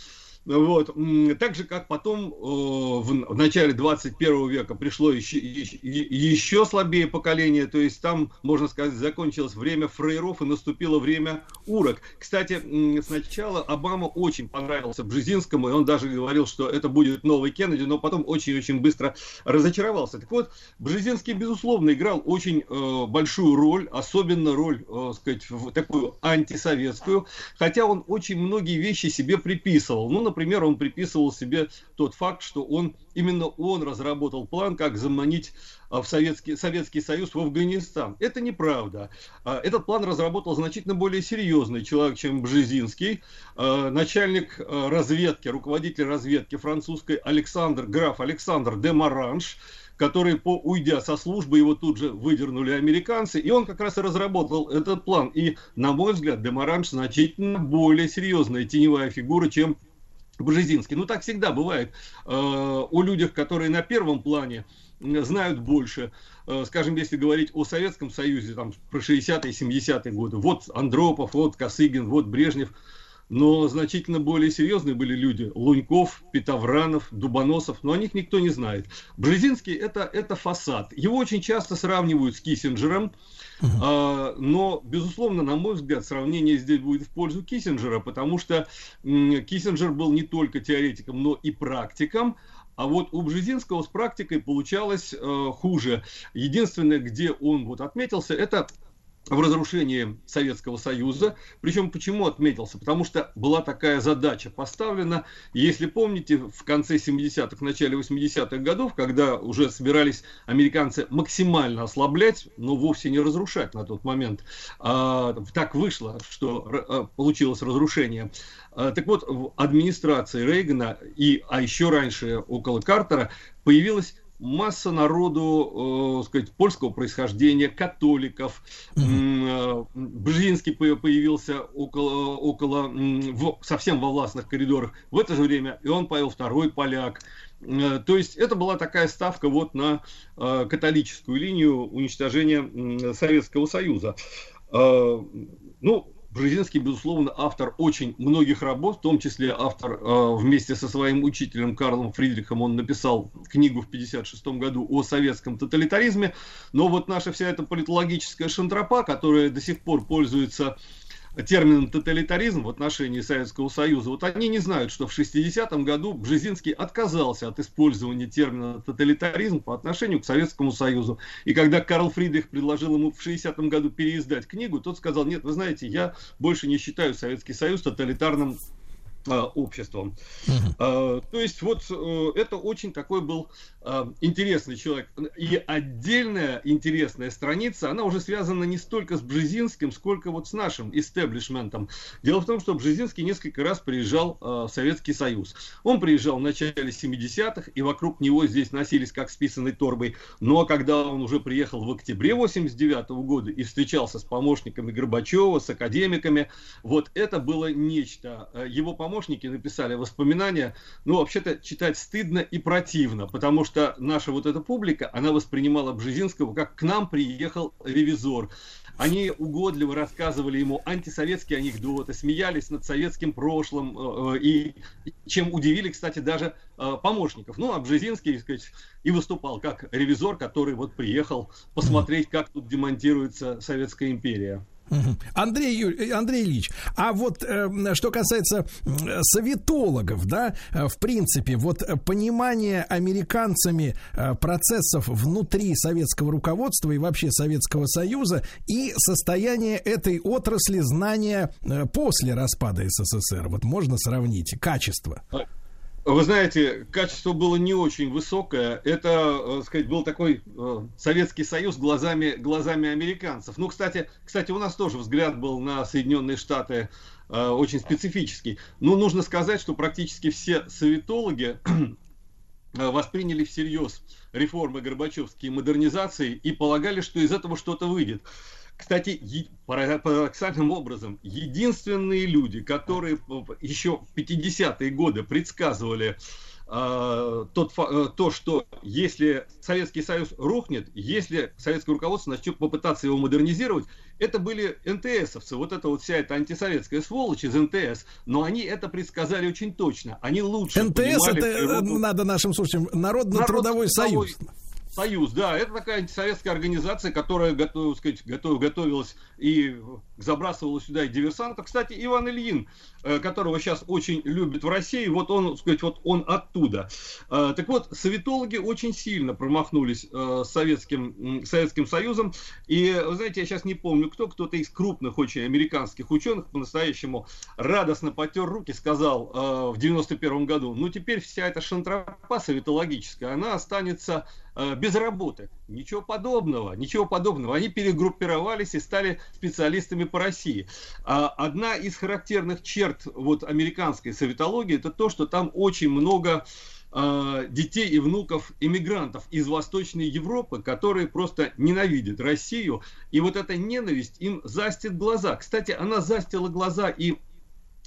Вот. Так же, как потом в, начале 21 века пришло еще, еще, слабее поколение, то есть там, можно сказать, закончилось время фрейров и наступило время урок. Кстати, сначала Обама очень понравился Бжезинскому, и он даже говорил, что это будет новый Кеннеди, но потом очень-очень быстро разочаровался. Так вот, Бжезинский, безусловно, играл очень большую роль, особенно роль, э, сказать, такую антисоветскую, хотя он очень многие вещи себе приписывал. Ну, например, он приписывал себе тот факт, что он именно он разработал план, как заманить а, в Советский, Советский Союз в Афганистан. Это неправда. А, Этот план разработал значительно более серьезный человек, чем Бжезинский. А, Начальник разведки, руководитель разведки французской Александр, граф Александр де Маранж, который, по, уйдя со службы, его тут же выдернули американцы, и он как раз и разработал этот план. И, на мой взгляд, Демаранж значительно более серьезная теневая фигура, чем Бжезинский. Ну, так всегда бывает. Э, О людях, которые на первом плане знают больше. Э, Скажем, если говорить о Советском Союзе, там, про 60-е, 70-е годы. Вот Андропов, вот Косыгин, вот Брежнев. Но значительно более серьезные были люди. Луньков, Петовранов, Дубоносов. Но о них никто не знает. Бжезинский это, это фасад. Его очень часто сравнивают с Киссинджером. Но, безусловно, на мой взгляд, сравнение здесь будет в пользу Киссинджера, потому что Киссинджер был не только теоретиком, но и практиком. А вот у Бжезинского с практикой получалось э, хуже. Единственное, где он вот отметился, это в разрушении Советского Союза. Причем почему отметился? Потому что была такая задача поставлена. Если помните, в конце 70-х, начале 80-х годов, когда уже собирались американцы максимально ослаблять, но вовсе не разрушать на тот момент, а, так вышло, что р- а, получилось разрушение. А, Так вот, в администрации Рейгана и, а еще раньше около Картера появилась масса народу, э, сказать, польского происхождения, католиков. Э, Бжезинский по- появился около, около в- совсем во властных коридорах. В это же время Иоанн Павел II поляк. Э, То есть это была такая ставка вот на э, католическую линию уничтожения Советского Союза. Э, Ну, Бжезинский, безусловно, автор очень многих работ, в том числе автор э, вместе со своим учителем Карлом Фридрихом, он написал книгу в 1956 году о советском тоталитаризме. Но вот наша вся эта политологическая шантропа, которая до сих пор пользуется термином тоталитаризм в отношении Советского Союза, вот они не знают, что в 60-м году Бжезинский отказался от использования термина тоталитаризм по отношению к Советскому Союзу. И когда Карл Фридрих предложил ему в 60-м году переиздать книгу, тот сказал, нет, вы знаете, я больше не считаю Советский Союз тоталитарным обществом. А, то есть вот э, это очень такой был а, интересный человек. И отдельная интересная страница, она уже связана не столько с Бжезинским, сколько вот с нашим истеблишментом. Дело в том, что Бжезинский несколько раз приезжал в Советский Союз. Он приезжал в начале 70-х, и вокруг него здесь носились как списанной торбой. Но когда он уже приехал в октябре 89 -го года и встречался с помощниками Горбачева, с академиками, вот это было нечто. Его помощники помощники написали воспоминания, ну, вообще-то читать стыдно и противно, потому что наша вот эта публика, она воспринимала Бжезинского, как к нам приехал ревизор. Они угодливо рассказывали ему антисоветские анекдоты, смеялись над советским прошлым, э, и чем удивили, кстати, даже э, помощников. Ну, а Бжезинский, сказать, и выступал как ревизор, который вот приехал посмотреть, как тут демонтируется Советская империя. Андрей, Юрий, Андрей Ильич, а вот э, что касается э, советологов, да, э, в принципе, вот понимание американцами э, процессов внутри советского руководства и вообще Советского Союза и состояние этой отрасли знания э, после распада СССР, вот можно сравнить качество? Вы знаете, качество было не очень высокое. Это, э, сказать, был такой э, Советский Союз глазами, глазами американцев. Ну, кстати, кстати, у нас тоже взгляд был на Соединенные Штаты э, очень специфический. Но нужно сказать, что практически все советологи восприняли всерьез реформы Горбачевские модернизации и полагали, что из этого что-то выйдет. Кстати, парадоксальным образом, единственные люди, которые еще в 50-е годы предсказывали э, тот, э, то, что если Советский Союз рухнет, если советское руководство начнет попытаться его модернизировать, это были НТСовцы, вот это вот вся эта антисоветская сволочь из НТС, но они это предсказали очень точно. Они лучше НТС это, э, природу... надо нашим слушателям, Народно-трудовой Народно союз. Союз, да, это такая антисоветская организация, которая готов, сказать, готов, готовилась и забрасывала сюда и диверсантов. Кстати, Иван Ильин, э, которого сейчас очень любят в России, вот он, сказать, вот он оттуда. Э, так вот, советологи очень сильно промахнулись э, с Советским, Советским Союзом. И, вы знаете, я сейчас не помню, кто, кто-то из крупных очень американских ученых по-настоящему радостно потер руки, сказал в 91 году, ну теперь вся эта шантропа советологическая, она останется без работы. Ничего подобного, ничего подобного. Они перегруппировались и стали специалистами по России. А одна из характерных черт вот американской советологии это то, что там очень много а, детей и внуков иммигрантов из Восточной Европы, которые просто ненавидят Россию. И вот эта ненависть им застит глаза. Кстати, она застила глаза и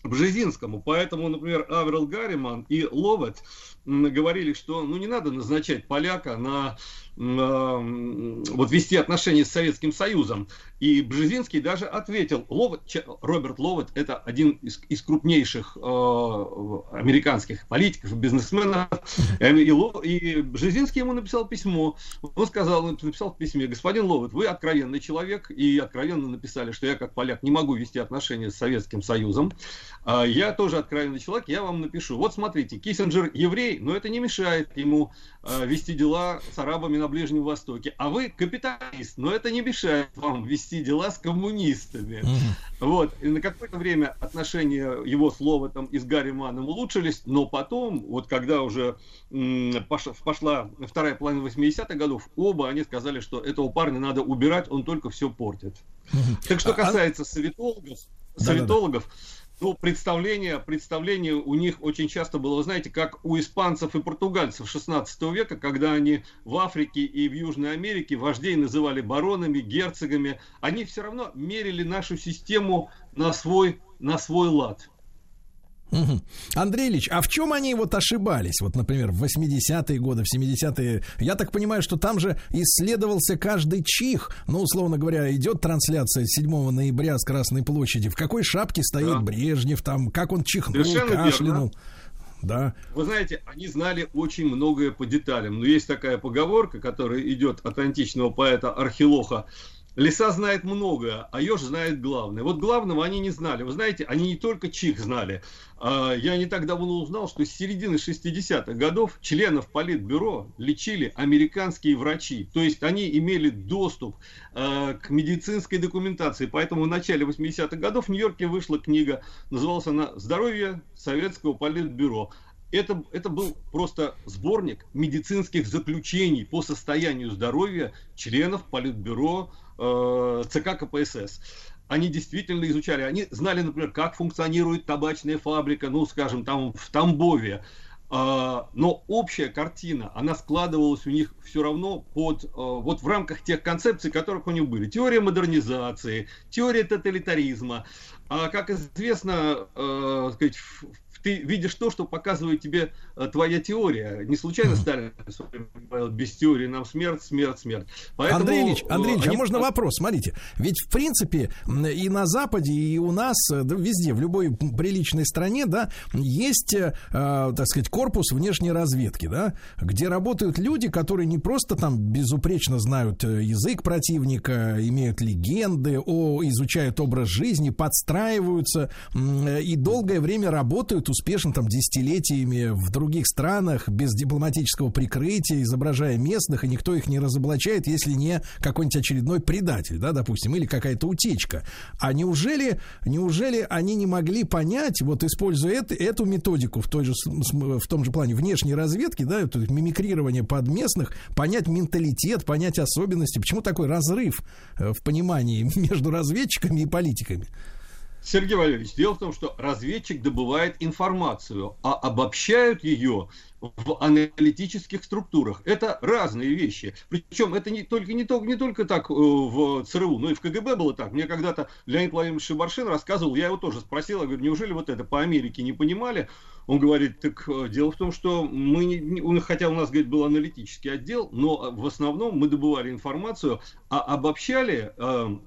Бжезинскому. Поэтому, например, Аверл Гарриман и Ловет говорили, что ну, не надо назначать поляка на вот вести отношения с Советским Союзом. И Бжезинский даже ответил, Ловет, Роберт Ловет это один из, из крупнейших э, американских политиков, бизнесменов, эм, и, и Бжезинский ему написал письмо, он сказал, написал в письме, господин Ловет, вы откровенный человек, и откровенно написали, что я как поляк не могу вести отношения с Советским Союзом, а я тоже откровенный человек, я вам напишу, вот смотрите, Киссинджер еврей, но это не мешает ему э, вести дела с арабами на Ближнем Востоке. А вы капиталист, но это не мешает вам вести дела с коммунистами. Mm-hmm. Вот. И на какое-то время отношения его слова там и с Гарри Маном улучшились, но потом, вот когда уже м- пошла, пошла вторая половина 80-х годов, оба они сказали, что этого парня надо убирать, он только все портит. Mm-hmm. Так что а, а касается советологов, советологов, Да-да-да ну, представление, представление у них очень часто было, вы знаете, как у испанцев и португальцев 16 века, когда они в Африке и в Южной Америке вождей называли баронами, герцогами, они все равно мерили нашу систему на свой, на свой лад. Мгм. Андрей Ильич, а в чем они вот ошибались? Вот, например, в 80-е годы, в 70-е. Я так понимаю, что там же исследовался каждый чих. Ну, условно говоря, идет трансляция 7 ноября с Красной площади. В какой шапке стоит Да. Брежнев там, как он чихнул, Совершенно верно. кашлянул. Да. Вы знаете, они знали очень многое по деталям. Но есть такая поговорка, которая идет от античного поэта Архилоха. Лиса знает многое, а еж знает главное. Вот главного они не знали. Вы знаете, они не только чих знали. А, Я не так давно узнал, что с середины 60-х годов членов Политбюро лечили американские врачи. То есть они имели доступ э, к медицинской документации. Поэтому в начале 80-х годов в Нью-Йорке вышла книга, называлась она «Здоровье советского Политбюро». Это, это был просто сборник медицинских заключений по состоянию здоровья членов Политбюро э, ЦК КПСС. Они действительно изучали, они знали, например, как функционирует табачная фабрика, ну, скажем, там в Тамбове. А, но общая картина, она складывалась у них все равно под, э, вот в рамках тех концепций, которых у них были. Теория модернизации, теория тоталитаризма. А как известно, э, сказать, в- ты видишь то, что показывает тебе э, твоя теория. Не случайно Сталин без теории нам смерть, смерть, смерть. Поэтому, Андрей Ильич, э, Андрей Ильич, а они- можно вопрос? Смотрите, ведь в принципе и на Западе, и у нас, э, да, везде, в любой приличной стране, да, есть, э, так сказать, корпус внешней разведки, да, где работают люди, которые не просто там безупречно знают язык противника, имеют легенды, о, изучают образ жизни, подстраиваются э, и долгое время работают успешно там десятилетиями в других странах без дипломатического прикрытия, изображая местных, и никто их не разоблачает, если не какой-нибудь очередной предатель, да, допустим, или какая-то утечка. А неужели, неужели они не могли понять, вот используя это, эту методику в, той же, в том же плане внешней разведки, да, это мимикрирование под местных, понять менталитет, понять особенности, почему такой разрыв э, в понимании между разведчиками и политиками? Сергей Валерьевич, дело в том, что разведчик добывает информацию, а обобщают ее в аналитических структурах. Это разные вещи. Причем это не только, не, только, не только так э, в ЦРУ, но и в КГБ было так. Мне когда-то Леонид Владимирович Шибаршин рассказывал, я его тоже спросил, я говорю, неужели вот это по Америке не понимали? Он говорит, так э, дело в том, что мы, не- хотя у нас, говорит, был аналитический отдел, но в основном мы добывали информацию, а обобщали э,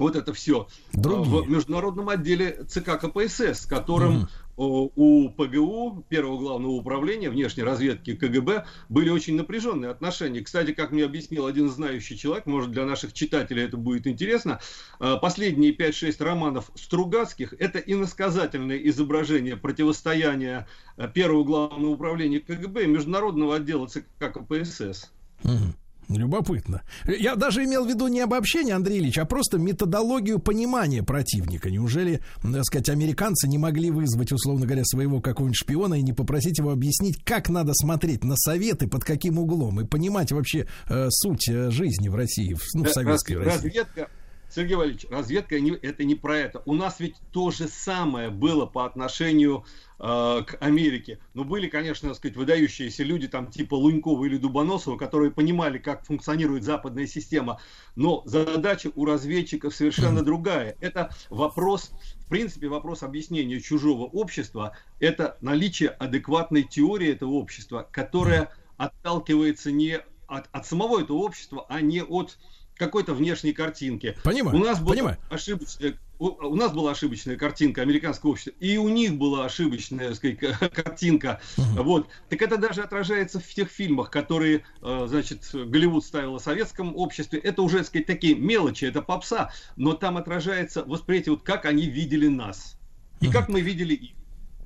вот это все Другие. в международном отделе ЦК КПСС, с которым о, у ПГУ, первого главного управления внешней разведки КГБ, были очень напряженные отношения. Кстати, как мне объяснил один знающий человек, может для наших читателей это будет интересно, э, последние 5-6 романов Стругацких – это иносказательное изображение противостояния э, первого главного управления КГБ и международного отдела ЦК КПСС. Мгм. Любопытно. Я даже имел в виду не обобщение, Андрей Ильич, а просто методологию понимания противника. Неужели, так сказать, американцы не могли вызвать, условно говоря, своего какого-нибудь шпиона и не попросить его объяснить, как надо смотреть на советы, под каким углом, и понимать вообще э, суть э, жизни в России, в, ну, в Раз- советской России? разведка, Сергей Валерьевич, разведка не- это не про это. У нас ведь то же самое было по отношению э, к Америке. Но были, конечно, так сказать, выдающиеся люди, там типа Лунькова или Дубоносова, которые понимали, как функционирует западная система. Но задача у разведчиков совершенно другая. Это вопрос, в принципе, вопрос объяснения чужого общества. Это наличие адекватной теории этого общества, которая отталкивается не от, от самого этого общества, а не от какой-то внешней картинки. Понимаю, У нас была понимаю. ошибочная, у, нас была ошибочная картинка американского общества, и у них была ошибочная, сказать, картинка. Вот. Так это даже отражается в тех фильмах, которые, э, значит, Голливуд ставил о советском обществе. Это уже, так сказать, такие мелочи, это попса, но там отражается восприятие, вот как они видели нас. И как мы видели их.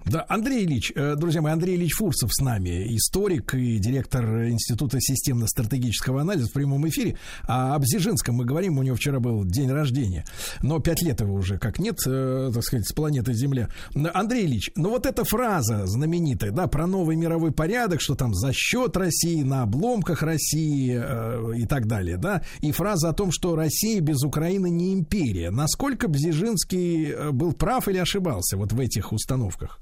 Да, Андрей Ильич, э, друзья мои, Андрей Ильич Фурсов с нами, историк и директор Института системно-стратегического анализа в прямом эфире. А об Дзержинском мы говорим, у него вчера был день рождения, но пять лет его уже как нет, э, так сказать, с планеты Земля. Андрей Ильич, ну вот эта фраза знаменитая, да, про новый мировой порядок, что там за счет России, на обломках России э, и так далее, да, и фраза о том, что Россия без Украины не империя. Насколько Бзижинский был прав или ошибался вот в этих установках?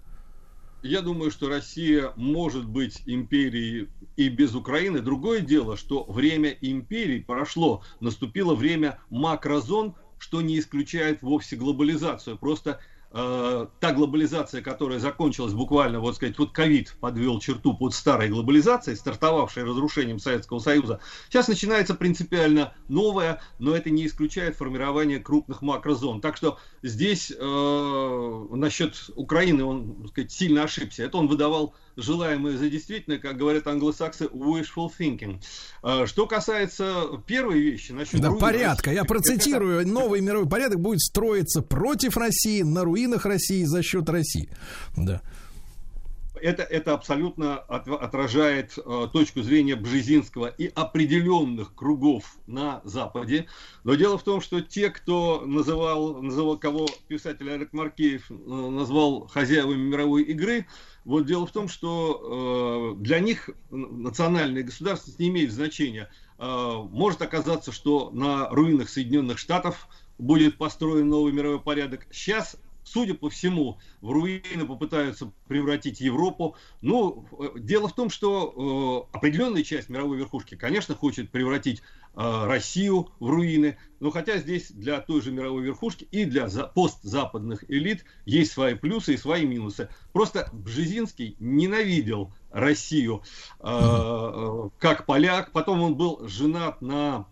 Я думаю, что Россия может быть империей и без Украины. Другое дело, что время империй прошло, наступило время макрозон, что не исключает вовсе глобализацию. Просто э, та глобализация, которая закончилась буквально, вот сказать, вот ковид подвел черту под старой глобализацией, стартовавшей разрушением Советского Союза, сейчас начинается принципиально новая, но это не исключает формирование крупных макрозон. Так что здесь э, насчет Украины он, так сказать, сильно ошибся. Это он выдавал желаемое за действительное, как говорят англосаксы, wishful thinking. Э, Что касается первой вещи, насчет Да, руин порядка. России, Я процитирую. Новый мировой порядок будет строиться против России, на руинах России, за счет России. Да. Это, это абсолютно от- отражает э, точку зрения Бжезинского и определенных кругов на Западе. Но дело в том, что те, кто называл, называл кого писатель Олег Маркеев э, назвал хозяевами мировой игры, вот дело в том, что э, для них национальная государственность не имеет значения. Э, может оказаться, что на руинах Соединенных Штатов будет построен новый мировой порядок. Сейчас судя по всему, в руины попытаются превратить Европу. Ну, э, дело в том, что э, определенная часть мировой верхушки, конечно, хочет превратить э, Россию в руины, но хотя здесь для той же мировой верхушки и для за- постзападных элит есть свои плюсы и свои минусы. Просто Бжезинский ненавидел Россию э, э, как поляк, потом он был женат на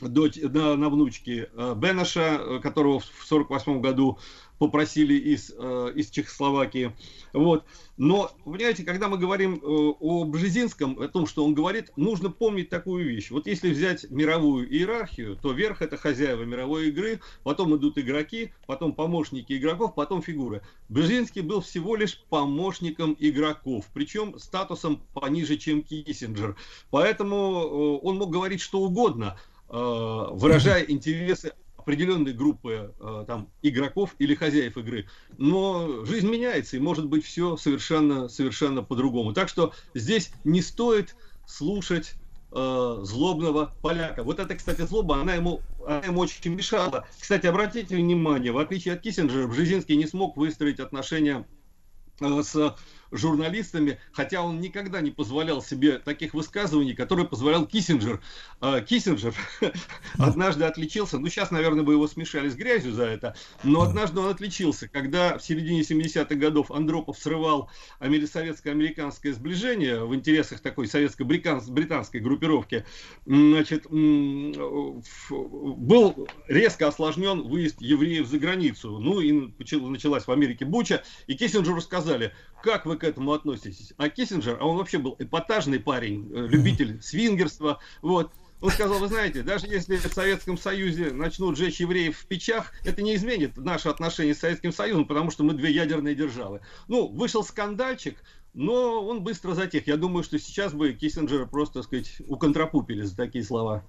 дочь, на, на внучке э, Бенаша, э, которого в 1948 году попросили из, э, из Чехословакии. Вот. Но, понимаете, когда мы говорим э, о Бжезинском, о том, что он говорит, нужно помнить такую вещь. Вот если взять мировую иерархию, то верх это хозяева мировой игры, потом идут игроки, потом помощники игроков, потом фигуры. Бжезинский был всего лишь помощником игроков, причем статусом пониже, чем Киссинджер. Поэтому э, он мог говорить что угодно, э, выражая интересы определенной группы э, там, игроков или хозяев игры. Но жизнь меняется, и может быть все совершенно, совершенно по-другому. Так что здесь не стоит слушать э, злобного поляка. Вот эта, кстати, злоба, она ему, она ему очень мешала. Кстати, обратите внимание, в отличие от Киссинджера, Бжезинский не смог выстроить отношения э, с журналистами, хотя он никогда не позволял себе таких высказываний, которые позволял Киссинджер. Э, Киссинджер однажды отличился, ну сейчас, наверное, бы его смешали с грязью за это, но однажды он отличился, когда в середине 70-х годов Андропов срывал амери- советско-американское сближение в интересах такой советско-британской группировки, значит, был резко осложнен выезд евреев за границу. Ну и начал- началась в Америке буча, и Киссинджеру сказали, как вы к этому относитесь? А Киссинджер, а он вообще был эпатажный парень, э, любитель свингерства, вот. Он сказал, вы знаете, даже если в Советском Союзе начнут жечь евреев в печах, это не изменит наши отношения с Советским Союзом, потому что мы две ядерные державы. Ну, вышел скандальчик, но он быстро затих. Я думаю, что сейчас бы Киссинджера просто, так сказать, уконтрапупили за такие слова.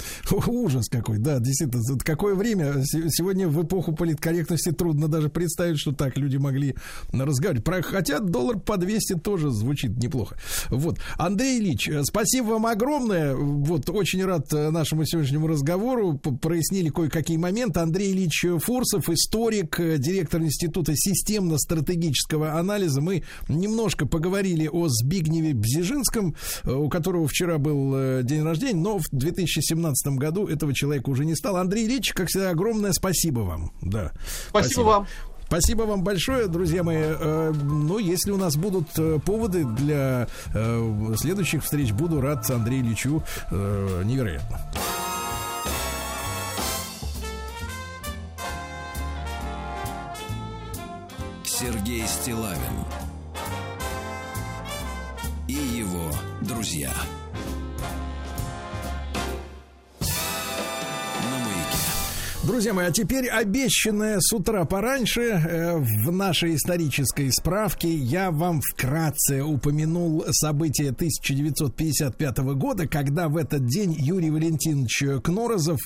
Ужас какой, да, действительно. Какое время? Се- Сегодня в эпоху политкорректности трудно даже представить, что так люди могли разговаривать. Про- Хотя доллар по 200 тоже звучит неплохо. Вот. Андрей Ильич, э, спасибо вам огромное. Вот, очень рад э, нашему сегодняшнему разговору. Прояснили кое-какие моменты. Андрей Ильич Фурсов, историк, э, директор Института системно-стратегического анализа. Мы немножко поговорили о Збигневе Бзижинском, у которого вчера был день рождения, но в 2017 году этого человека уже не стало. Андрей Ильич, как всегда, огромное спасибо вам. Да. Спасибо, вам. Спасибо вам большое, друзья мои. Э, Ну, если у нас будут э, поводы для э, следующих встреч, буду рад Андрею Ильичу э, невероятно. Сергей Стилавин и его друзья. Друзья мои, а теперь обещанное с утра пораньше э, в нашей исторической справке я вам вкратце упомянул события 1955 года, когда в этот день Юрий Валентинович Кнорозов,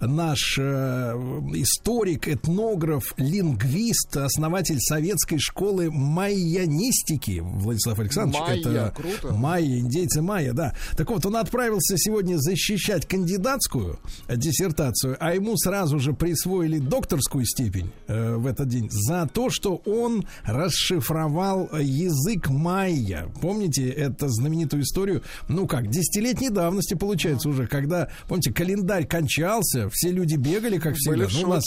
наш э, историк, этнограф, лингвист, основатель советской школы майянистики, Владислав Александрович, Майя, это круто. майя, индейцы майя, да. Так вот, он отправился сегодня защищать кандидатскую диссертацию, а ему сразу сразу же присвоили докторскую степень э, в этот день за то, что он расшифровал э, язык майя. Помните эту знаменитую историю? Ну как, десятилетней давности получается уже, когда, помните, календарь кончался, все люди бегали, как всегда. Были Ну, у нас,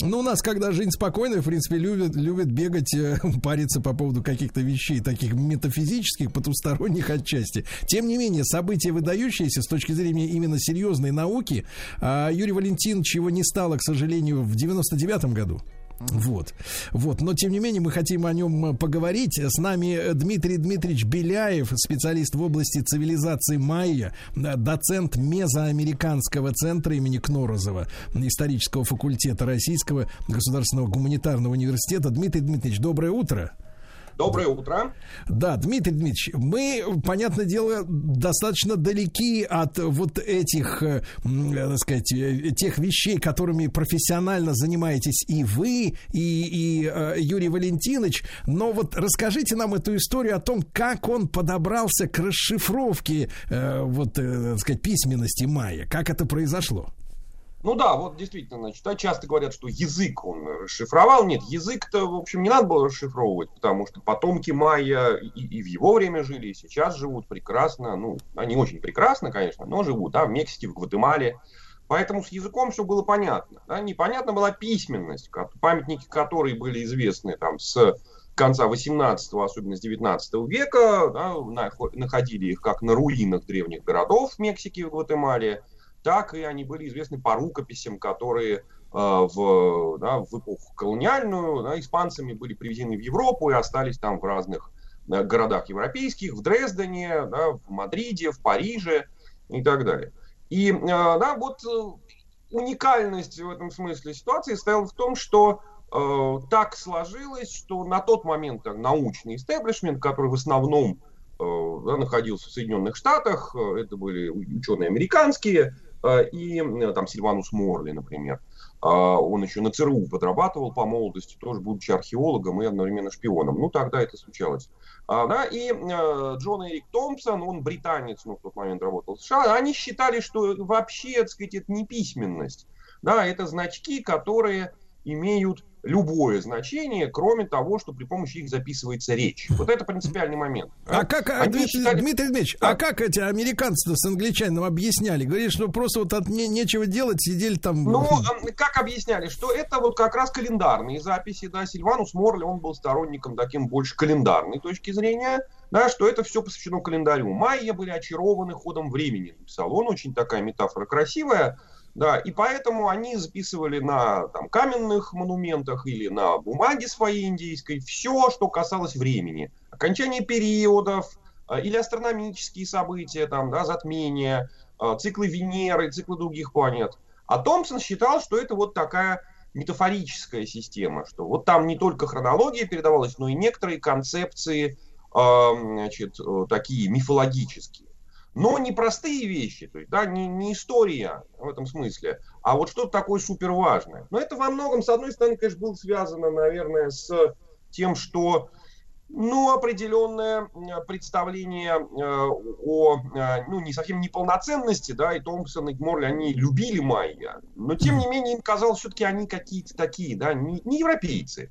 ну, у нас, когда жизнь спокойная, в принципе, любят, любят бегать, э, париться по поводу каких-то вещей, таких метафизических, потусторонних отчасти. Тем не менее, события выдающиеся с точки зрения именно серьезной науки. А Юрий Валентинович его не стало, к сожалению, в 99-м году. Вот, вот, но тем не менее мы хотим о нем э, поговорить. С нами э, Дмитрий Дмитриевич Беляев, специалист в области цивилизации майя, э, доцент Мезоамериканского центра имени Кнорозова, исторического факультета Российского государственного гуманитарного университета. Дмитрий Дмитриевич, доброе утро. Доброе утро. Да, Дмитрий Дмитриевич, мы, понятное дело, достаточно далеки от вот этих, э, э, так сказать, э, тех вещей, которыми профессионально занимаетесь и вы, и, и Юрий Валентинович. Но вот расскажите нам эту историю о том, как он подобрался к расшифровке вот, так сказать, письменности майя. Как это произошло? Ну да, вот действительно, значит, да, часто говорят, что язык он расшифровал. Нет, язык-то, в общем, не надо было расшифровывать, потому что потомки майя и, и в его время жили, и сейчас живут прекрасно. Ну, они очень прекрасно, конечно, но живут, да, в Мексике, в Гватемале. Поэтому с языком все было понятно. Да? Непонятна была письменность, памятники которой были известны там с конца 18 особенно с 19 века, да, нахо- находили их как на руинах древних городов в Мексике и в Гватемале, так и они были известны по рукописям, которые э, в, да, в эпоху колониальную да, испанцами были привезены в Европу и остались там в разных э, городах европейских, в Дрездене, да, в Мадриде, в Париже и так далее. И э, да, вот уникальность в этом смысле ситуации состояла в том, что э, так сложилось, что на тот момент э, научный истеблишмент, который в основном э, да, находился в Соединенных Штатах, это были ученые американские, и э, там Сильванус Морли, например. А, Он еще на ЦРУ подрабатывал по молодости, тоже будучи археологом и одновременно шпионом. Ну, тогда это случалось. А, да, и э, Джон Эрик Томпсон, он британец, ну, в тот момент работал в США, они считали, что вообще, так сказать, это не письменность. Да, это значки, которые имеют любое значение, кроме того, что при помощи их записывается речь. Вот это принципиальный момент. А как, а, Они Дмитрий, считали- Дмитрий Дмитриевич, а как эти американцы с англичанином объясняли? Говорили, что просто вот от не- нечего делать, сидели там... Ну, э, как объясняли, что это вот как раз календарные записи, да, Сильванус Морли, он был сторонником таким больше календарной точки зрения, да, что это все посвящено календарю. Майя были очарованы ходом времени, написал он, очень такая метафора красивая, да, и поэтому они записывали на там, каменных монументах или на бумаге своей индийской все, что касалось времени. Окончание периодов э, или астрономические события, там, да, затмения, э, циклы Венеры, циклы других планет. А Томпсон считал, что это вот такая метафорическая система, что вот там не только хронология передавалась, но и некоторые концепции, э, значит, э, такие мифологические. Но не простые вещи, то есть, да, не, не история в этом смысле, а вот что-то такое супер важное. Но это во многом, с одной стороны, конечно, было связано, наверное, с тем, что ну, определенное э, представление э, о, э, ну, не совсем неполноценности, да, и Томпсон, и Морли, они любили майя, но, тем не менее, им казалось, все-таки они какие-то такие, да, не, не европейцы.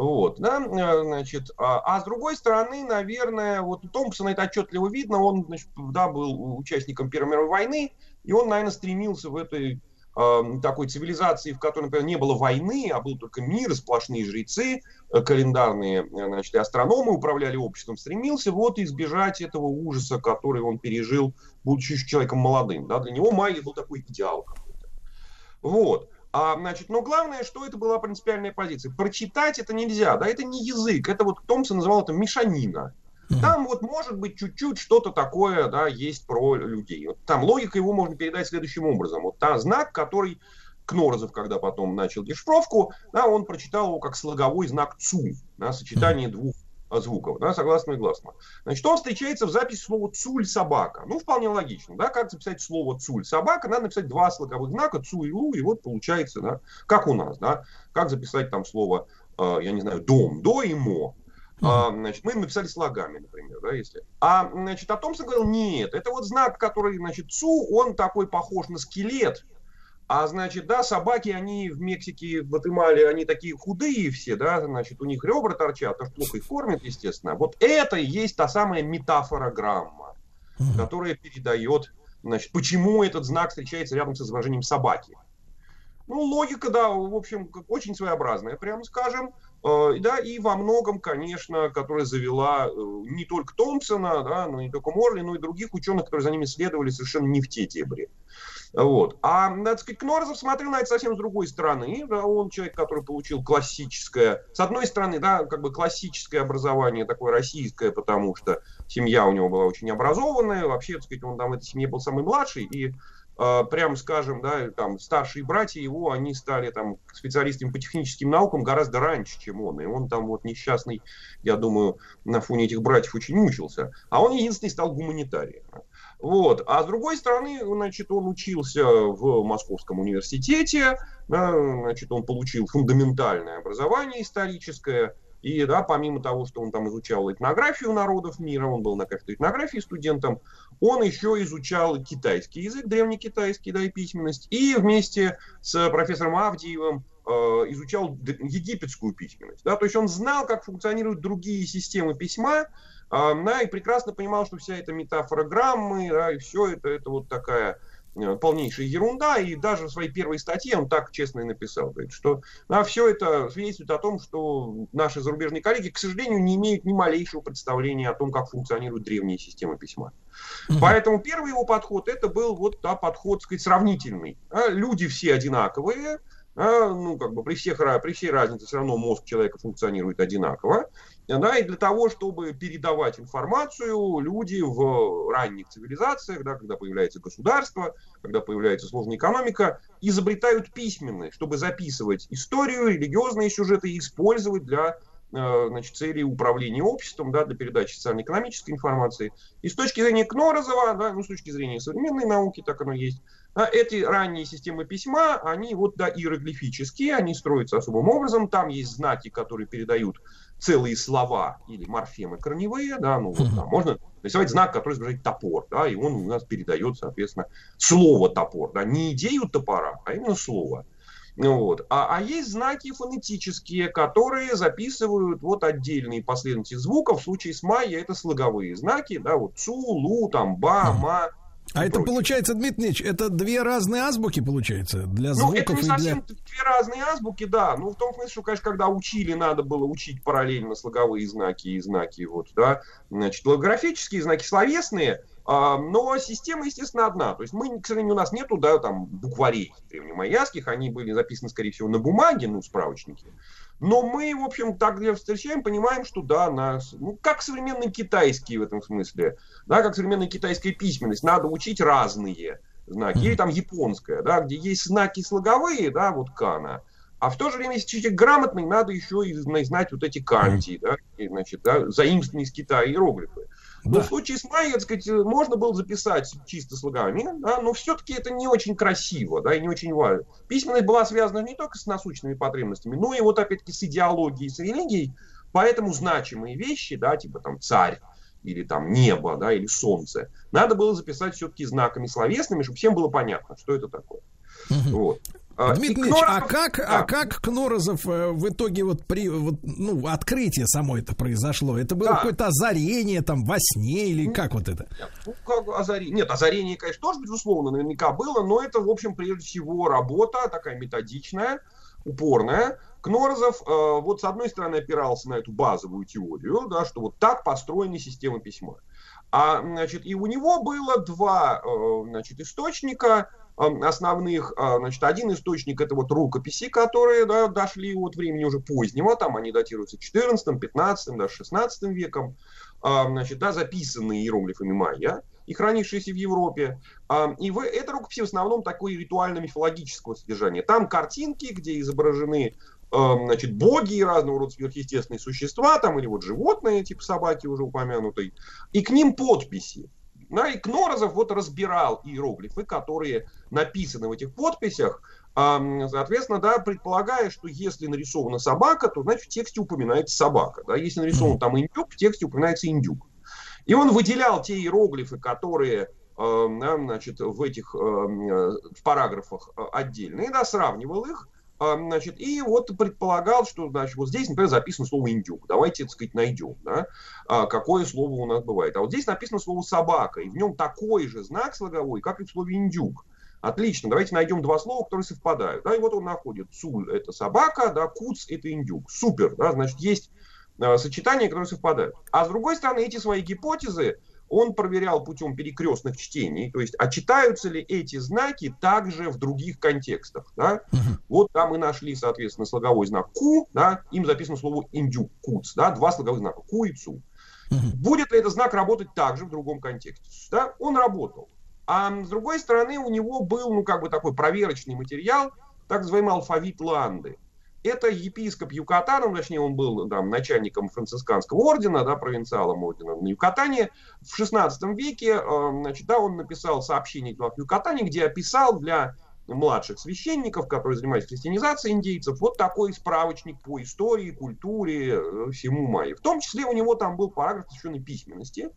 Вот, да, э, значит, а, а с другой стороны, наверное, вот у Томпсона это отчетливо видно, он, значит, да, был участником Первой мировой войны, и он, наверное, стремился в этой э, такой цивилизации, в которой, например, не было войны, а был только мир, сплошные жрецы, э, календарные, э, значит, астрономы управляли обществом, стремился вот избежать этого ужаса, который он пережил, будучи человеком молодым. Да? Для него Майя был такой идеал какой-то. Вот. А, значит, но главное, что это была принципиальная позиция. Прочитать это нельзя, да, это не язык, это вот Томпсон называл это мешанина. Там вот может быть чуть-чуть что-то такое, да, есть про людей. Вот там логика его можно передать следующим образом. Вот та знак, который Кнорозов, когда потом начал дешифровку, да, он прочитал его как слоговой знак ЦУ, да, сочетание двух звуков, да, согласно и гласно. Значит, он встречается в записи слова «цуль собака». Ну, вполне логично, да, как записать слово «цуль собака», надо написать два слоговых знака «цу» и «лу», и вот получается, да, как у нас, да, как записать там слово, э, я не знаю, «дом», «до» и «мо». А, значит, мы написали слогами, например, да, если. А, значит, а Томпсон говорил, нет, это вот знак, который, значит, ЦУ, он такой похож на скелет, А значит, да, собаки, они в Мексике, в Гватемале, они такие худые все, да, значит, у них ребра торчат, что плохо их кормят, естественно. Вот это и есть та самая метафора грамма, которая передает, значит, почему этот знак встречается рядом с изображением собаки. Ну, логика, да, в общем, очень своеобразная, прямо скажем. Э, Да, и во многом, конечно, которая завела э, не только Томпсона, да, но не только Морли, но и других ученых, которые за ними следовали совершенно не в те дебри. Вот. А, надо сказать, Кнорзов смотрел на это совсем с другой стороны. Да, он человек, который получил классическое, с одной стороны, да, как бы классическое образование, такое российское, потому что семья у него была очень образованная. Вообще, так сказать, он там в этой семье был самый младший, и э, прям скажем, да, там старшие братья его, они стали там специалистами по техническим наукам гораздо раньше, чем он. И он там вот несчастный, я думаю, на фоне этих братьев очень мучился. А он единственный стал гуманитарием. Вот. А с другой стороны, значит, он учился в Московском университете, значит, он получил фундаментальное образование историческое, и, да, помимо того, что он там изучал этнографию народов мира, он был на кафедре этнографии студентом, он еще изучал китайский язык, древнекитайский, да, и письменность, и вместе с профессором Авдиевым э, изучал египетскую письменность. Да, то есть он знал, как функционируют другие системы письма, а, да, и прекрасно понимал, что вся эта метафора граммы, да, и все это, это вот такая э, полнейшая ерунда, и даже в своей первой статье он так честно и написал, говорит, что да, все это свидетельствует о том, что наши зарубежные коллеги, к сожалению, не имеют ни малейшего представления о том, как функционируют древние системы письма. Поэтому первый его подход, это был вот да, подход, сказать, сравнительный. А, люди все одинаковые, а, ну, как бы при, всех, при всей разнице все равно мозг человека функционирует одинаково. Да, и для того, чтобы передавать информацию, люди в ранних цивилизациях, да, когда появляется государство, когда появляется сложная экономика, изобретают письменные, чтобы записывать историю, религиозные сюжеты и использовать для значит, целей управления обществом, да, для передачи социально-экономической информации. И с точки зрения Кнорозова, да, ну, с точки зрения современной науки, так оно есть, да, эти ранние системы письма, они вот, да, иероглифические, они строятся особым образом, там есть знаки, которые передают целые слова или морфемы корневые, да, ну вот там можно нарисовать знак, который изображает топор, да, и он у нас передает, соответственно, слово топор, да, не идею топора, а именно слово. Ну Вот. А, а есть знаки фонетические, которые записывают вот отдельные последовательности звуков. В случае с майя это слоговые знаки, да, вот цу, лу, там, ба, ма. А это прочее. получается, Дмитрий Ильич, это две разные азбуки, получается, для Ну, это звуков не и для... совсем две разные азбуки, да. Ну, в том смысле, что, конечно, когда учили, надо было учить параллельно слоговые знаки и знаки, вот, да. Значит, логографические знаки словесные, но система, естественно, одна. То есть мы, к сожалению, у нас нету, да, там, букварей древнемайяских, они были записаны, скорее всего, на бумаге, ну, справочники. Но мы, в общем, так где встречаем, понимаем, что да, нас, ну, как современный китайский в этом смысле, да, как современная китайская письменность, надо учить разные знаки, или там японская, да, где есть знаки слоговые, да, вот кана, а в то же время, если человек грамотный, надо еще и зна- знать вот эти канти, да, и, значит, да, заимствованные из Китая иероглифы. Но Да. в случае с майей, так сказать, можно было записать чисто слогами, да, но все-таки это не очень красиво, да, и не очень важно. Письменность была связана не только с насущными потребностями, но и вот опять-таки с идеологией, с религией, поэтому значимые вещи, да, типа там царь, или там небо, да, или солнце, надо было записать все-таки знаками словесными, чтобы всем было понятно, что это такое. Вот. А, Дмитрий Ильич, а Кнорозов- как, Да. а как Кнорозов э, в итоге вот при вот, ну открытие само это произошло? Это было Да. какое-то озарение там во сне или как вот это? Ну, как озарение. Нет, озарение, конечно, тоже, безусловно, наверняка было, но это, в общем, прежде всего работа такая методичная, упорная. Кнорозов, э, вот с одной стороны, опирался на эту базовую теорию, да, что вот так построены системы письма. А, значит, и у него было два, э, значит, источника основных. А, Значит, один источник это вот рукописи, которые да, дошли от времени уже позднего, там они датируются 14, 15, даже 16 веком а, значит, да, записанные иероглифами майя и хранившиеся в Европе. А, И в, это рукописи в основном такой ритуально-мифологического содержания. Там картинки, где изображены значит, боги и разного рода сверхъестественные существа, там или вот животные, типа собаки уже упомянутой, и к ним подписи. Да, и Кнорозов вот разбирал иероглифы, которые написаны в этих подписях, соответственно, да, предполагая, что если нарисована собака, то значит в тексте упоминается собака. Да? Если нарисован там индюк, в тексте упоминается индюк. И он выделял те иероглифы, которые да, значит, в этих э, в параграфах э, отдельные, да, сравнивал их, значит, и вот предполагал, что, значит, вот здесь, например, записано слово индюк. Давайте, так сказать, найдем, да, а, какое слово у нас бывает. А вот здесь написано слово собака, и в нем такой же знак слоговой, как и в слове индюк. Отлично, давайте найдем два слова, которые совпадают. Да, и вот он находит. Цуль – это собака, да, куц – это индюк. Супер, да, значит, есть э, сочетания, которые совпадают. А с другой стороны, эти свои гипотезы он проверял путем перекрестных чтений, то есть, а читаются ли эти знаки также в других контекстах. Да? Вот там мы нашли, соответственно, слоговой знак ку, да, им записано слово индюк, куц, да, два слоговых знака, ку и цу. Будет ли этот знак работать также в другом контексте? Да? Он работал. А с другой стороны, у него был, ну, как бы такой проверочный материал, так называемый алфавит Ланды. Это епископ Юкатана, ну, точнее, он был там, начальником францисканского ордена, да, провинциалом ордена на Юкатане. В 16 веке, э, значит, да, он написал сообщение в Юкатане, где описал для младших священников, которые занимались христианизацией индейцев, вот такой справочник по истории, культуре, э, всему майя. В том числе у него там был параграф посвященный письменности.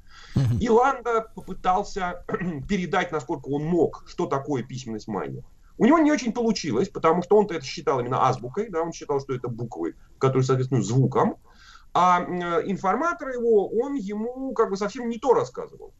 И Ланда попытался передать, насколько он мог, что такое письменность майя. У него не очень получилось, потому что он-то это считал именно азбукой, да, он считал, что это буквы, которые соответствуют звукам. А э, информатор его, он ему как бы совсем не то рассказывал.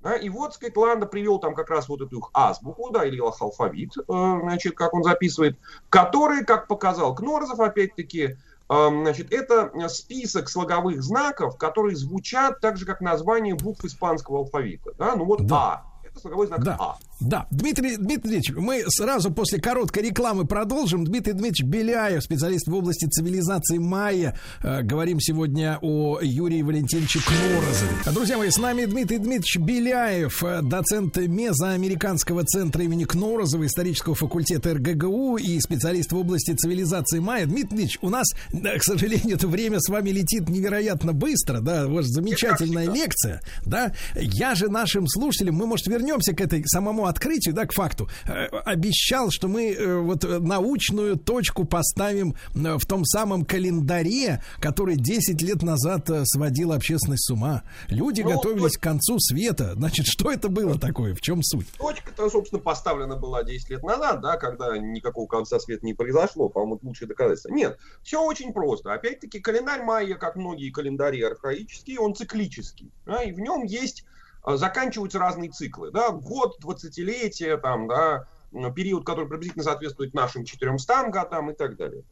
Да, и вот, сказать, Ланда привел там как раз вот эту их азбуку, да, или алфавит, э, значит, как он записывает, который, как показал Кнорзов, опять-таки, э, значит, это список слоговых знаков, которые звучат так же, как название букв испанского алфавита. Да? Ну вот Да. А. Это слоговой знак Да. А. Да, Дмитрий Дмитриевич, мы сразу после короткой рекламы продолжим. Дмитрий Дмитриевич Беляев, специалист в области цивилизации майя. Э, говорим сегодня о Юрии Валентиновиче Кнорозове. Друзья мои, с нами Дмитрий Дмитриевич Беляев, э, доцент Мезоамериканского центра имени Кнорозова, исторического факультета РГГУ и специалист в области цивилизации майя. Дмитрий Дмитриевич, у нас, да, к сожалению, это время с вами летит невероятно быстро, да, ваша замечательная лекция, да. Я же нашим слушателям, мы, может, вернемся к этой самому открытию, да, к факту, э, обещал, что мы э, вот э, научную точку поставим в том самом календаре, который 10 лет назад сводил общественность с ума. Люди Ну, готовились к концу света. Значит, что это было такое? В чем суть? Точка-то, собственно, поставлена была 10 лет назад, да, когда никакого конца света не произошло, по-моему, это лучшее доказательство. Нет, все очень просто. Опять-таки, календарь майя, как многие календари архаические, он циклический. да, и в нем есть, заканчиваются разные циклы. Да, год, двадцатилетие, там, да, период, который приблизительно соответствует нашим 400 годам и так далее.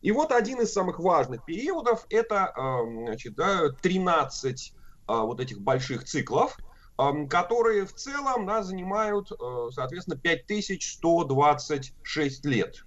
И вот один из самых важных периодов это а, значит, да, 13 а, вот этих больших циклов, ам, которые в целом да, занимают, э, соответственно, 5126 лет.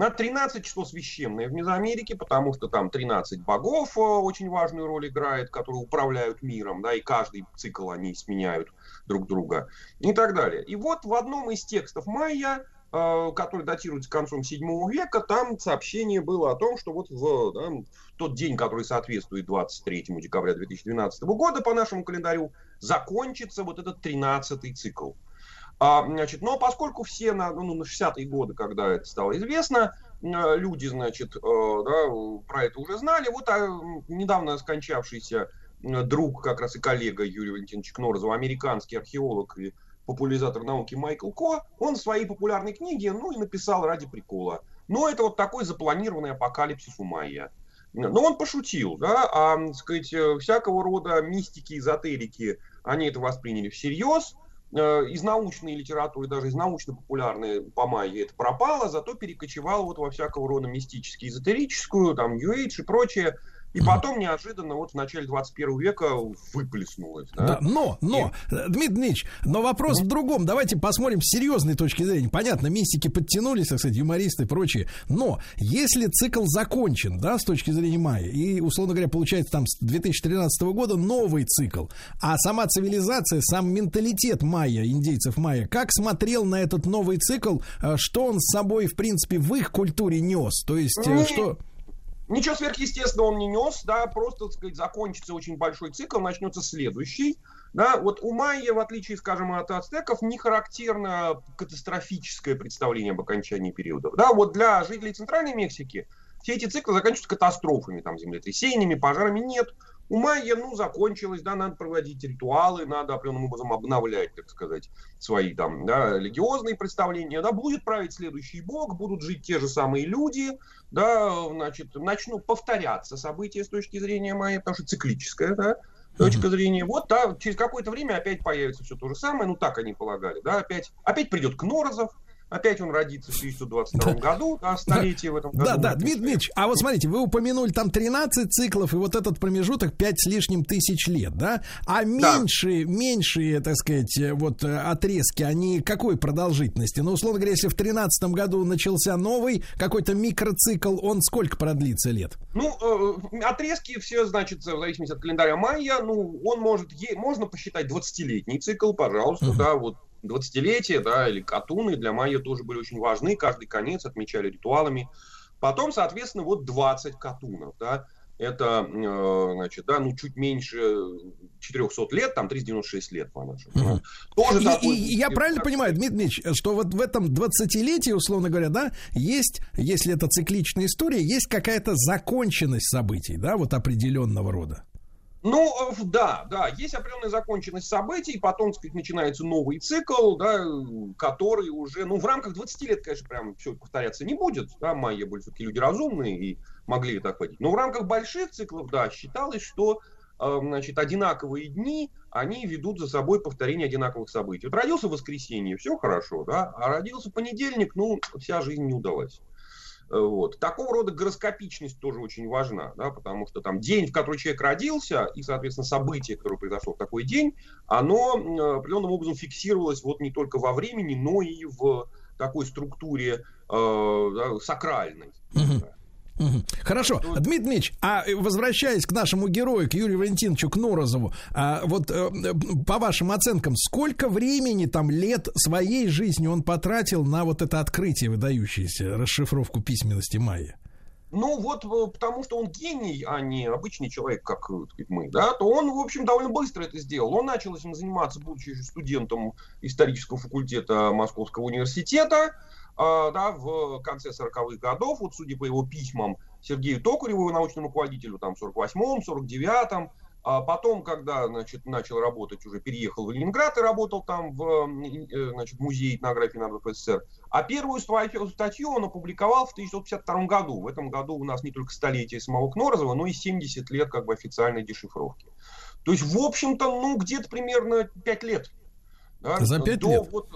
На 13 число священное в Мезоамерике, потому что там 13 богов э, очень важную роль играет, которые управляют миром, да, и каждый цикл они сменяют друг друга и так далее. И вот в одном из текстов майя, э, который датируется концом 7 века, там сообщение было о том, что вот в, да, в тот день, который соответствует 23 декабря 2012 года по нашему календарю, закончится вот этот 13 цикл. А, значит, но поскольку все на, ну, на 60-е годы, когда это стало известно, э, люди, значит, э, да, про это уже знали. Вот а, недавно скончавшийся друг, как раз и коллега Юрия Валентиновича Кнорозова, американский археолог и популяризатор науки Майкл Ко, он в своей популярной книге, ну, и написал ради прикола. Но это вот такой запланированный апокалипсис у майя. Но он пошутил, да, а, так сказать, э, всякого рода мистики, эзотерики, они это восприняли всерьез, из научной литературы, даже из научно-популярной по майе это пропало, зато перекочевало вот во всякого рода мистически эзотерическую, там, New и прочее. И потом неожиданно вот в начале 21 века выплеснулось. Да? Да, но, но, э, Дмитрий Дмитриевич, но вопрос в другом. Давайте посмотрим с серьезной точки зрения. Понятно, мистики подтянулись, так сказать, юмористы и прочие. Но если цикл закончен, да, с точки зрения мая, и, условно говоря, получается там с 2013 года новый цикл, а сама цивилизация, сам менталитет майя, индейцев майя, как смотрел на этот новый цикл, э, что он с собой, в принципе, в их культуре нес? То есть, Не- что... Ничего сверхъестественного он не нес, да, просто, так сказать, закончится очень большой цикл, начнется следующий. Да, вот у майя, в отличие, скажем, от ацтеков, не характерно катастрофическое представление об окончании периодов. Да, вот для жителей Центральной Мексики все эти циклы заканчиваются катастрофами, там, землетрясениями, пожарами. Нет. У майя, ну, закончилось, да, надо проводить ритуалы, надо определенным образом обновлять, так сказать, свои там, да, религиозные представления, да, будет править следующий бог, будут жить те же самые люди, да, значит, начнут повторяться события с точки зрения майя, потому что циклическая, да, точка зрения. Вот, да, через какое-то время опять появится все то же самое, ну, так они полагали, да, опять, опять придет Кнорозов, Опять он родится в 1922 году, да, столетие в этом году. Да, да, Дмитрий Дмитриевич, а вот смотрите, вы упомянули там 13 циклов, и вот этот промежуток 5 с лишним тысяч лет, да? А меньшие, меньшие, так сказать, э, вот э, отрезки, они какой продолжительности? Ну, условно говоря, если в 13 году начался новый какой-то микроцикл, он сколько продлится лет? Ну, э, отрезки все, значит, в зависимости от календаря майя, ну, он может, е- можно посчитать 20-летний цикл, пожалуйста, да, вот 20-летие, да, или катуны для майя тоже были очень важны, каждый конец отмечали ритуалами. Потом, соответственно, вот 20 катунов, да, это, э, значит, да, ну, чуть меньше 400 лет, там 396 лет по нашему. Тоже И- такой- и, я правильно понимаю, Дмитрий Дмитриевич, что вот в этом 20-летии, условно говоря, да, есть, если это цикличная история, есть какая-то законченность событий, да, вот определенного рода. Ну, э, да, да, есть определенная законченность событий, потом, так сказать, начинается новый цикл, да, который уже, ну, в рамках 20 лет, конечно, прям все повторяться не будет, да, майя были все-таки люди разумные и могли это охватить. Но в рамках больших циклов, да, считалось, что, э, значит, одинаковые дни, они ведут за собой повторение одинаковых событий. Вот родился воскресенье, все хорошо, да, а родился понедельник, ну, вся жизнь не удалась. Вот. Такого рода гороскопичность тоже очень важна, да, потому что там день, в который человек родился, и, соответственно, событие, которое произошло в такой день, оно определенным образом фиксировалось вот не только во времени, но и в такой структуре э, да, сакральной. Хорошо. Дмитрий Дмитриевич, а э, возвращаясь к нашему герою, к Юрию Валентиновичу Кнорозову, а вот э, по вашим оценкам, сколько времени, там, лет своей жизни он потратил на вот это открытие выдающееся, расшифровку письменности майя? Ну вот, э, потому что он гений, а не обычный человек, как мы, да, то он, в общем, довольно быстро это сделал. Он начал этим заниматься, будучи еще студентом исторического факультета Московского университета, да, в конце 40-х годов, вот судя по его письмам Сергею Токареву, его научному руководителю, там, в 48-м, 49-м, а потом, когда, значит, начал работать, уже переехал в Ленинград и работал там в э, значит, музее этнографии народов СССР. А первую свою статью он опубликовал в 1952 году. В этом году у нас не только столетие самого Кнорозова, но и 70 лет как бы официальной дешифровки. То есть, в общем-то, ну, где-то примерно 5 лет. Да, За пять до, лет? Вот,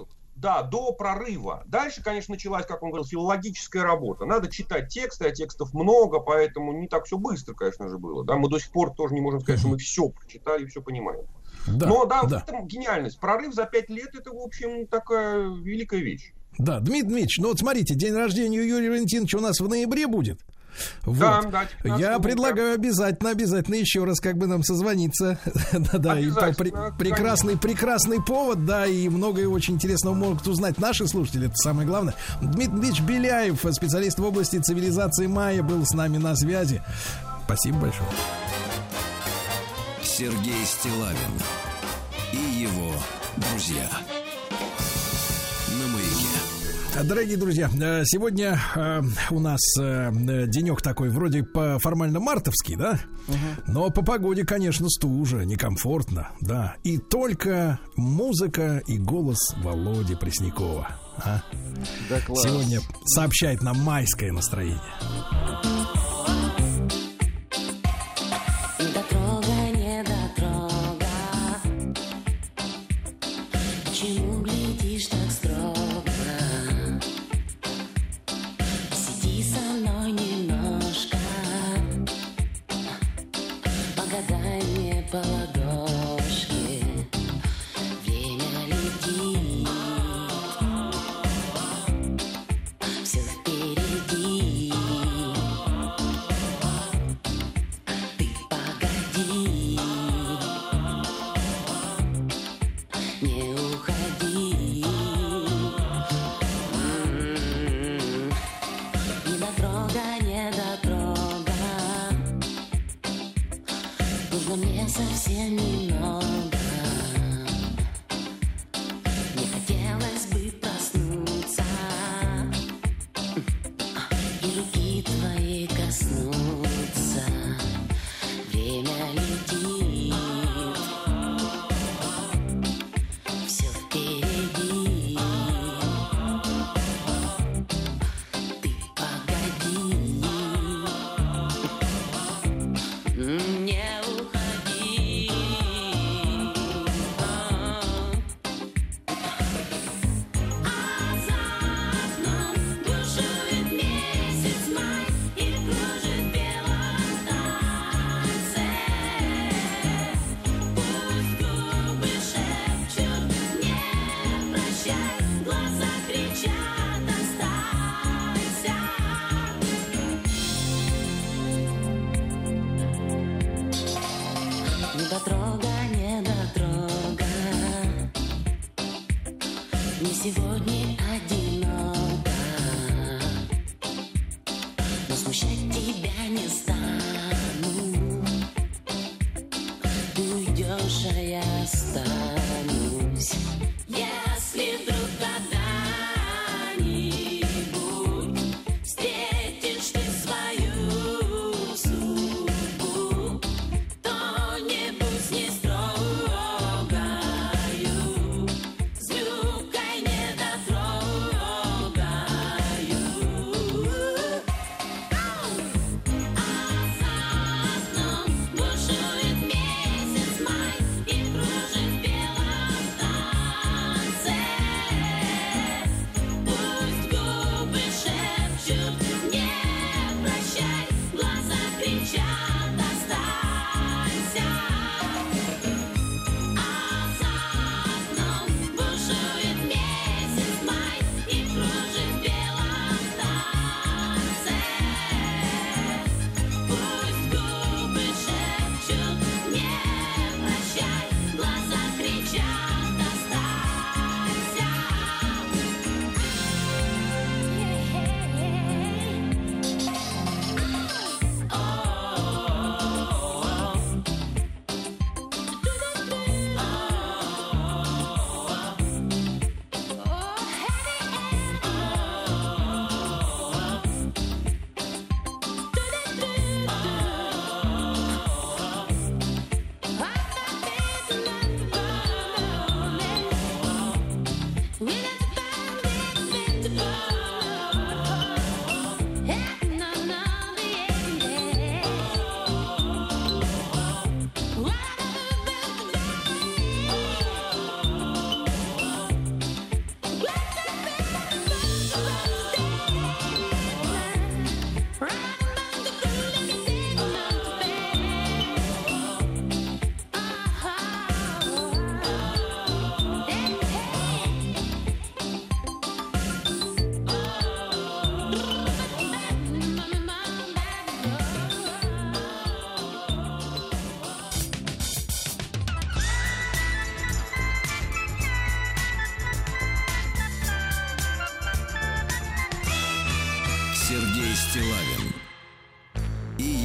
да, до прорыва. Дальше, конечно, началась, как он говорил, филологическая работа. Надо читать тексты, а текстов много, поэтому не так все быстро, конечно же, было. Да, мы до сих пор тоже не можем сказать, что мы все прочитали и все понимаем. Да, Но да, да. в этом гениальность. Прорыв за пять лет это, в общем, такая великая вещь. Да, Дмитрий Дмитриевич, ну вот смотрите, день рождения Юрия Валентиновича у нас в ноябре будет. Вот. Да, да, 19 Я предлагаю обязательно, обязательно еще раз как бы нам созвониться. Да, да, и по- при- прекрасный, прекрасный повод, да, и многое очень интересного могут узнать наши слушатели, это самое главное. Дмитрий Дмитриевич Беляев, специалист в области цивилизации майя, был с нами на связи. Спасибо большое. Сергей Стилавин и его друзья. Дорогие друзья, э, сегодня э, у нас э, денек такой вроде по формально мартовский, да? Но по погоде, конечно, стужа, некомфортно, да. И только музыка и голос Володи Преснякова. а? Да класс. Сегодня сообщает нам майское настроение.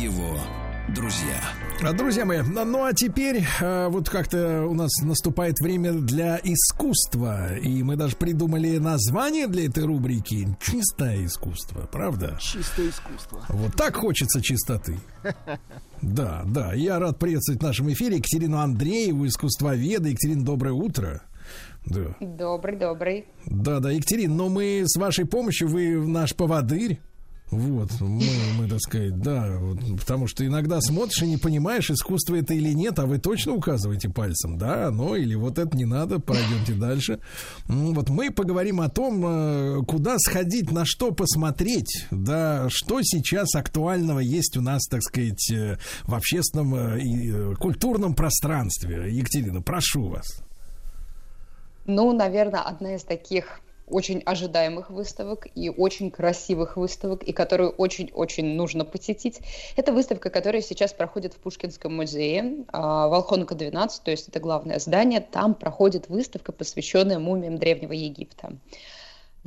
Его друзья. А, Друзья мои, ну ну, а теперь э, вот как-то у нас наступает время для искусства. И мы даже придумали название для этой рубрики «Чистое искусство», правда? Чистое искусство. Вот так хочется чистоты. Да, да. Я рад приветствовать в нашем эфире Екатерину Андрееву, искусствоведа. Екатерина, доброе утро. Да. Добрый, добрый. Да, да, Екатерин, но мы с вашей помощью, вы наш поводырь. Вот, мы, мы, так сказать, да, вот, потому что иногда смотришь и не понимаешь, искусство это или нет, а вы точно указываете пальцем, да, оно или вот это не надо, пройдемте дальше. Вот мы поговорим о том, э, куда сходить, на что посмотреть, да, что сейчас актуального есть у нас, так сказать, э, в общественном э, и культурном пространстве. Екатерина, прошу вас. Ну, наверное, одна из таких очень ожидаемых выставок и очень красивых выставок, и которую очень-очень нужно посетить. Это выставка, которая сейчас проходит в Пушкинском музее, а, Волхонка 12, то есть это главное здание. Там проходит выставка, посвященная мумиям Древнего Египта.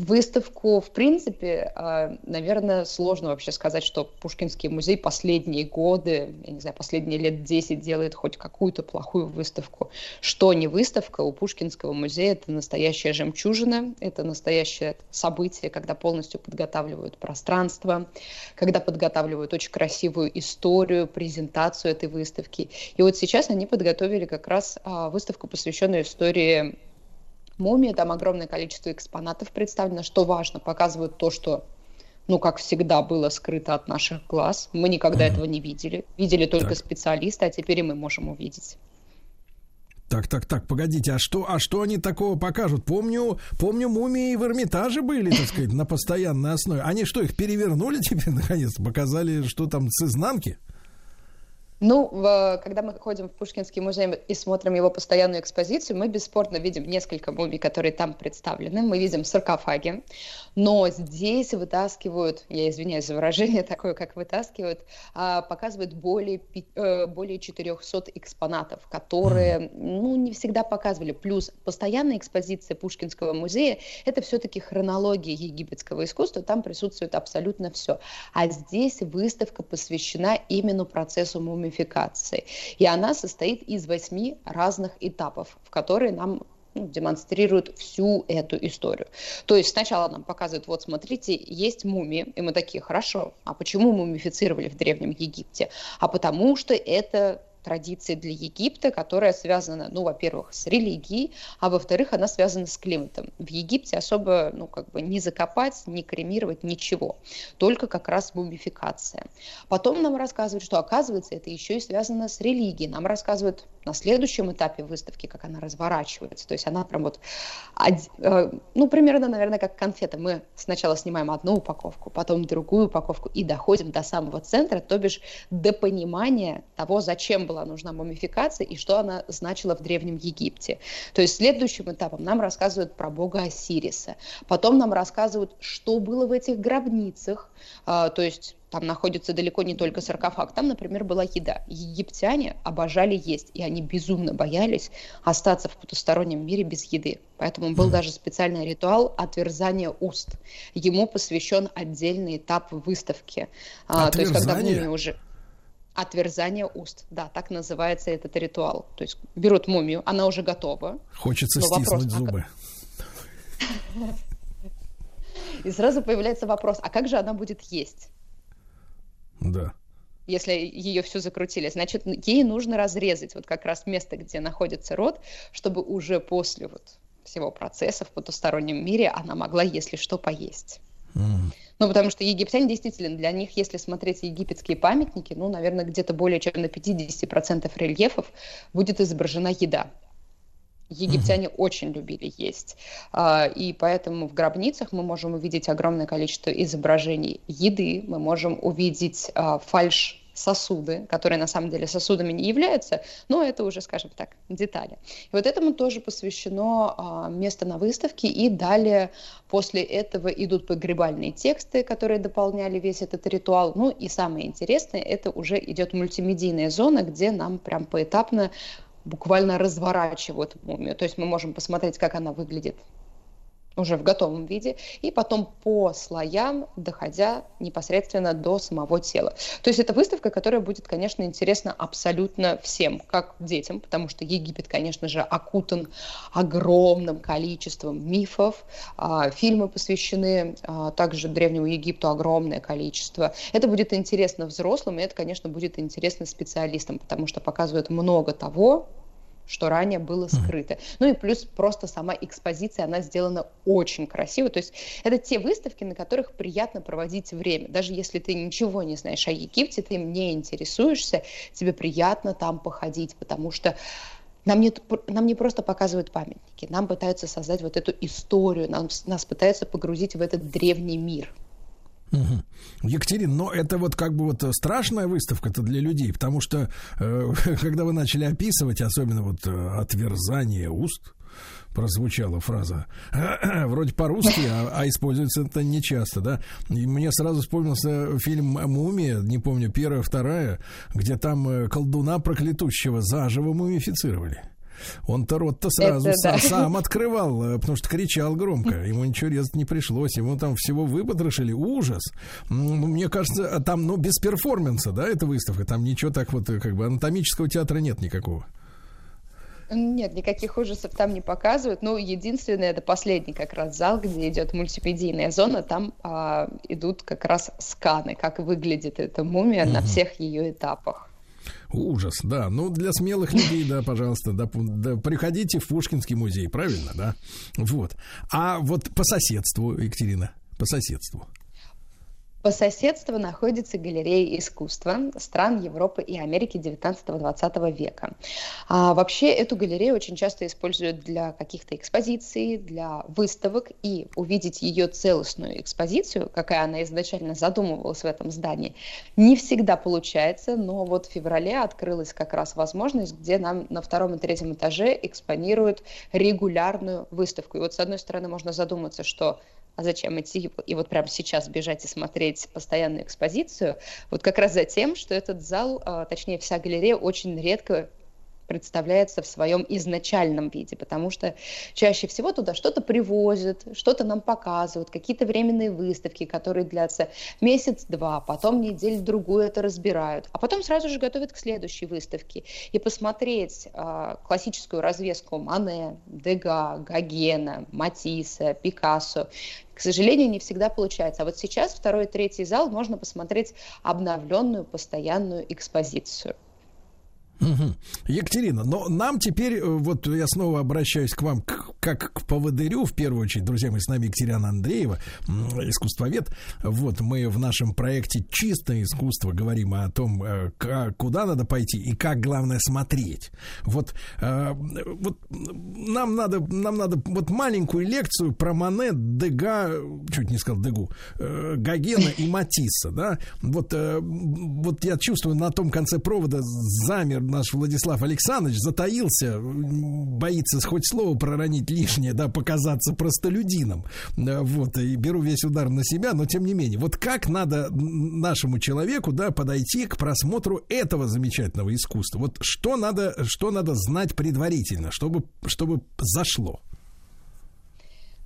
Выставку, в принципе, а, наверное, сложно вообще сказать, что Пушкинский музей последние годы, я не знаю, последние лет 10 делает хоть какую-то плохую выставку. Что не выставка, у Пушкинского музея это настоящая жемчужина, это настоящее событие, когда полностью подготавливают пространство, когда подготавливают очень красивую историю, презентацию этой выставки. И вот сейчас они подготовили как раз а, выставку, посвященную истории мумии, там огромное количество экспонатов представлено, что важно, показывают то, что ну, как всегда, было скрыто от наших глаз. Мы никогда этого не видели. Видели только Так. специалисты, а теперь и мы можем увидеть. Так, так, так, погодите, а что, а что они такого покажут? Помню, помню, мумии в Эрмитаже были, так сказать, на постоянной основе. Они что, их перевернули теперь наконец? Показали, что там с изнанки? Ну, в- когда мы ходим в Пушкинский музей и смотрим его постоянную экспозицию, мы бесспорно видим несколько мумий, которые там представлены. Мы видим саркофаги, но здесь вытаскивают, я извиняюсь за выражение такое, как вытаскивают, а, показывают более, э, более 400 экспонатов, которые, ну, не всегда показывали. Плюс постоянная экспозиция Пушкинского музея – это все-таки хронология египетского искусства, там присутствует абсолютно все. А здесь выставка посвящена именно процессу мумификации. И она состоит из восьми разных этапов, в которые нам ну, демонстрируют всю эту историю. То есть сначала нам показывают, вот смотрите, есть мумии, и мы такие, хорошо, а почему мумифицировали в Древнем Египте? А потому что это традиция для Египта, которая связана, ну, во-первых, с религией, а во-вторых, она связана с климатом. В Египте особо, ну, как бы не закопать, не кремировать, ничего. Только как раз мумификация. Потом нам рассказывают, что, оказывается, это еще и связано с религией. Нам рассказывают на следующем этапе выставки, как она разворачивается. То есть она прям вот, э, ну, примерно, наверное, как конфета. Мы сначала снимаем одну упаковку, потом другую упаковку и доходим до самого центра, то бишь до понимания того, зачем была нужна мумификация и что она значила в Древнем Египте. То есть следующим этапом нам рассказывают про бога Осириса. Потом нам рассказывают, что было в этих гробницах. А, то есть там находится далеко не только саркофаг. Там, например, была еда. Египтяне обожали есть, и они безумно боялись остаться в потустороннем мире без еды. Поэтому был даже специальный ритуал отверзания уст. Ему посвящен отдельный этап выставки. А, то есть, когда мумия уже... Отверзание уст, да, так называется этот ритуал. То есть берут мумию, она уже готова. Хочется Но вопрос, стиснуть а как- зубы. И сразу появляется вопрос, а как же она будет есть? Да. если ее всю закрутили, значит, ей нужно разрезать вот как раз место, где находится рот, чтобы уже после вот всего процесса в потустороннем мире она могла, если что, поесть. Ну, потому что египтяне действительно, для них, если смотреть египетские памятники, ну, наверное, где-то более чем на 50% рельефов будет изображена еда. Египтяне очень любили есть. А, И поэтому в гробницах мы можем увидеть огромное количество изображений еды, мы можем увидеть а, фальш сосуды, которые на самом деле сосудами не являются, но это уже, скажем так, детали. И вот этому тоже посвящено а, место на выставке, и далее после этого идут погребальные тексты, которые дополняли весь этот ритуал. Ну и самое интересное, это уже идет мультимедийная зона, где нам прям поэтапно буквально разворачивают мумию. То есть мы можем посмотреть, как она выглядит уже в готовом виде, и потом по слоям, доходя непосредственно до самого тела. То есть это выставка, которая будет, конечно, интересна абсолютно всем, как детям, потому что Египет, конечно же, окутан огромным количеством мифов, а, фильмы посвящены а, также Древнему Египту огромное количество. Это будет интересно взрослым, и это, конечно, будет интересно специалистам, потому что показывают много того, что ранее было скрыто. Ну и плюс просто сама экспозиция, она сделана очень красиво. То есть это те выставки, на которых приятно проводить время. Даже если ты ничего не знаешь о Египте, ты им не интересуешься, тебе приятно там походить, потому что нам не, нам не просто показывают памятники, нам пытаются создать вот эту историю, нам, нас пытаются погрузить в этот древний мир. Мгм. Екатерина, но это вот как бы вот страшная выставка-то для людей, потому что э, когда вы начали описывать, особенно вот э, отверзание уст, прозвучала фраза вроде по-русски, а, а используется это нечасто, да. И мне сразу вспомнился фильм «Мумия», не помню, первая, вторая, где там э, колдуна проклятущего заживо мумифицировали. Он-то рот-то сразу Это сам, да. сам открывал, э, потому что кричал громко. Ему ничего резать не пришлось. Ему там всего выпотрошили. Ужас. М, Мне кажется, а там, ну, без перформанса, да, эта выставка. Там ничего так вот, э, как бы, анатомического театра нет никакого. Нет, никаких ужасов там не показывают. Ну, единственное, это последний как раз зал, где идет мультимедийная зона. Там а, идут как раз сканы, как выглядит эта мумия на всех ее этапах. Ужас, да. Ну, для смелых людей, да, пожалуйста, да, да, приходите в Пушкинский музей, правильно, да? Вот. А вот по соседству, Екатерина, по соседству. По соседству находится галерея искусства стран Европы и Америки 19-20 века. А вообще эту галерею очень часто используют для каких-то экспозиций, для выставок, и увидеть ее целостную экспозицию, какая она изначально задумывалась в этом здании, не всегда получается, но вот в феврале открылась как раз возможность, где нам на втором и третьем этаже экспонируют регулярную выставку. И вот с одной стороны можно задуматься, что а зачем идти и вот прямо сейчас бежать и смотреть постоянную экспозицию? Вот как раз за тем, что этот зал, а, точнее вся галерея очень редко представляется в своем изначальном виде, потому что чаще всего туда что-то привозят, что-то нам показывают, какие-то временные выставки, которые длятся месяц-два, потом неделю-другую это разбирают, а потом сразу же готовят к следующей выставке. И посмотреть э, классическую развеску Мане, Дега, Гогена, Матисса, Пикассо к сожалению, не всегда получается. А вот сейчас второй и третий зал можно посмотреть обновленную постоянную экспозицию. Угу. Екатерина, но нам теперь, э, вот я снова обращаюсь к вам к, как к поводырю, в первую очередь, друзья мои, с нами Екатерина Андреева, искусствовед. Вот мы в нашем проекте «Чистое искусство» говорим о том, э, как, куда надо пойти и как, главное, смотреть. Вот, э, вот нам надо, нам надо вот маленькую лекцию про Мане, Дега, чуть не сказал Дегу, Гогена и Матисса, да? Вот, вот я чувствую, на том конце провода замер наш Владислав Александрович затаился, боится хоть слово проронить лишнее, да, показаться простолюдином. Вот, и беру весь удар на себя, но тем не менее. Вот как надо нашему человеку, да, подойти к просмотру этого замечательного искусства? Вот что надо, что надо знать предварительно, чтобы, чтобы зашло?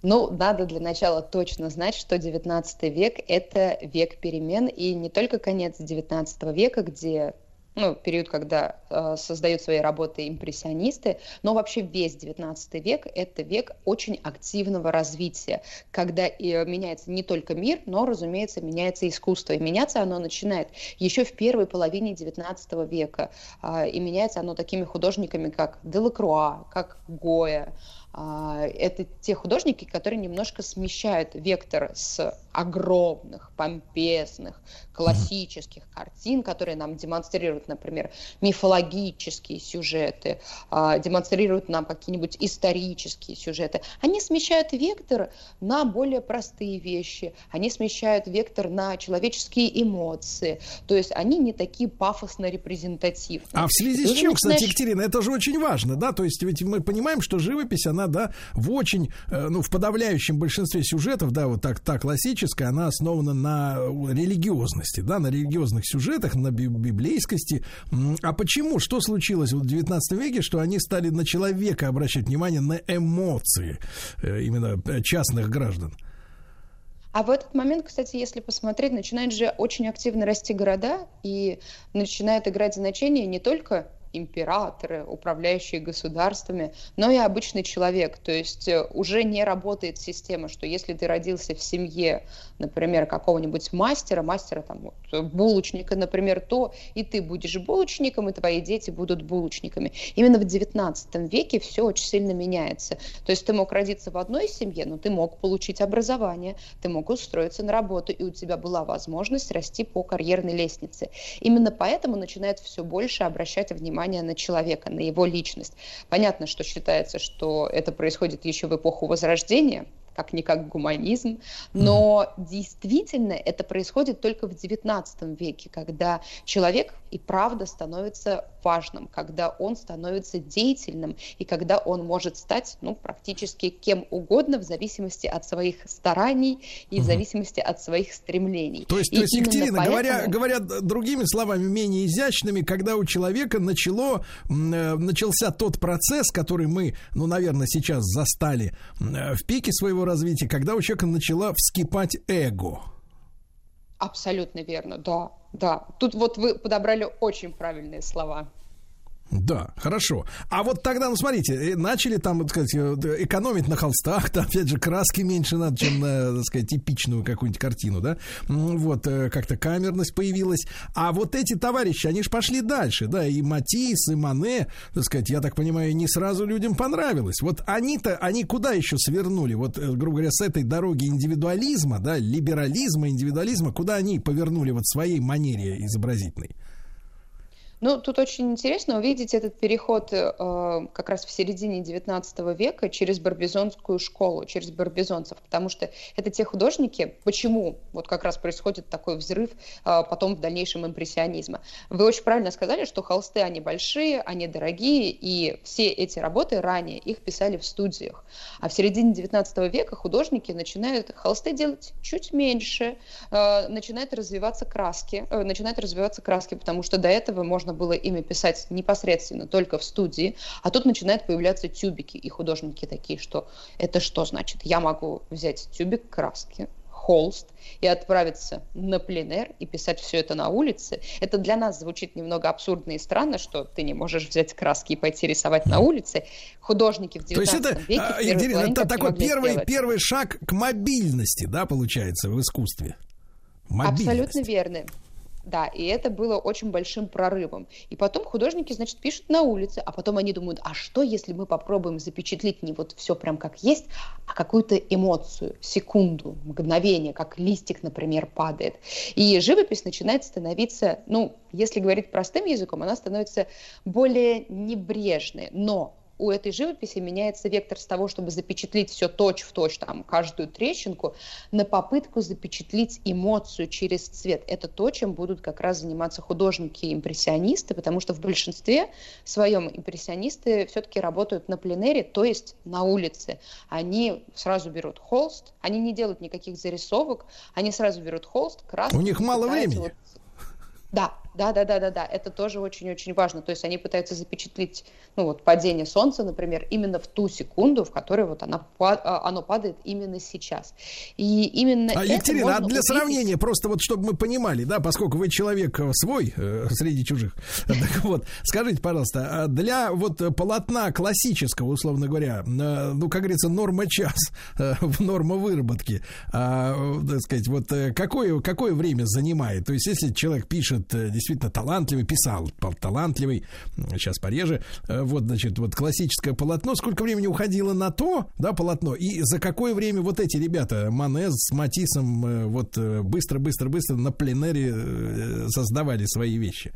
Ну, надо для начала точно знать, что 19 век – это век перемен, и не только конец 19 века, где ну, период, когда э, создают свои работы импрессионисты, но вообще весь 19 век – это век очень активного развития, когда и меняется не только мир, но, разумеется, меняется искусство. И меняться оно начинает еще в первой половине 19 века. Э, и меняется оно такими художниками, как Делакруа, как Гоя, это те художники, которые немножко смещают вектор с огромных, помпезных, классических картин, которые нам демонстрируют, например, мифологические сюжеты, демонстрируют нам какие-нибудь исторические сюжеты. Они смещают вектор на более простые вещи, они смещают вектор на человеческие эмоции, то есть они не такие пафосно репрезентативные. А в связи с чем, кстати, Екатерина, это же очень важно, да, то есть ведь мы понимаем, что живопись, она да, в очень, э, ну, в подавляющем большинстве сюжетов, да, вот так, так классическая, она основана на религиозности, да, на религиозных сюжетах, на библейскости. А почему? Что случилось в 19 веке, что они стали на человека обращать внимание, на эмоции э, именно э, частных граждан? А в этот момент, кстати, если посмотреть, начинают же очень активно расти города и начинают играть значение не только императоры, управляющие государствами, но и обычный человек. То есть э, уже не работает система, что если ты родился в семье, например, какого-нибудь мастера, мастера там вот, булочника, например, то и ты будешь булочником, и твои дети будут булочниками. Именно в XIX веке все очень сильно меняется. То есть ты мог родиться в одной семье, но ты мог получить образование, ты мог устроиться на работу, и у тебя была возможность расти по карьерной лестнице. Именно поэтому начинает все больше обращать внимание внимание на человека, на его личность. Понятно, что считается, что это происходит еще в эпоху Возрождения, как-никак гуманизм, но mm. действительно это происходит только в XIX веке, когда человек и правда становится важным, когда он становится деятельным и когда он может стать ну, практически кем угодно в зависимости от своих стараний и mm. в зависимости от своих стремлений. То есть, и то есть Екатерина, поэтому... говоря, говоря другими словами, менее изящными, когда у человека начало, э, начался тот процесс, который мы, ну, наверное, сейчас застали э, в пике своего развития, когда у человека начала вскипать эго. Абсолютно верно, да, да. Тут вот вы подобрали очень правильные слова. Да, хорошо. А вот тогда, ну смотрите, э, начали там, так сказать, э, экономить на холстах, там, опять же, краски меньше надо, чем на, так сказать, типичную какую-нибудь картину, да? Вот, э, как-то камерность появилась. А вот эти товарищи, они же пошли дальше, да, и Матис, и Мане, так сказать, я так понимаю, не сразу людям понравилось. Вот они-то, они куда еще свернули? Вот, э, грубо говоря, с этой дороги индивидуализма, да, либерализма, индивидуализма, куда они повернули вот своей манере изобразительной? Ну, тут очень интересно увидеть этот переход э, как раз в середине XIX века через барбизонскую школу, через барбизонцев, потому что это те художники, почему вот как раз происходит такой взрыв э, потом в дальнейшем импрессионизма. Вы очень правильно сказали, что холсты, они большие, они дорогие, и все эти работы ранее их писали в студиях. А в середине XIX века художники начинают холсты делать чуть меньше, э, начинают развиваться краски, э, начинают развиваться краски, потому что до этого можно было ими писать непосредственно только в студии, а тут начинают появляться тюбики, и художники такие, что это что значит? Я могу взять тюбик краски, холст и отправиться на пленэр и писать все это на улице. Это для нас звучит немного абсурдно и странно, что ты не можешь взять краски и пойти рисовать на улице. Художники в То есть 19 это, веке а, Екатерина, половине это так такой первый, сделать. первый шаг к мобильности, да, получается, в искусстве. Мобильность. Абсолютно верно. Да, и это было очень большим прорывом. И потом художники, значит, пишут на улице, а потом они думают, а что, если мы попробуем запечатлеть не вот все прям как есть, а какую-то эмоцию, секунду, мгновение, как листик, например, падает. И живопись начинает становиться, ну, если говорить простым языком, она становится более небрежной, но у этой живописи меняется вектор с того, чтобы запечатлеть все точь в точь, там, каждую трещинку, на попытку запечатлеть эмоцию через цвет. Это то, чем будут как раз заниматься художники-импрессионисты, потому что в большинстве своем импрессионисты все-таки работают на пленэре, то есть на улице. Они сразу берут холст, они не делают никаких зарисовок, они сразу берут холст, краску. У них мало времени. Да, да, да, да, да, да. Это тоже очень-очень важно. То есть они пытаются запечатлеть, ну вот падение солнца, например, именно в ту секунду, в которой вот она, а, оно падает именно сейчас. И именно А, это Екатерина, а для увидеть- сравнения, просто вот чтобы мы понимали, да, поскольку вы человек э, свой э, среди чужих, так вот, скажите, пожалуйста, а для вот полотна классического, условно говоря, э, ну, как говорится, норма час, э, норма выработки, а, э, так сказать, вот э, какое, какое время занимает? То есть, если человек пишет э, действительно талантливый, писал талантливый, сейчас пореже, э, вот, значит, вот классическое полотно, сколько времени уходило на то, да, полотно, и за какое время вот эти ребята, Мане с Матисом, э, вот быстро-быстро-быстро на пленэре э, создавали свои вещи?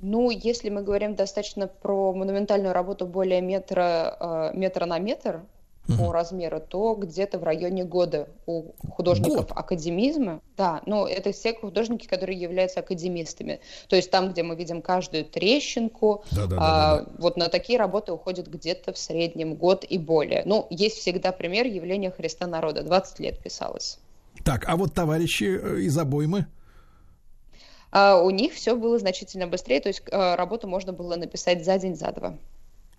Ну, если мы говорим достаточно про монументальную работу более метра, метра на метр по размеру, то где-то в районе года у художников академизма. Да, ну это все художники, которые являются академистами. То есть там, где мы видим каждую трещинку, а, вот на такие работы уходит где-то в среднем год и более. Ну, есть всегда пример явления Христа народа. 20 лет писалось. Так, а вот товарищи э, из обоймы? А у них все было значительно быстрее, то есть э, работу можно было написать за день, за два.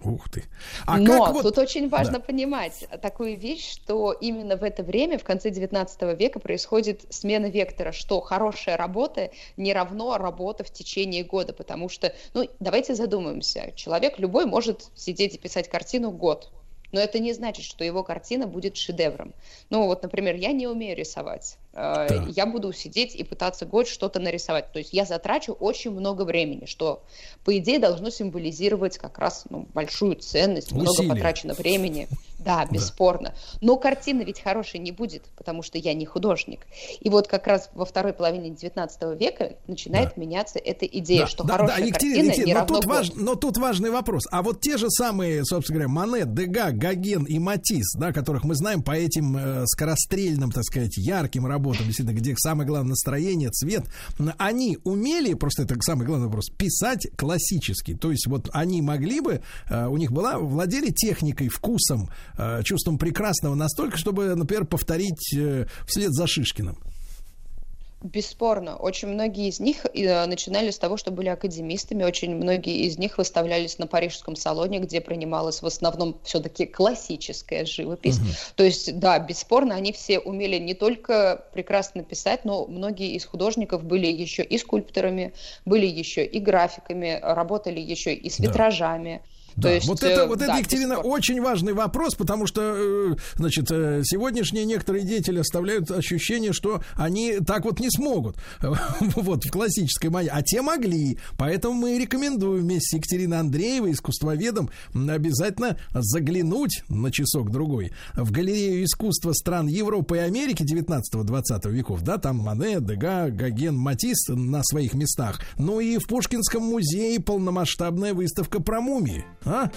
Ух ты. А Но вот... тут очень важно Да. понимать такую вещь, что именно в это время, в конце 19 века, происходит смена вектора, что хорошая работа не равно работа в течение года, потому что, ну, давайте задумаемся, человек любой может сидеть и писать картину год, но это не значит, что его картина будет шедевром. Ну, вот, например, я не умею рисовать. Э, Да. Я буду сидеть и пытаться год что-то нарисовать. То есть я затрачу очень много времени, что, по идее, должно символизировать как раз ну, большую ценность, много Усилия. потрачено времени. Да, бесспорно. Но картина ведь хорошей не будет, потому что я не художник. И вот как раз во второй половине 19 века начинает меняться эта идея, Да, что да, хорошая да, Екатерина, картина Екатерина, не но, равно тут важ- но тут важный вопрос. А вот те же самые, собственно говоря, Мане, Дега, Гоген и Матис, да, которых мы знаем по этим э, скорострельным, так сказать, ярким работам, действительно, где самое главное настроение, цвет, они умели, просто это самый главный вопрос, писать классически. То есть вот они могли бы, э, у них была, владели техникой, вкусом, э, чувством прекрасного настолько, чтобы, например, повторить э, вслед за Шишкиным. Бесспорно. Очень многие из них э, начинали с того, что были академистами. Очень многие из них выставлялись на Парижском салоне, где принималась в основном все-таки классическая живопись. То есть, да, бесспорно, они все умели не только прекрасно писать, но многие из художников были еще и скульпторами, были еще и графиками, работали еще и с Да. витражами. Да, То есть, вот это, э, вот это, да, Екатерина, бесспорно. очень важный вопрос, потому что, э, значит, э, сегодняшние некоторые деятели оставляют ощущение, что они так вот не смогут, вот, в классической манере, а те могли, поэтому мы рекомендуем вместе с Екатериной Андреевой, искусствоведом, обязательно заглянуть на часок-другой в галерею искусства стран Европы и Америки 19-20 веков, да, там Мане, Дега, Гоген, Матисс на своих местах, ну и в Пушкинском музее полномасштабная выставка про мумии, а?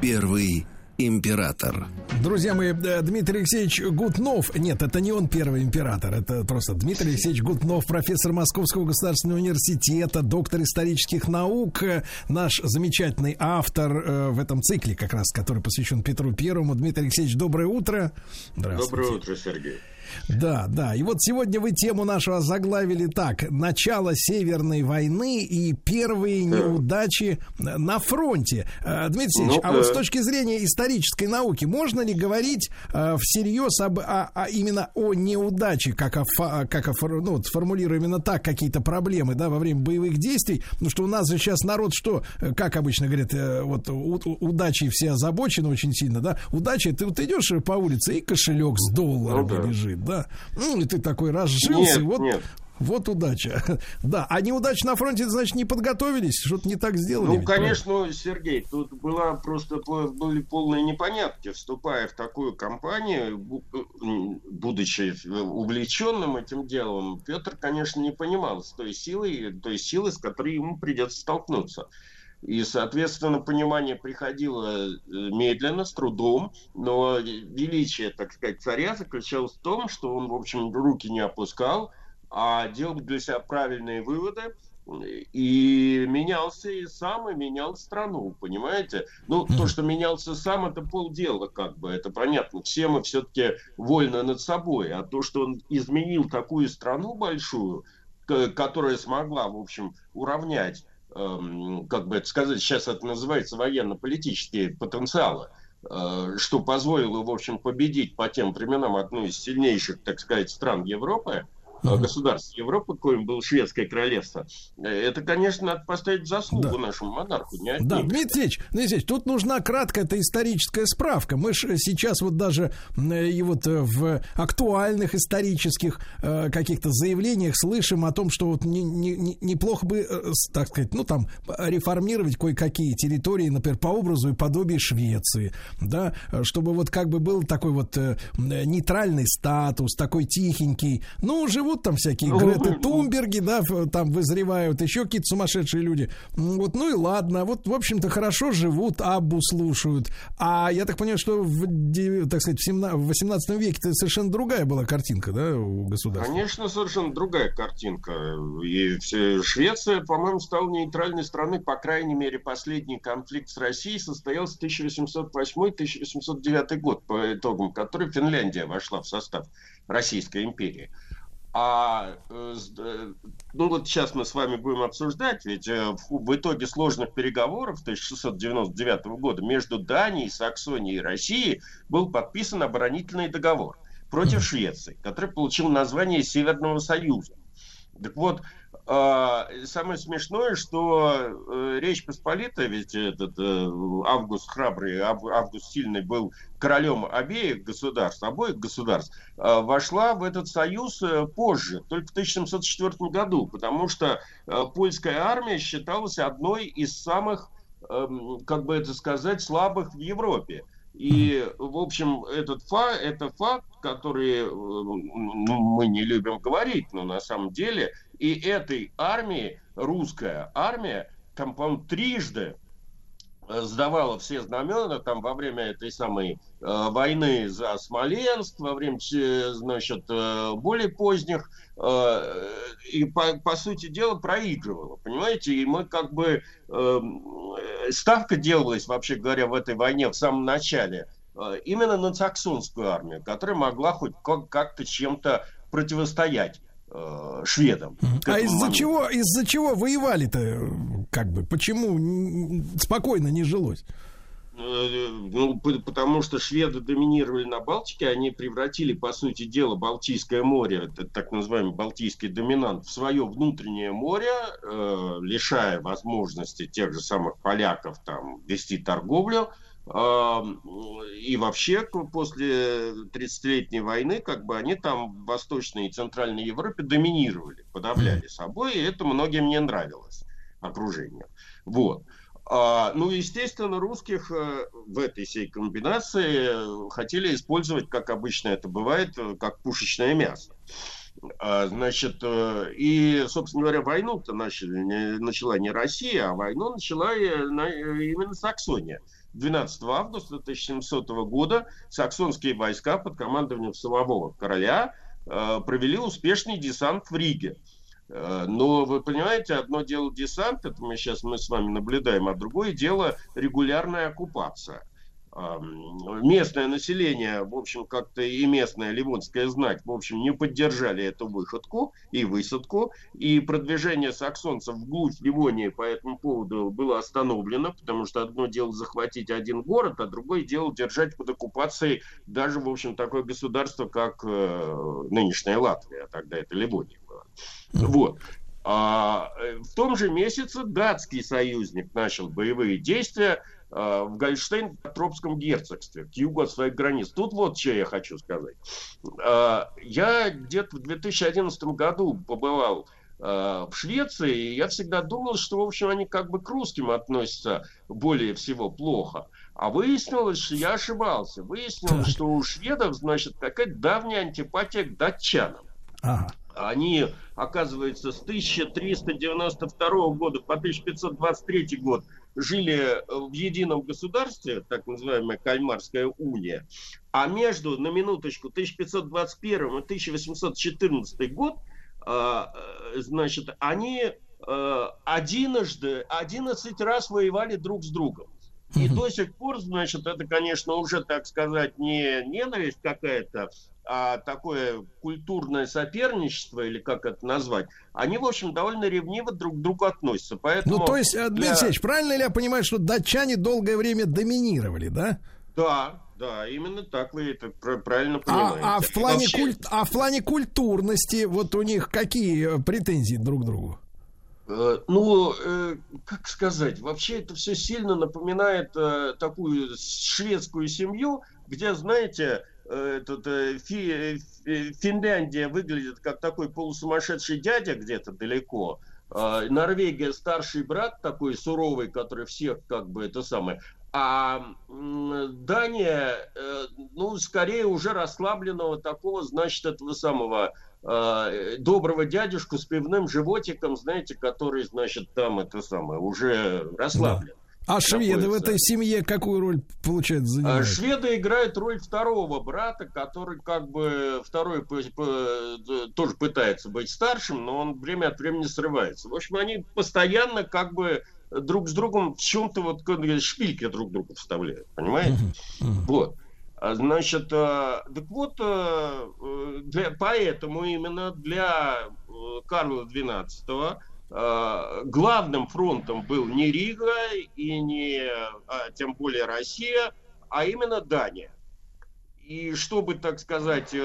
Первый император. Друзья мои, э, Дмитрий Алексеевич Гутнов, нет, это не он первый император, это просто Дмитрий Алексеевич Гутнов, профессор Московского государственного университета, доктор исторических наук, э, наш замечательный автор э, в этом цикле, как раз, который посвящен Петру Первому. Дмитрий Алексеевич, доброе утро. Доброе утро, Сергей. Да, да. И вот сегодня вы тему нашего заглавили так. Начало Северной войны и первые неудачи на фронте. Э, Дмитрий Алексеевич, а Ну-ка. вот с точки зрения исторической науки, можно ли говорить э, всерьез об, а, а именно о неудаче, как, о, как о, ну, вот сформулирую именно так, какие-то проблемы, да, во время боевых действий? Потому что у нас же сейчас народ что, э, как обычно говорят, вот у- у- удачей все озабочены очень сильно, да? Удача, ты вот идешь по улице, и кошелек с долларами Ну да. лежит, да? Ну, и ты такой разжился, Нет, вот, нет. вот удача. Да, а неудача на фронте, значит, не подготовились, что-то не так сделали. Ну, ведь, конечно, Сергей, тут была просто были полные непонятки, вступая в такую кампанию, бу- м, будучи увлеченным этим делом, Петр, конечно, не понимал с той силой, той силы, с которой ему придется столкнуться. И, соответственно, понимание приходило э, медленно, с трудом, но величие, так сказать, царя заключалось в том, что он, в общем, руки не опускал, а делал для себя правильные выводы, и менялся и сам, и менял страну, понимаете? Ну, то, что менялся сам, это полдела, как бы, это понятно. Все мы все-таки вольны над собой. А то, что он изменил такую страну большую, которая смогла, в общем, уравнять, как бы это сказать, сейчас это называется военно-политические потенциалы, э, что позволило, в общем, победить по тем временам одну из сильнейших, так сказать, стран Европы, э, государств Европы, коим было шведское королевство. Э, Это, конечно, надо поставить заслугу нашему монарху. Не Да. Дмитрий Алексеевич, Дмитрий Алексеевич, тут нужна краткая эта историческая справка. Мы же сейчас вот даже и вот э, в актуальных исторических каких-то заявлениях слышим о том, что вот не- не- не- неплохо бы, так сказать, ну там реформировать кое-какие территории, например, по образу и подобию Швеции, да, чтобы вот как бы был такой вот нейтральный статус, такой тихенький. Ну, живут там всякие Ну, Греты Тумберги, да, там вызревают, еще какие-то сумасшедшие люди. Вот, ну и ладно, вот, в общем-то, хорошо живут, Аббу слушают. А я так понимаю, что в, так сказать, в, 17 в 18 веке это совершенно другая была картинка, да, у государства. Конечно, совершенно другая картинка. И Швеция, по-моему, стала нейтральной страной, по крайней мере, последний конфликт с Россией состоялся в 1808-1809 год, по итогам которой Финляндия вошла в состав Российской империи. А э, э, ну вот сейчас мы с вами будем обсуждать, ведь э, в, итоге сложных переговоров 1699 года между Данией, Саксонией и Россией был подписан оборонительный договор против Швеции, который получил название Северного Союза. Так вот, самое смешное, что э, Речь Посполитая, ведь этот э, Август Храбрый, Ав- Август Сильный был королем обеих государств, обоих государств, э, вошла в этот союз позже, только в 1704 году, потому что польская армия считалась одной из самых, эм, как бы это сказать, слабых в Европе. И, в общем, этот фа, это факт, который ну, мы не любим говорить, но на самом деле и этой армии, русская армия, там, по-моему, трижды э, сдавала все знамена там во время этой самой э, войны за Смоленск, во время, значит, э, более поздних, э, и по, по сути дела проигрывала, понимаете? И мы как бы, э, ставка делалась, вообще говоря, в этой войне в самом начале, э, именно на саксонскую армию, которая могла хоть как- как-то чем-то противостоять э, шведам. А из-за чего, из-за чего воевали-то, э, как бы, почему спокойно не жилось? Э, Ну, потому что шведы доминировали на Балтике, они превратили, по сути дела, Балтийское море, это так называемый Балтийский доминант, в свое внутреннее море, э, лишая возможности тех же самых поляков там вести торговлю. А, И вообще после 30-летней войны как бы они там в Восточной и Центральной Европе доминировали, подавляли собой, и это многим не нравилось окружению. Вот. А, ну, естественно, русских э, в этой всей комбинации э, хотели использовать, как обычно это бывает, э, как пушечное мясо. А, Значит, и, собственно говоря, войну-то начали, не- начала не Россия, а войну начала на- именно Саксония. 12 августа 1700 года саксонские войска под командованием самого короля провели успешный десант в Риге. Э, Но вы понимаете, одно дело десант, это мы сейчас мы с вами наблюдаем, а другое дело регулярная оккупация. Местное население, в общем, как-то и местная ливонская знать, в общем, не поддержали эту выходку и высадку, и продвижение саксонцев вглубь Ливонии по этому поводу было остановлено, потому что одно дело захватить один город, а другое дело держать под оккупацией даже, в общем, такое государство, как э, нынешняя Латвия, а тогда это Ливония. Вот. А, э, в том же месяце датский союзник начал боевые действия э, в Гольштейн-Тропском герцогстве, к югу от своих границ. Тут вот что я хочу сказать. А, Я где-то в 2011 году побывал э, в Швеции, и я всегда думал, что, в общем, они как бы к русским относятся более всего плохо. А выяснилось, что я ошибался. Выяснилось, что у шведов, значит, какая-то давняя антипатия к датчанам. Ага. Они, оказывается, с 1392 года по 1523 год жили э, в едином государстве, так называемая Кальмарская уния, а между, на минуточку, 1521 и 1814 год, а, э, значит, они э, одиножды, 11 раз воевали друг с другом. И до сих пор, значит, это, конечно, уже, так сказать, не ненависть какая-то, а такое культурное соперничество, или как это назвать, они, в общем, довольно ревниво друг к другу относятся. Поэтому Ну, то есть, Дмитрий для- Алексеевич, правильно ли я понимаю, что датчане долгое время доминировали, да? Да, да, именно так вы это пр- правильно А, понимаете. а в плане Вообще, культ- а в плане культурности вот у них какие э, претензии друг к другу? Э, Ну, э, как сказать, вообще это все сильно напоминает э, такую шведскую семью, где, знаете, этот, э, Фи- э, Финляндия выглядит как такой полусумасшедший дядя где-то далеко. А Норвегия старший брат такой суровый, который всех как бы это самое. А Дания, э, ну, скорее уже расслабленного такого, значит, этого самого э, доброго дядюшку с пивным животиком, знаете, который, значит, там это самое, уже расслаблен. А шведы в этой семье какую роль, получается, А занимают? Шведы играют роль второго брата, который как бы второй тоже пытается быть старшим, но он время от времени срывается. В общем, они постоянно как бы друг с другом в чем-то вот бы шпильки друг другу вставляют, понимаете? Вот. А, Значит, э, так вот, э, э, для, поэтому именно для э, Карла XII э, главным фронтом был не Рига и не, а, тем более Россия, а именно Дания. И чтобы, так сказать, э,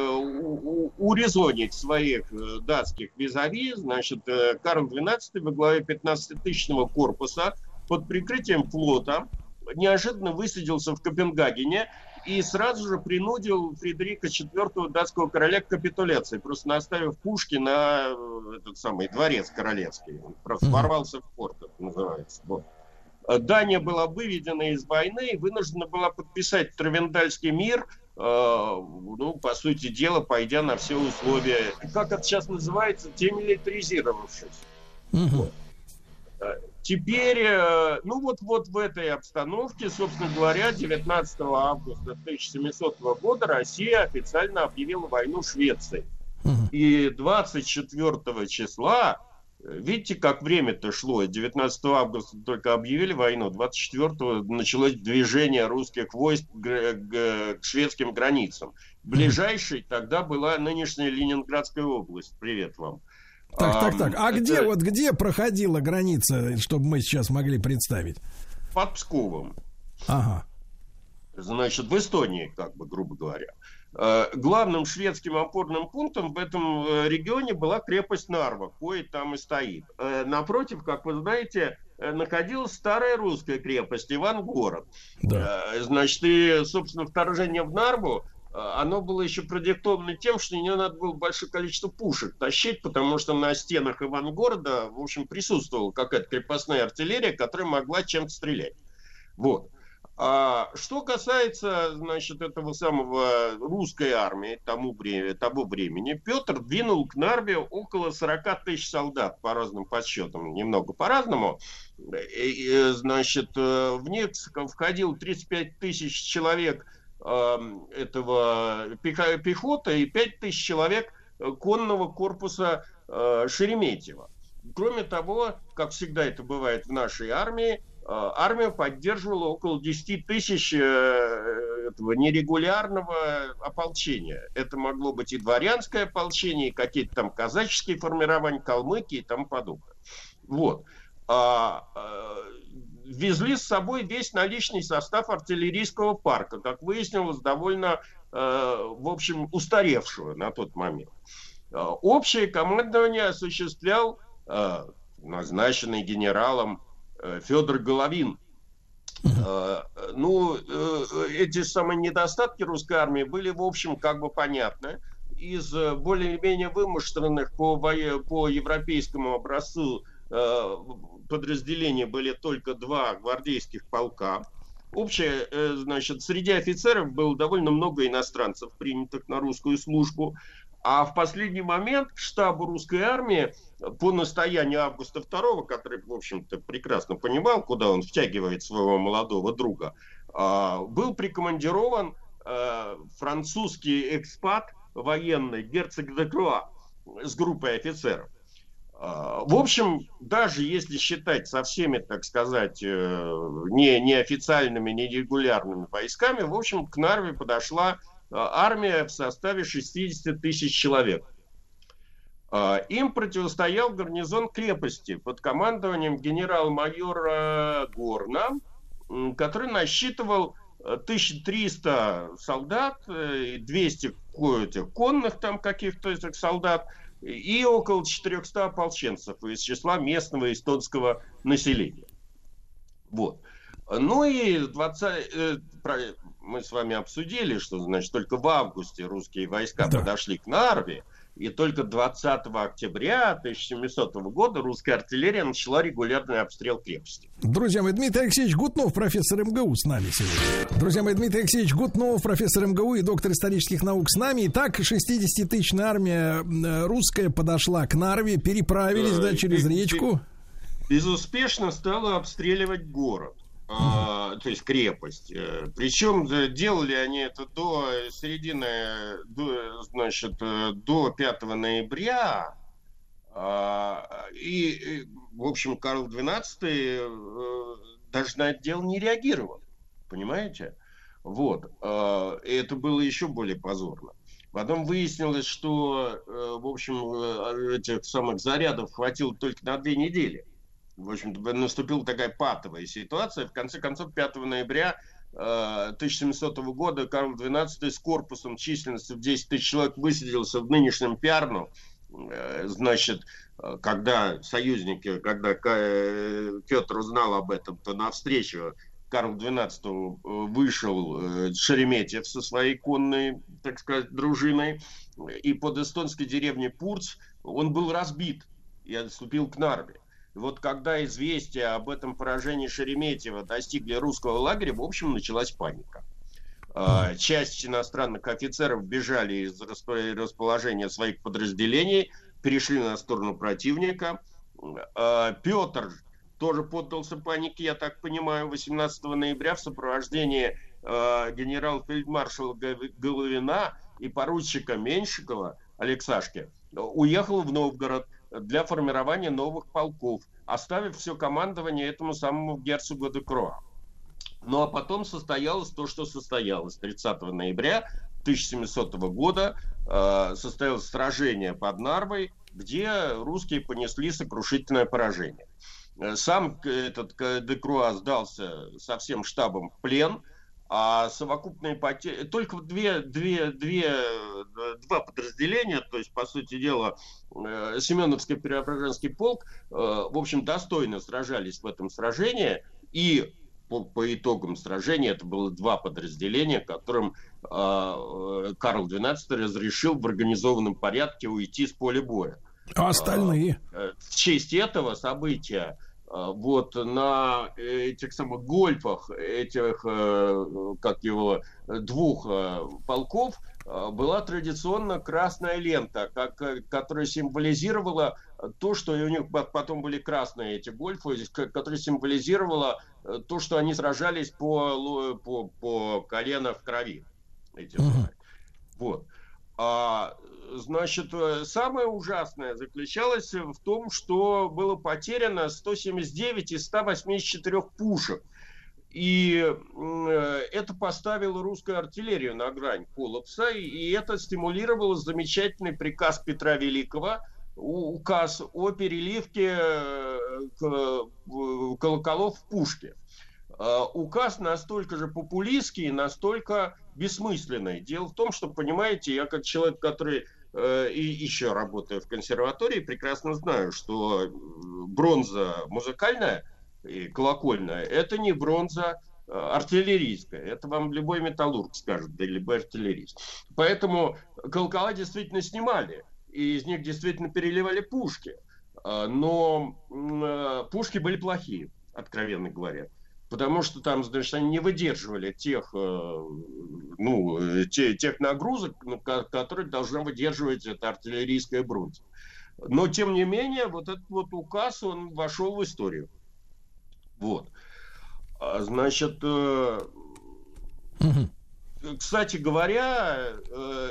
урезонить своих э, датских визави, значит, э, Карл XII во главе 15-тысячного корпуса под прикрытием флота неожиданно высадился в Копенгагене и сразу же принудил Фредерика IV датского короля к капитуляции, просто наставив пушки на э, этот самый дворец королевский. Он просто ворвался в порт, это называется. Вот. Э, Дания была выведена из войны и вынуждена была подписать Травендальский мир, э, ну, по сути дела, пойдя на все условия, как это сейчас называется, демилитаризировавшись. Э, Теперь, э, ну вот, вот в этой обстановке, собственно говоря, 19 августа 1700 года Россия официально объявила войну Швеции. И 24 числа, э, видите, как время-то шло, 19 августа только объявили войну, 24 началось движение русских войск к, к шведским границам. Ближайшей тогда была нынешняя Ленинградская область. Привет вам. Так, так, так. А это где вот где проходила граница, чтобы мы сейчас могли представить? Под Псковом. Ага. Значит, в Эстонии, как бы, грубо говоря. Э, Главным шведским опорным пунктом в этом э, регионе была крепость Нарва, кое там и стоит. Э, Напротив, как вы знаете, находилась старая русская крепость Ивангород. Э, Значит, и, собственно, вторжение в Нарву, оно было еще продиктовано тем, что нее надо было большое количество пушек тащить, потому что на стенах Ивангорода, в общем, присутствовала какая-то крепостная артиллерия, которая могла чем-то стрелять. Вот. А что касается, значит, этого самого русской армии тому времени, того времени, Петр двинул к Нарве около 40 тысяч солдат, по разным подсчетам, немного по-разному. Значит, э, в них входил 35 тысяч человек э, этого пеха- пехоты и 5 тысяч человек э, конного корпуса э, Шереметьева. Кроме того, как всегда это бывает в нашей армии, э, армия поддерживала около 10 тысяч этого нерегулярного ополчения. Это могло быть и дворянское ополчение, и какие-то там казаческие формирования, калмыки и тому подобное. Вот. А, везли с собой весь наличный состав артиллерийского парка, как выяснилось, довольно, э, в общем, устаревшего на тот момент. Э, Общее командование осуществлял э, назначенный генералом Федор Головин. Ну, эти самые недостатки русской армии были, в общем, как бы понятны. Из более-менее вымышленных по, по европейскому образцу подразделений были только два гвардейских полка. Общее, э, значит, среди офицеров было довольно много иностранцев, принятых на русскую службу. А в последний момент штабу русской армии по настоянию Августа II, который, в общем-то, прекрасно понимал, куда он втягивает своего молодого друга, а, был прикомандирован э, французский экспат военный герцог де Круа с группой офицеров. А, В общем, даже если считать со всеми, так сказать, э, не, неофициальными, нерегулярными войсками, в общем, к Нарве подошла э, армия в составе 60 тысяч человек. А, Им противостоял гарнизон крепости под командованием генерал-майора Горна, который насчитывал э, 1300 солдат, э, и 200 ко- этих конных там каких-то солдат и около 400 ополченцев из числа местного эстонского населения. Вот. Ну и 20, э, про- мы с вами обсудили, что значит только в августе русские войска подошли к Нарве, и только 20 октября 1700 года русская артиллерия начала регулярный обстрел крепости. Друзья мои, Дмитрий Алексеевич Гутнов, профессор МГУ с нами сегодня. Друзья мои, Дмитрий Алексеевич Гутнов, профессор МГУ и доктор исторических наук с нами. Итак, 60-тысячная армия русская подошла к Нарве, переправились, да, Э, через речку. безуспешно стала обстреливать город, то есть крепость. Э, Причем э, делали они это до середины, до, значит, э, до 5 ноября. А, И, в общем, Карл XII э, даже на это дело не реагировал. Понимаете? Вот. А, И это было еще более позорно. Потом выяснилось, что, э, в общем, э, этих самых зарядов хватило только на две недели. В общем-то, наступила такая патовая ситуация. В конце концов, 5 ноября э, 1700 года Карл XII с корпусом численностью в 10 тысяч человек высадился в нынешнем Пиарну. Э, Значит, э, когда союзники, когда Петр узнал об этом, то навстречу Карл XII вышел э, Шереметьев со своей конной, так сказать, дружиной. И под эстонской деревней Пурц он был разбит и отступил к Нарве. Вот когда известия об этом поражении Шереметьева достигли русского лагеря, в общем, началась паника. А, Часть иностранных офицеров бежали из распо- расположения своих подразделений, перешли на сторону противника. А, Петр тоже поддался панике, я так понимаю, 18 ноября в сопровождении э, генерал-фельдмаршала Головина и поручика Меньшикова Алексашки уехал в Новгород для формирования новых полков, оставив все командование этому самому герцогу де Круа. Ну а потом состоялось то, что состоялось. 30 ноября 1700 года э, состоялось сражение под Нарвой, где русские понесли сокрушительное поражение. Э, Сам этот к- Декруа сдался со всем штабом в плен, а совокупные потери... Только две, две, две, два подразделения, то есть, по сути дела, э, Семеновский Преображенский полк, э, в общем, достойно сражались в этом сражении, и по, по итогам сражения это было два подразделения, которым э, Карл XII разрешил в организованном порядке уйти с поля боя. А остальные? Э, В честь этого события вот на этих самых гольфах этих, э, как его, э, двух э, полков э, была традиционно красная лента, как, э, которая символизировала то, что и у них по- потом были красные эти гольфы, к- которая символизировала э, то, что они сражались по, по, по колено в крови. Эти самые. Вот. А, значит, э, самое ужасное заключалось в том, что было потеряно 179 из 184 пушек. И э, это поставило русскую артиллерию на грань коллапса, и- это стимулировало замечательный приказ Петра Великого, указ о переливке э, колоколов в пушке. Указ настолько же популистский, настолько бессмысленный. Дело в том, что, понимаете, я как человек, который и еще работаю в консерватории, прекрасно знаю, что э, бронза музыкальная и колокольная, это не бронза э, артиллерийская. Это вам любой металлург скажет, да любой артиллерист. Поэтому колокола действительно снимали, и из них действительно переливали пушки. Э, Но э, пушки были плохие, откровенно говоря. Потому что там, значит, они не выдерживали тех, э, ну, э, те- тех нагрузок, ну, ко- которые должна выдерживать эта артиллерийская бронза. Но, тем не менее, вот этот вот указ, он вошел в историю. Вот. А, Значит, э, кстати говоря, э,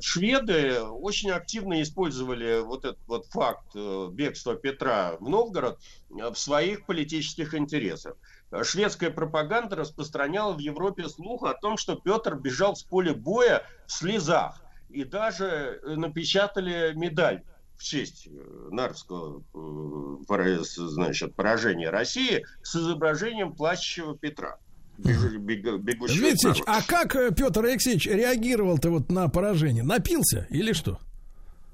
шведы очень активно использовали вот этот вот факт э, бегства Петра в Новгород э, в своих политических интересах. Шведская пропаганда распространяла в Европе слух о том, что Петр бежал с поля боя в слезах. И даже напечатали медаль в честь Нарвского значит, поражения России с изображением плачущего Петра. Бегущего Дмитрий Алексеевич, а как э, Петр Алексеевич реагировал-то вот на поражение? Напился или что?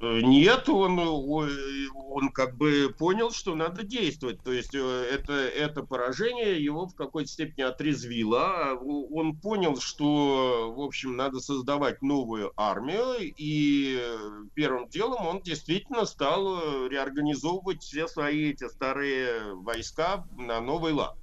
Э, Нет, он, он как бы понял, что надо действовать. То есть э, это, это поражение его в какой-то степени отрезвило. Он понял, что, в общем, надо создавать новую армию. И первым делом он действительно стал реорганизовывать все свои эти старые войска на новый лад.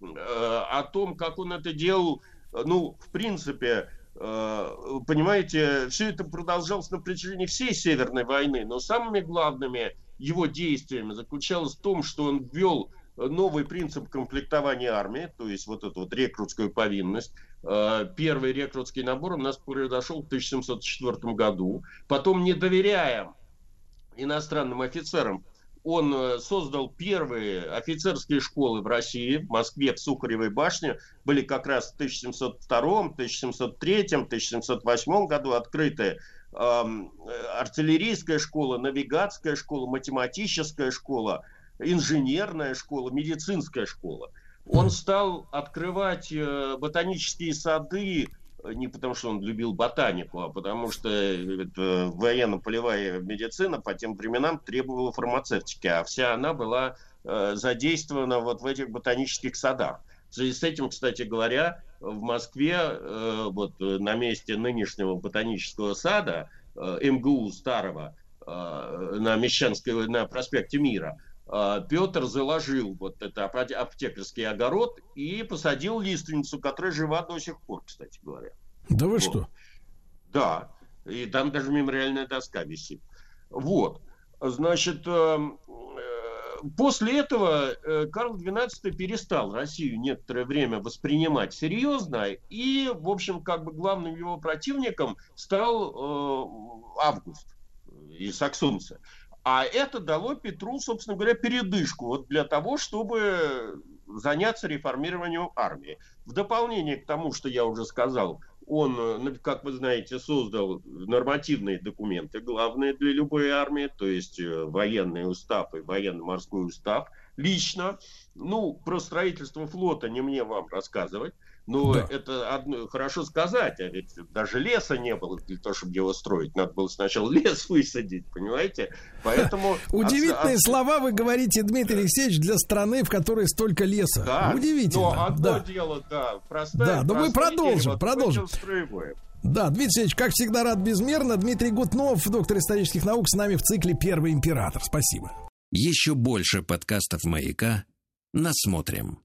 Э, О том, как он это делал, ну, в принципе, Э, понимаете, все это продолжалось на протяжении всей Северной войны, но самыми главными его действиями заключалось в том, что он ввел новый принцип комплектования армии, то есть вот эту вот рекрутскую повинность. Э, Первый рекрутский набор у нас произошел в 1704 году. Потом, не доверяя иностранным офицерам, он э, создал первые офицерские школы в России, в Москве, в Сухаревой башне. Были как раз в 1702, 1703, 1708 году открыты эм, артиллерийская школа, навигатская школа, математическая школа, инженерная школа, медицинская школа. Он стал открывать э, ботанические сады не потому, что он любил ботанику, а потому что это военно-полевая медицина по тем временам требовала фармацевтики, а вся она была э, задействована вот в этих ботанических садах. В связи с этим, кстати говоря, в Москве, э, вот э, на месте нынешнего ботанического сада, э, МГУ старого, э, на Мещанской, на проспекте Мира, э, Петр заложил вот это апте- аптекарский огород и посадил лиственницу, которая жива до сих пор, кстати говоря. Да вы Вот. что? Да, и там даже мемориальная доска висит. Вот. Значит, эм, э, после этого э, Карл XII перестал Россию некоторое время воспринимать серьезно, и, в общем, как бы главным его противником стал э, Август и саксонцы. А это дало Петру, собственно говоря, передышку вот для того, чтобы заняться реформированием армии. В дополнение к тому, что я уже сказал, он, э, как вы знаете, создал нормативные документы, главные для любой армии, то есть э, военный устав и военно-морской устав, лично. Ну, про строительство флота не мне вам рассказывать. Но Да. это одно, хорошо сказать, а ведь даже леса не было для того, чтобы его строить. Надо было сначала лес высадить, понимаете? Поэтому... Удивительные от- слова вы говорите, Дмитрий Алексеевич, для страны, в которой столько леса. Да, Удивительно. Но одно да. дело, да, простая, Да, но мы продолжим, дерево, продолжим. Да, Дмитрий Алексеевич, как всегда, рад безмерно. Дмитрий Гутнов, доктор исторических наук, с нами в цикле «Первый император». Спасибо. Еще больше подкастов «Маяка» насмотрим.